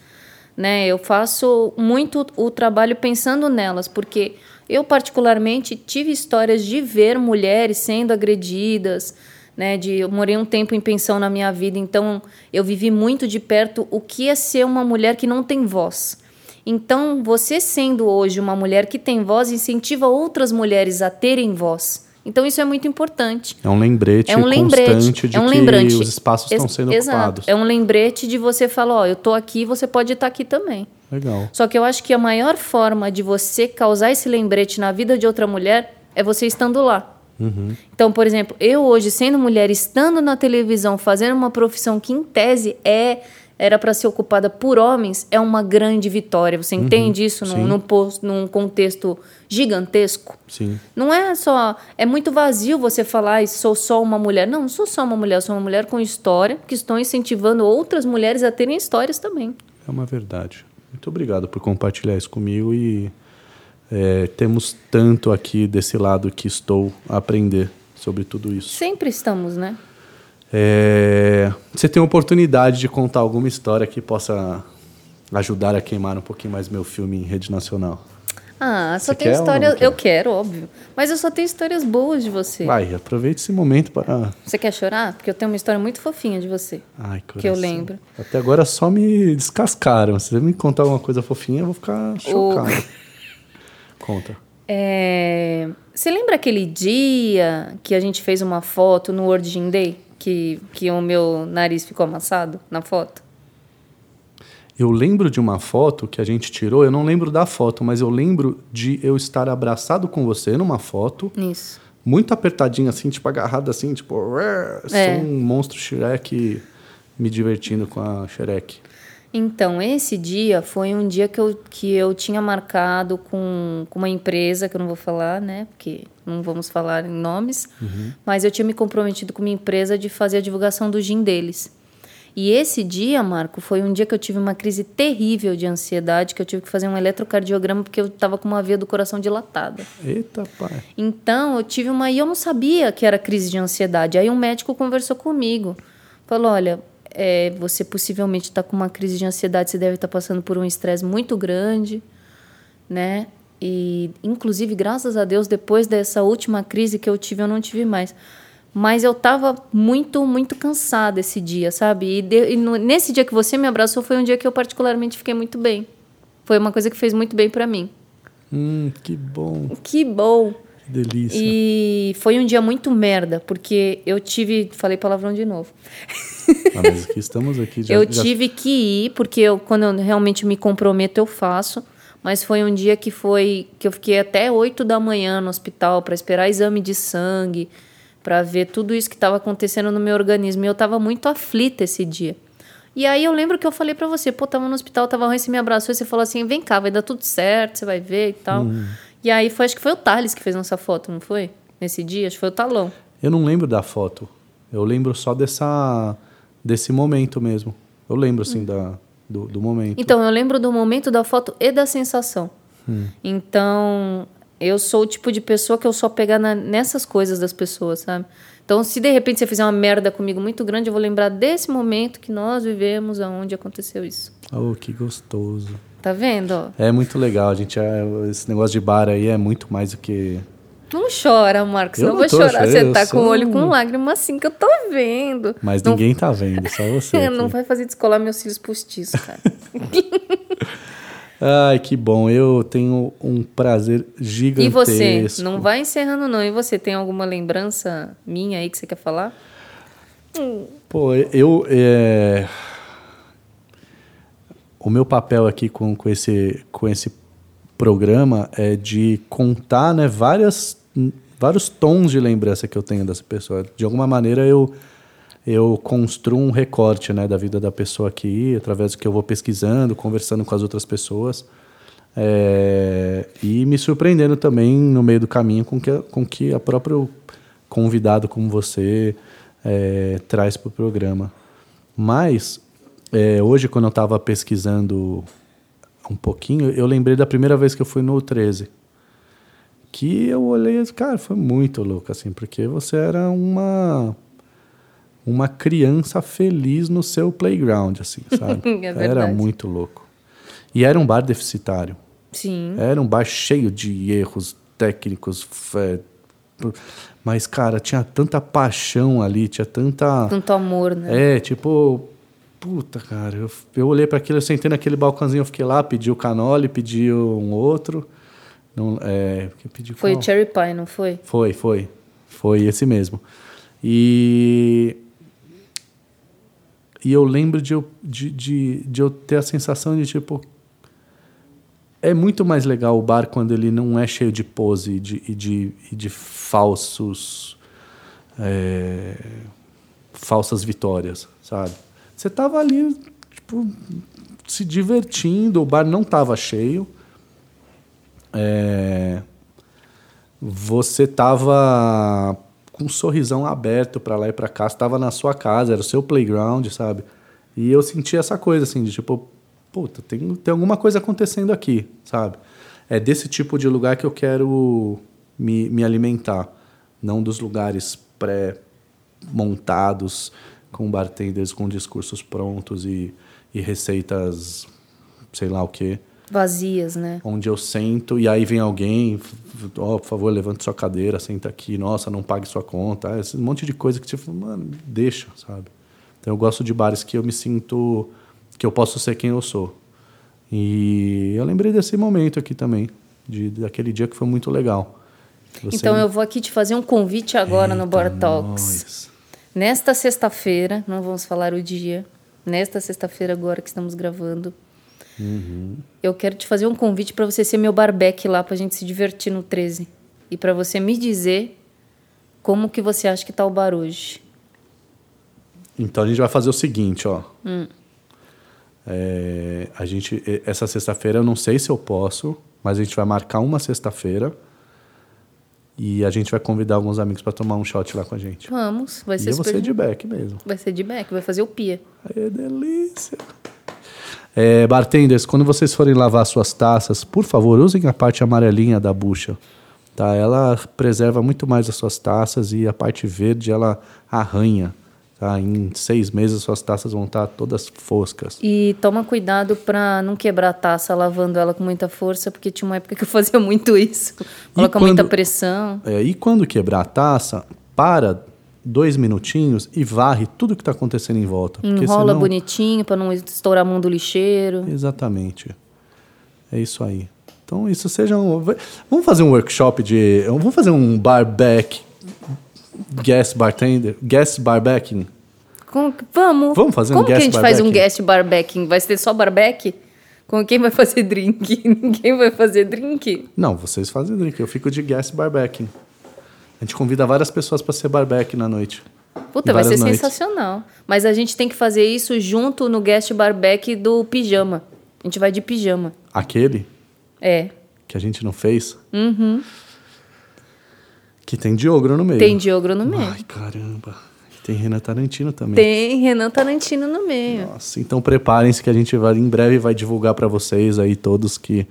Speaker 2: Né? Eu faço muito o trabalho pensando nelas, porque eu particularmente tive histórias de ver mulheres sendo agredidas, né? De eu morei um tempo em pensão na minha vida, então eu vivi muito de perto o que é ser uma mulher que não tem voz. Então, você sendo hoje uma mulher que tem voz, incentiva outras mulheres a terem voz. Então isso é muito importante.
Speaker 1: É um lembrete é um lembrete, constante de é um que lembrete. os espaços estão sendo Exato. ocupados.
Speaker 2: É um lembrete de você falar, ó, eu estou aqui, você pode estar aqui também.
Speaker 1: Legal.
Speaker 2: Só que eu acho que a maior forma de você causar esse lembrete na vida de outra mulher é você estando lá.
Speaker 1: Uhum.
Speaker 2: Então, por exemplo, eu hoje, sendo mulher, estando na televisão, fazendo uma profissão que, em tese, é era para ser ocupada por homens, é uma grande vitória. Você uhum. entende isso num, num, num, contexto gigantesco?
Speaker 1: Sim.
Speaker 2: Não é só. É muito vazio você falar, sou só uma mulher. Não, não sou só uma mulher, sou uma mulher com história, que estou incentivando outras mulheres a terem histórias também.
Speaker 1: É uma verdade. Muito obrigado por compartilhar isso comigo e é, temos tanto aqui desse lado que estou a aprender sobre tudo isso.
Speaker 2: Sempre estamos, né?
Speaker 1: É, você tem a oportunidade de contar alguma história que possa ajudar a queimar um pouquinho mais meu filme em rede nacional?
Speaker 2: Ah, só tem histórias. Eu quero, óbvio. Mas eu só tenho histórias boas de você.
Speaker 1: Vai, aproveite esse momento para.
Speaker 2: Você quer chorar? Porque eu tenho uma história muito fofinha de você.
Speaker 1: Ai, coração.
Speaker 2: Que eu lembro.
Speaker 1: Até agora só me descascaram. Se você me contar alguma coisa fofinha, eu vou ficar chocado. O... Conta.
Speaker 2: É... Você lembra aquele dia que a gente fez uma foto no World Gym Day? Que, que o meu nariz ficou amassado na foto?
Speaker 1: Eu lembro de uma foto que a gente tirou, eu não lembro da foto, mas eu lembro de eu estar abraçado com você numa foto.
Speaker 2: Isso.
Speaker 1: Muito apertadinho, assim, tipo, agarrado assim, tipo, é. sou um monstro Shrek me divertindo com a Shrek.
Speaker 2: Então, esse dia foi um dia que eu, que eu tinha marcado com, com uma empresa, que eu não vou falar, né? Porque não vamos falar em nomes.
Speaker 1: Uhum.
Speaker 2: Mas eu tinha me comprometido com uma empresa de fazer a divulgação do gin deles. E esse dia, Marco, foi um dia que eu tive uma crise terrível de ansiedade, que eu tive que fazer um eletrocardiograma porque eu estava com uma veia do coração dilatada.
Speaker 1: Eita, pai.
Speaker 2: Então, eu tive uma. E eu não sabia que era crise de ansiedade. Aí um médico conversou comigo. Falou: olha, é, você possivelmente está com uma crise de ansiedade, você deve estar tá passando por um estresse muito grande, né? E, inclusive, graças a Deus, depois dessa última crise que eu tive, eu não tive mais. Mas eu tava muito, muito cansada esse dia, sabe? E, de, e no, nesse dia que você me abraçou foi um dia que eu particularmente fiquei muito bem. Foi uma coisa que fez muito bem para mim.
Speaker 1: Hum, que bom.
Speaker 2: Que bom.
Speaker 1: Que delícia.
Speaker 2: E foi um dia muito merda, porque eu tive. Falei palavrão de novo.
Speaker 1: Ah, mas aqui estamos aqui já,
Speaker 2: Eu
Speaker 1: já...
Speaker 2: tive que ir, porque eu, quando eu realmente me comprometo, eu faço. Mas foi um dia que foi. que eu fiquei até 8 da manhã no hospital para esperar exame de sangue para ver tudo isso que estava acontecendo no meu organismo. E eu estava muito aflita esse dia. E aí eu lembro que eu falei para você, pô, tava no hospital, tava ruim, você me abraçou e você falou assim, vem cá, vai dar tudo certo, você vai ver e tal.
Speaker 1: Uhum.
Speaker 2: E aí foi, acho que foi o Thales que fez nossa foto, não foi? Nesse dia, acho que foi o Talão.
Speaker 1: Eu não lembro da foto. Eu lembro só dessa desse momento mesmo. Eu lembro, assim, da, do, do momento.
Speaker 2: Então, eu lembro do momento da foto e da sensação. Então, eu sou o tipo de pessoa que eu só pegar na, nessas coisas das pessoas, sabe? Então, se de repente você fizer uma merda comigo muito grande, eu vou lembrar desse momento que nós vivemos, aonde aconteceu isso.
Speaker 1: Oh, que gostoso.
Speaker 2: Tá vendo?
Speaker 1: É muito legal, a gente. é- esse negócio de bar aí é muito mais do que.
Speaker 2: Não chora, Marcos,
Speaker 1: Eu não
Speaker 2: vou chorar.
Speaker 1: chorando,
Speaker 2: Você tá com o olho
Speaker 1: um-
Speaker 2: com lágrima assim que eu tô vendo.
Speaker 1: Mas
Speaker 2: Não-
Speaker 1: ninguém tá vendo, só você.
Speaker 2: não
Speaker 1: aqui.
Speaker 2: vai fazer descolar meus cílios postiços, cara.
Speaker 1: Ai, que bom. Eu tenho um prazer
Speaker 2: e
Speaker 1: gigantesco.
Speaker 2: você? Não vai encerrando, não. E você tem alguma lembrança minha aí que você quer falar?
Speaker 1: Pô, eu. é, O meu papel aqui com, com, esse, com esse programa é de contar né, várias, vários tons de lembrança que eu tenho dessa pessoa. De alguma maneira eu, eu construo um recorte né, da vida da pessoa aqui, através do que eu vou pesquisando, conversando com as outras pessoas. é, e me surpreendendo também no meio do caminho com que, com que a próprio convidado como você é, traz para o programa. Mas é, hoje, quando eu estava pesquisando um pouquinho, eu lembrei da primeira vez que eu fui no 13. Que eu olhei, e, cara, foi muito louco, assim, porque você era uma uma criança feliz no seu playground, assim, sabe?
Speaker 2: É
Speaker 1: era muito louco. E era um bar deficitário.
Speaker 2: Sim.
Speaker 1: Era um bar cheio de erros técnicos, é, mas, cara, tinha tanta paixão ali, tinha tanta.
Speaker 2: Tanto amor, né?
Speaker 1: É, tipo, puta, cara, eu, eu olhei para aquilo, eu sentei naquele balcãozinho, eu fiquei lá, pedi o canole, pedi um outro. Não, é, pedi
Speaker 2: Foi
Speaker 1: qual?
Speaker 2: o Cherry Pie, não foi?
Speaker 1: Foi, foi. Foi esse mesmo. E. E eu lembro de eu, de, de, de eu ter a sensação de tipo. É muito mais legal o bar quando ele não é cheio de pose e de, e de, e de falsos. é, falsas vitórias, sabe? Você tava ali, tipo, se divertindo, o bar não tava cheio. É, você tava com um sorrisão aberto para lá e para cá, estava na sua casa, era o seu playground, sabe? E eu senti essa coisa assim de tipo, puta, tem, tem alguma coisa acontecendo aqui, sabe? É desse tipo de lugar que eu quero me, me alimentar, não dos lugares pré-montados com bartenders com discursos prontos e, e receitas, sei lá o quê
Speaker 2: Vazias, né?
Speaker 1: onde eu sento e aí vem alguém, ó, por favor, levante sua cadeira, senta aqui, nossa, não pague sua conta, esse monte de coisa que tipo, mano, deixa, sabe? Então eu gosto de bares que eu me sinto que eu posso ser quem eu sou. E eu lembrei desse momento aqui também, de daquele dia que foi muito legal. Você-
Speaker 2: Então eu vou aqui te fazer um convite agora no Bar Talks.
Speaker 1: Nós.
Speaker 2: Nesta sexta-feira, não vamos falar o dia, nesta sexta-feira agora que estamos gravando, eu quero te fazer um convite para você ser meu barbeque lá, pra gente se divertir no 13. E para você me dizer como que você acha que tá o bar hoje.
Speaker 1: Então a gente vai fazer o seguinte, ó. É, a gente, essa sexta-feira eu não sei se eu posso, mas a gente vai marcar uma sexta-feira E a gente vai convidar alguns amigos para tomar um shot lá com a gente.
Speaker 2: Vamos, vai
Speaker 1: E
Speaker 2: ser
Speaker 1: eu vou
Speaker 2: super...
Speaker 1: ser de back mesmo.
Speaker 2: Vai ser de back, vai fazer o pia.
Speaker 1: Aí, delícia. É, bartenders, quando vocês forem lavar suas taças, por favor, usem a parte amarelinha da bucha. Tá? Ela preserva muito mais as suas taças e a parte verde ela arranha. Tá? Em seis meses suas taças vão estar todas foscas.
Speaker 2: E toma cuidado pra não quebrar a taça lavando ela com muita força, porque tinha uma época que eu fazia muito isso. Coloca
Speaker 1: quando-
Speaker 2: muita pressão.
Speaker 1: É, e quando quebrar a taça, para dois minutinhos e varre tudo que está acontecendo em volta.
Speaker 2: Enrola
Speaker 1: senão-
Speaker 2: bonitinho pra não estourar a mão do lixeiro.
Speaker 1: Exatamente. É isso aí. Então, isso seja um... Vamos fazer um workshop de... Vamos fazer um barback... Guest bartender... Guest barbecking.
Speaker 2: Como vamos.
Speaker 1: Vamos fazer um
Speaker 2: Como que a gente faz um
Speaker 1: barbecue?
Speaker 2: guest barbecking? Vai ser só barbeque? Com quem vai fazer drink? Ninguém vai fazer drink?
Speaker 1: Não, vocês fazem drink. Eu fico de guest barbecking. A gente convida várias pessoas para ser barbeque na noite.
Speaker 2: Puta, vai ser
Speaker 1: noites.
Speaker 2: sensacional. Mas a gente tem que fazer isso junto no guest barbeque do pijama. A gente vai de pijama.
Speaker 1: Aquele
Speaker 2: É.
Speaker 1: que a gente não fez. Que tem Diogro no meio.
Speaker 2: Tem Diogro no meio.
Speaker 1: Ai, caramba. Tem Renan Tarantino também.
Speaker 2: Tem Renan Tarantino no meio.
Speaker 1: Nossa, então preparem-se que a gente vai em breve vai divulgar para vocês aí todos que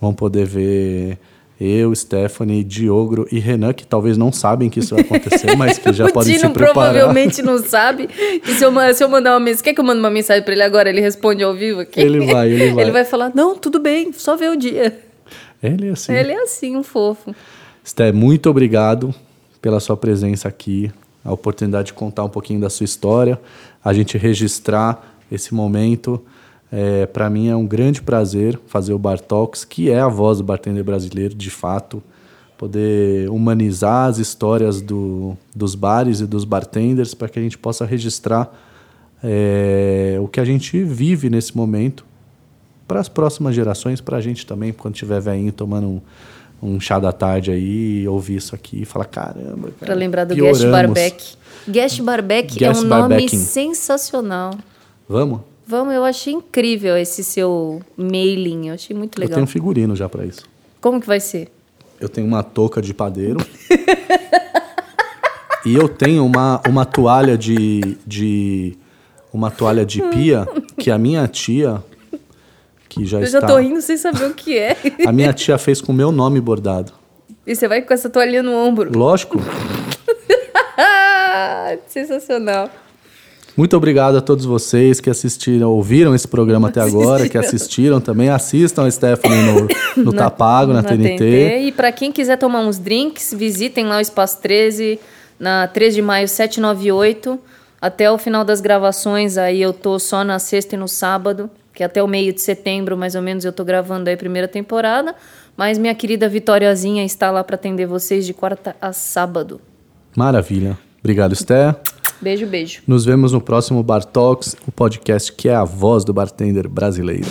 Speaker 1: vão poder ver eu, Stephanie, Diogro e Renan, que talvez não sabem que isso vai acontecer, mas que já podem se preparar.
Speaker 2: provavelmente não sabe. E se eu, se eu mandar uma mensagem. Quer que eu mande uma mensagem pra ele agora? Ele responde ao vivo aqui?
Speaker 1: Ele vai, ele vai.
Speaker 2: Ele vai falar: Não, tudo bem, só vê o dia.
Speaker 1: Ele é assim.
Speaker 2: Ele é assim, um fofo.
Speaker 1: Sté, muito obrigado pela sua presença aqui, a oportunidade de contar um pouquinho da sua história, a gente registrar esse momento. É, Para mim é um grande prazer fazer o Bar Talks, que é a voz do bartender brasileiro, de fato. Poder humanizar as histórias do, dos bares e dos bartenders para que a gente possa registrar é, o que a gente vive nesse momento para as próximas gerações, para a gente também, quando tiver velhinho tomando um, um chá da tarde aí, ouvir isso aqui e falar, caramba, cara,
Speaker 2: Pra lembrar do
Speaker 1: pioramos.
Speaker 2: Guest Barbeck. Guest Barbeck é um nome sensacional.
Speaker 1: Vamos?
Speaker 2: Vamos, eu achei incrível esse seu mailing. Eu achei muito
Speaker 1: Eu
Speaker 2: legal.
Speaker 1: tenho um figurino já para isso.
Speaker 2: Como que vai ser?
Speaker 1: Eu tenho uma touca de padeiro. e eu tenho uma, uma toalha de, de uma toalha de pia que a minha tia que já
Speaker 2: Eu
Speaker 1: está
Speaker 2: já tô rindo sem saber o que é.
Speaker 1: a minha tia fez com o meu nome bordado.
Speaker 2: e você vai com essa toalhinha no ombro.
Speaker 1: Lógico.
Speaker 2: Sensacional.
Speaker 1: Muito obrigado a todos vocês que assistiram, ouviram esse programa até agora, que assistiram também. Assistam a Stephanie no, no Tapago, na, TNT.
Speaker 2: E para quem quiser tomar uns drinks, visitem lá o Espaço 13, na 3 de maio 798. Até o final das gravações, aí eu tô só na sexta e no sábado, que até o meio de setembro, mais ou menos, eu tô gravando aí a primeira temporada. Mas minha querida Vitóriazinha está lá para atender vocês de quarta a sábado.
Speaker 1: Maravilha. Obrigado, Sté.
Speaker 2: Beijo, beijo.
Speaker 1: Nos vemos no próximo Bar Talks, o podcast que é a voz do bartender brasileiro.